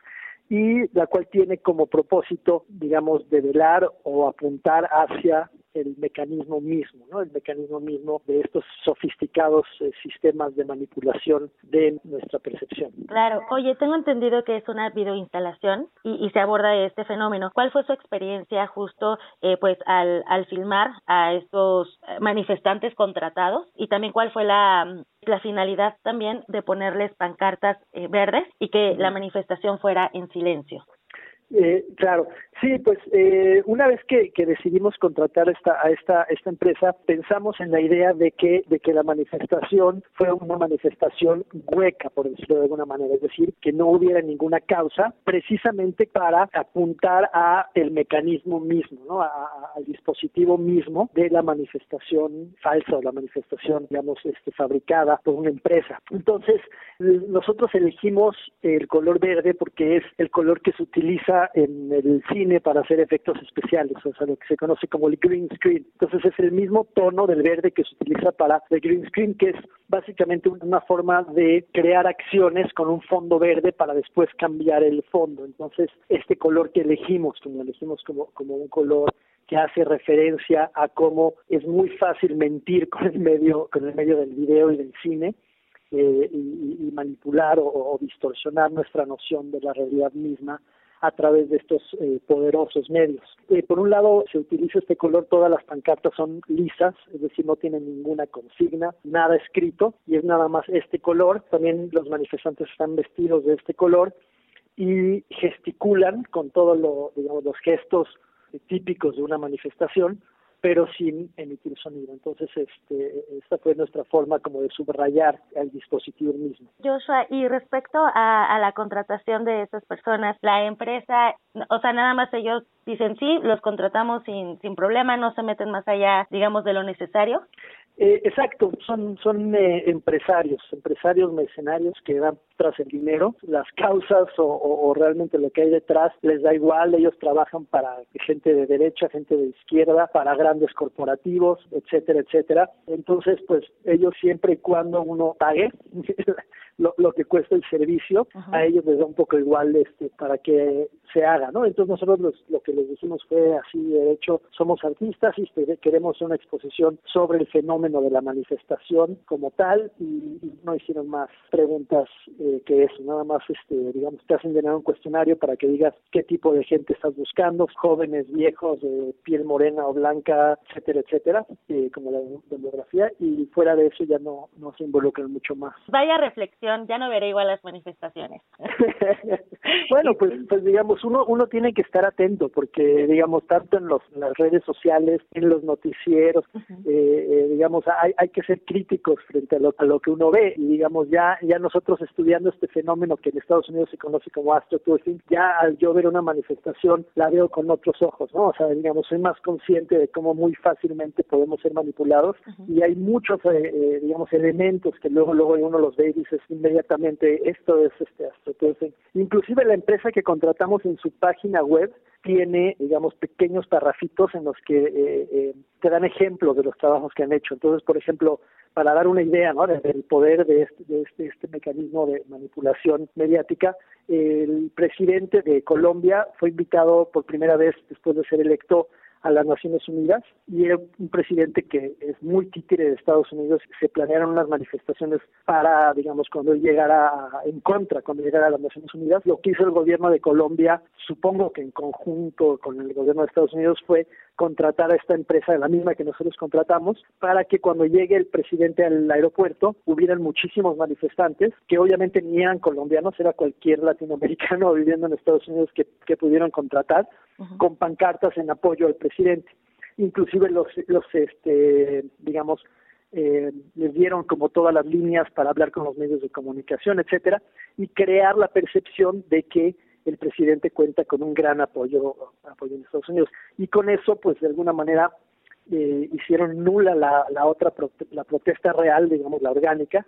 y la cual tiene como propósito, digamos, develar o apuntar hacia el mecanismo mismo, ¿no? El mecanismo mismo de estos sofisticados eh, sistemas de manipulación de nuestra percepción. Claro. Oye, tengo entendido que es una videoinstalación y, y se aborda este fenómeno. ¿Cuál fue su experiencia justo, eh, pues, al, al filmar a estos manifestantes contratados? Y también cuál fue la, la finalidad también de ponerles pancartas eh, verdes y que la manifestación fuera en silencio. Eh, claro, sí, pues eh, una vez que, que, decidimos contratar esta, a esta, esta empresa, pensamos en la idea de que, de que la manifestación fue una manifestación hueca, por decirlo de alguna manera, es decir, que no hubiera ninguna causa, precisamente para apuntar a el mecanismo mismo, ¿no? Al dispositivo mismo de la manifestación falsa o la manifestación, digamos, este, fabricada por una empresa. Entonces, nosotros elegimos el color verde porque es el color que se utiliza en el cine para hacer efectos especiales, o sea, lo que se conoce como el green screen. Entonces es el mismo tono del verde que se utiliza para el green screen, que es básicamente una forma de crear acciones con un fondo verde para después cambiar el fondo. Entonces, este color que elegimos, como elegimos como, como un color que hace referencia a cómo es muy fácil mentir con el medio, con el medio del video y del cine, eh, y, y, manipular o, o, distorsionar nuestra noción de la realidad misma a través de estos eh, poderosos medios. Eh, por un lado, se utiliza este color, todas las pancartas son lisas, es decir, no tienen ninguna consigna, nada escrito, y es nada más este color. También los manifestantes están vestidos de este color y gesticulan con todos lo, digamos, los gestos típicos de una manifestación, pero sin emitir sonido. Entonces, este, esta fue nuestra forma como de subrayar el dispositivo mismo. Joshua, y respecto a, a la contratación de esas personas, la empresa, o sea, nada más ellos dicen sí, los contratamos sin, sin problema, no se meten más allá, digamos, de lo necesario. Eh, exacto, son, son eh, empresarios, empresarios mercenarios que van tras el dinero, las causas o, o, o, realmente lo que hay detrás les da igual, ellos trabajan para gente de derecha, gente de izquierda, para grandes corporativos, etcétera, etcétera. Entonces, pues ellos siempre y cuando uno pague lo, lo que cuesta el servicio, Ajá. a ellos les da un poco igual este para que se haga, ¿no? Entonces nosotros los, lo que les dijimos fue así, de hecho, somos artistas y queremos una exposición sobre el fenómeno de la manifestación como tal y, y no hicieron más preguntas eh, que eso, nada más, este, digamos, te hacen llenar un cuestionario para que digas qué tipo de gente estás buscando, jóvenes, viejos, de piel morena o blanca, etcétera, etcétera, eh, como la demografía y fuera de eso ya no, no se involucran mucho más. Vaya reflexión, ya no veré igual las manifestaciones. bueno, pues, pues digamos, uno, uno tiene que estar atento porque, digamos, tanto en, los, en las redes sociales, en los noticieros, uh -huh. eh, eh, digamos, hay, hay que ser críticos frente a lo, a lo que uno ve y, digamos, ya, ya nosotros estudiando este fenómeno que en Estados Unidos se conoce como astroturfing, ya al yo ver una manifestación la veo con otros ojos, ¿no? O sea, digamos, soy más consciente de cómo muy fácilmente podemos ser manipulados uh -huh. y hay muchos, eh, eh, digamos, elementos que luego, luego uno los ve y dices inmediatamente, esto es este astroturfing. Inclusive la empresa que contratamos en su página web tiene, digamos, pequeños parrafitos en los que eh, eh, te dan ejemplos de los trabajos que han hecho. Entonces, por ejemplo, para dar una idea ¿no? del poder de este, de este, este mecanismo de manipulación mediática, el presidente de Colombia fue invitado por primera vez después de ser electo a las Naciones Unidas y era un presidente que es muy títere de Estados Unidos. Se planearon unas manifestaciones para, digamos, cuando él llegara en contra, cuando llegara a las Naciones Unidas. Lo que hizo el gobierno de Colombia, supongo que en conjunto con el gobierno de Estados Unidos, fue contratar a esta empresa, la misma que nosotros contratamos, para que cuando llegue el presidente al aeropuerto hubieran muchísimos manifestantes, que obviamente ni eran colombianos, era cualquier latinoamericano viviendo en Estados Unidos que, que pudieron contratar, con pancartas en apoyo al presidente. Inclusive los, los este, digamos, eh, les dieron como todas las líneas para hablar con los medios de comunicación, etcétera, y crear la percepción de que el presidente cuenta con un gran apoyo, apoyo en Estados Unidos. Y con eso, pues de alguna manera, eh, hicieron nula la, otra la protesta real, digamos, la orgánica,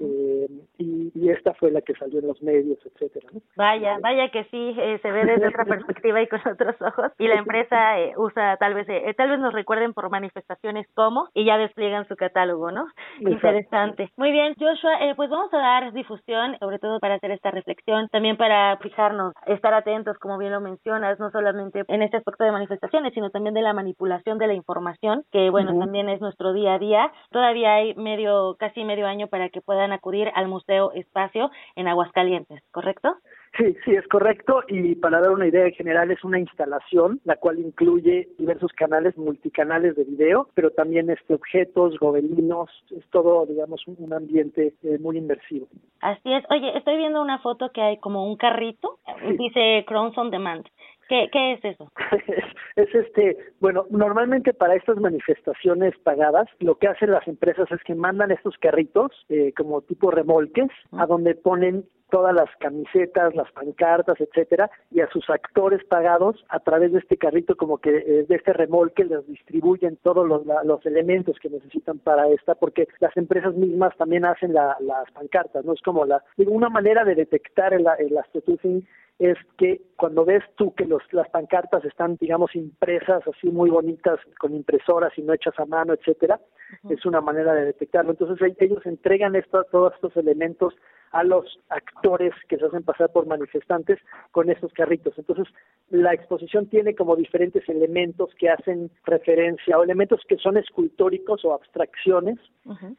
eh, y, y, esta fue la que salió en los medios, etcétera. Vaya, vaya que sí, eh, se ve desde otra perspectiva y con otros ojos. Y la empresa eh, usa, tal vez, eh, tal vez nos recuerden por manifestaciones como, y ya despliegan su catálogo, ¿no? Interesante. Muy bien, Joshua, pues vamos a dar difusión, sobre todo para hacer esta reflexión, también para fijarnos, estar atentos, como bien lo mencionas, no solamente en este aspecto de manifestaciones, sino también de la manipulación de la información, que bueno, también es nuestro día a día. Todavía hay medio, casi medio año para que puedan acudir al Museo Espacio en Aguascalientes, ¿correcto? Sí, sí, es correcto. Y para dar una idea general, es una instalación la cual incluye diversos canales multicanales de video, pero también este objetos, gobelinos, es todo, digamos, un, ambiente eh, muy inmersivo. Así es. Oye, estoy viendo una foto que hay como un carrito, dice Crowns on Demand. ¿Qué, ¿Qué, es eso? es, este, bueno, normalmente para estas manifestaciones pagadas, lo que hacen las empresas es que mandan estos carritos eh, como tipo remolques, a donde ponen todas las camisetas, las pancartas, etcétera, y a sus actores pagados a través de este carrito como que eh, de este remolque les distribuyen todos los, los elementos que necesitan para esta, porque las empresas mismas también hacen la, las pancartas, no es como la una manera de detectar el, el astroturfing es que cuando ves tú que los, las pancartas están, digamos, impresas así muy bonitas con impresoras y no hechas a mano, etcétera, es una manera de detectarlo. Entonces ellos entregan esto, todos estos elementos a los actores que se hacen pasar por manifestantes con estos carritos. Entonces, la exposición tiene como diferentes elementos que hacen referencia o elementos que son escultóricos o abstracciones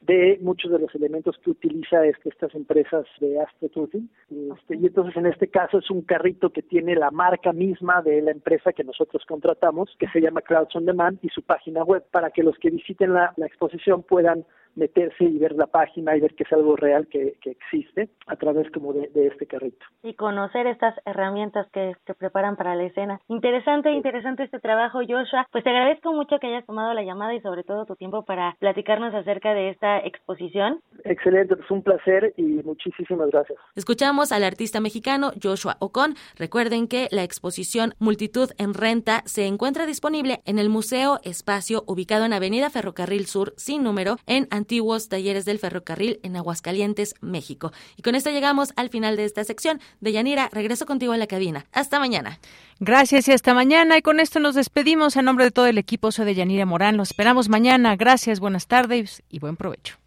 de muchos de los elementos que utiliza este, estas empresas de astroturfing. Este, y entonces, en este caso, es un carrito que tiene la marca misma de la empresa que nosotros contratamos, que se llama Clouds on Demand, y su página web, para que los que visiten la, la exposición puedan meterse y ver la página y ver que es algo real que, que existe a través como de, de, este carrito. Y conocer estas herramientas que, que preparan para la escena. Interesante, interesante este trabajo, Joshua. Pues te agradezco mucho que hayas tomado la llamada y sobre todo tu tiempo para platicarnos acerca de esta exposición. Excelente, es un placer y muchísimas gracias. Escuchamos al artista mexicano Joshua Ocon. Recuerden que la exposición Multitud en Renta se encuentra disponible en el Museo Espacio ubicado en Avenida Ferrocarril Sur sin número en antiguos talleres del ferrocarril en Aguascalientes, México. Y con esto llegamos al final de esta sección. Deyanira, regreso contigo a la cabina. Hasta mañana. Gracias y hasta mañana. Y con esto nos despedimos. En nombre de todo el equipo, soy Deyanira Morán. Los esperamos mañana. Gracias, buenas tardes y buen provecho.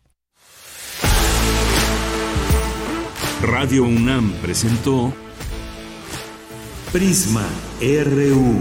Radio UNAM presentó Prisma RU.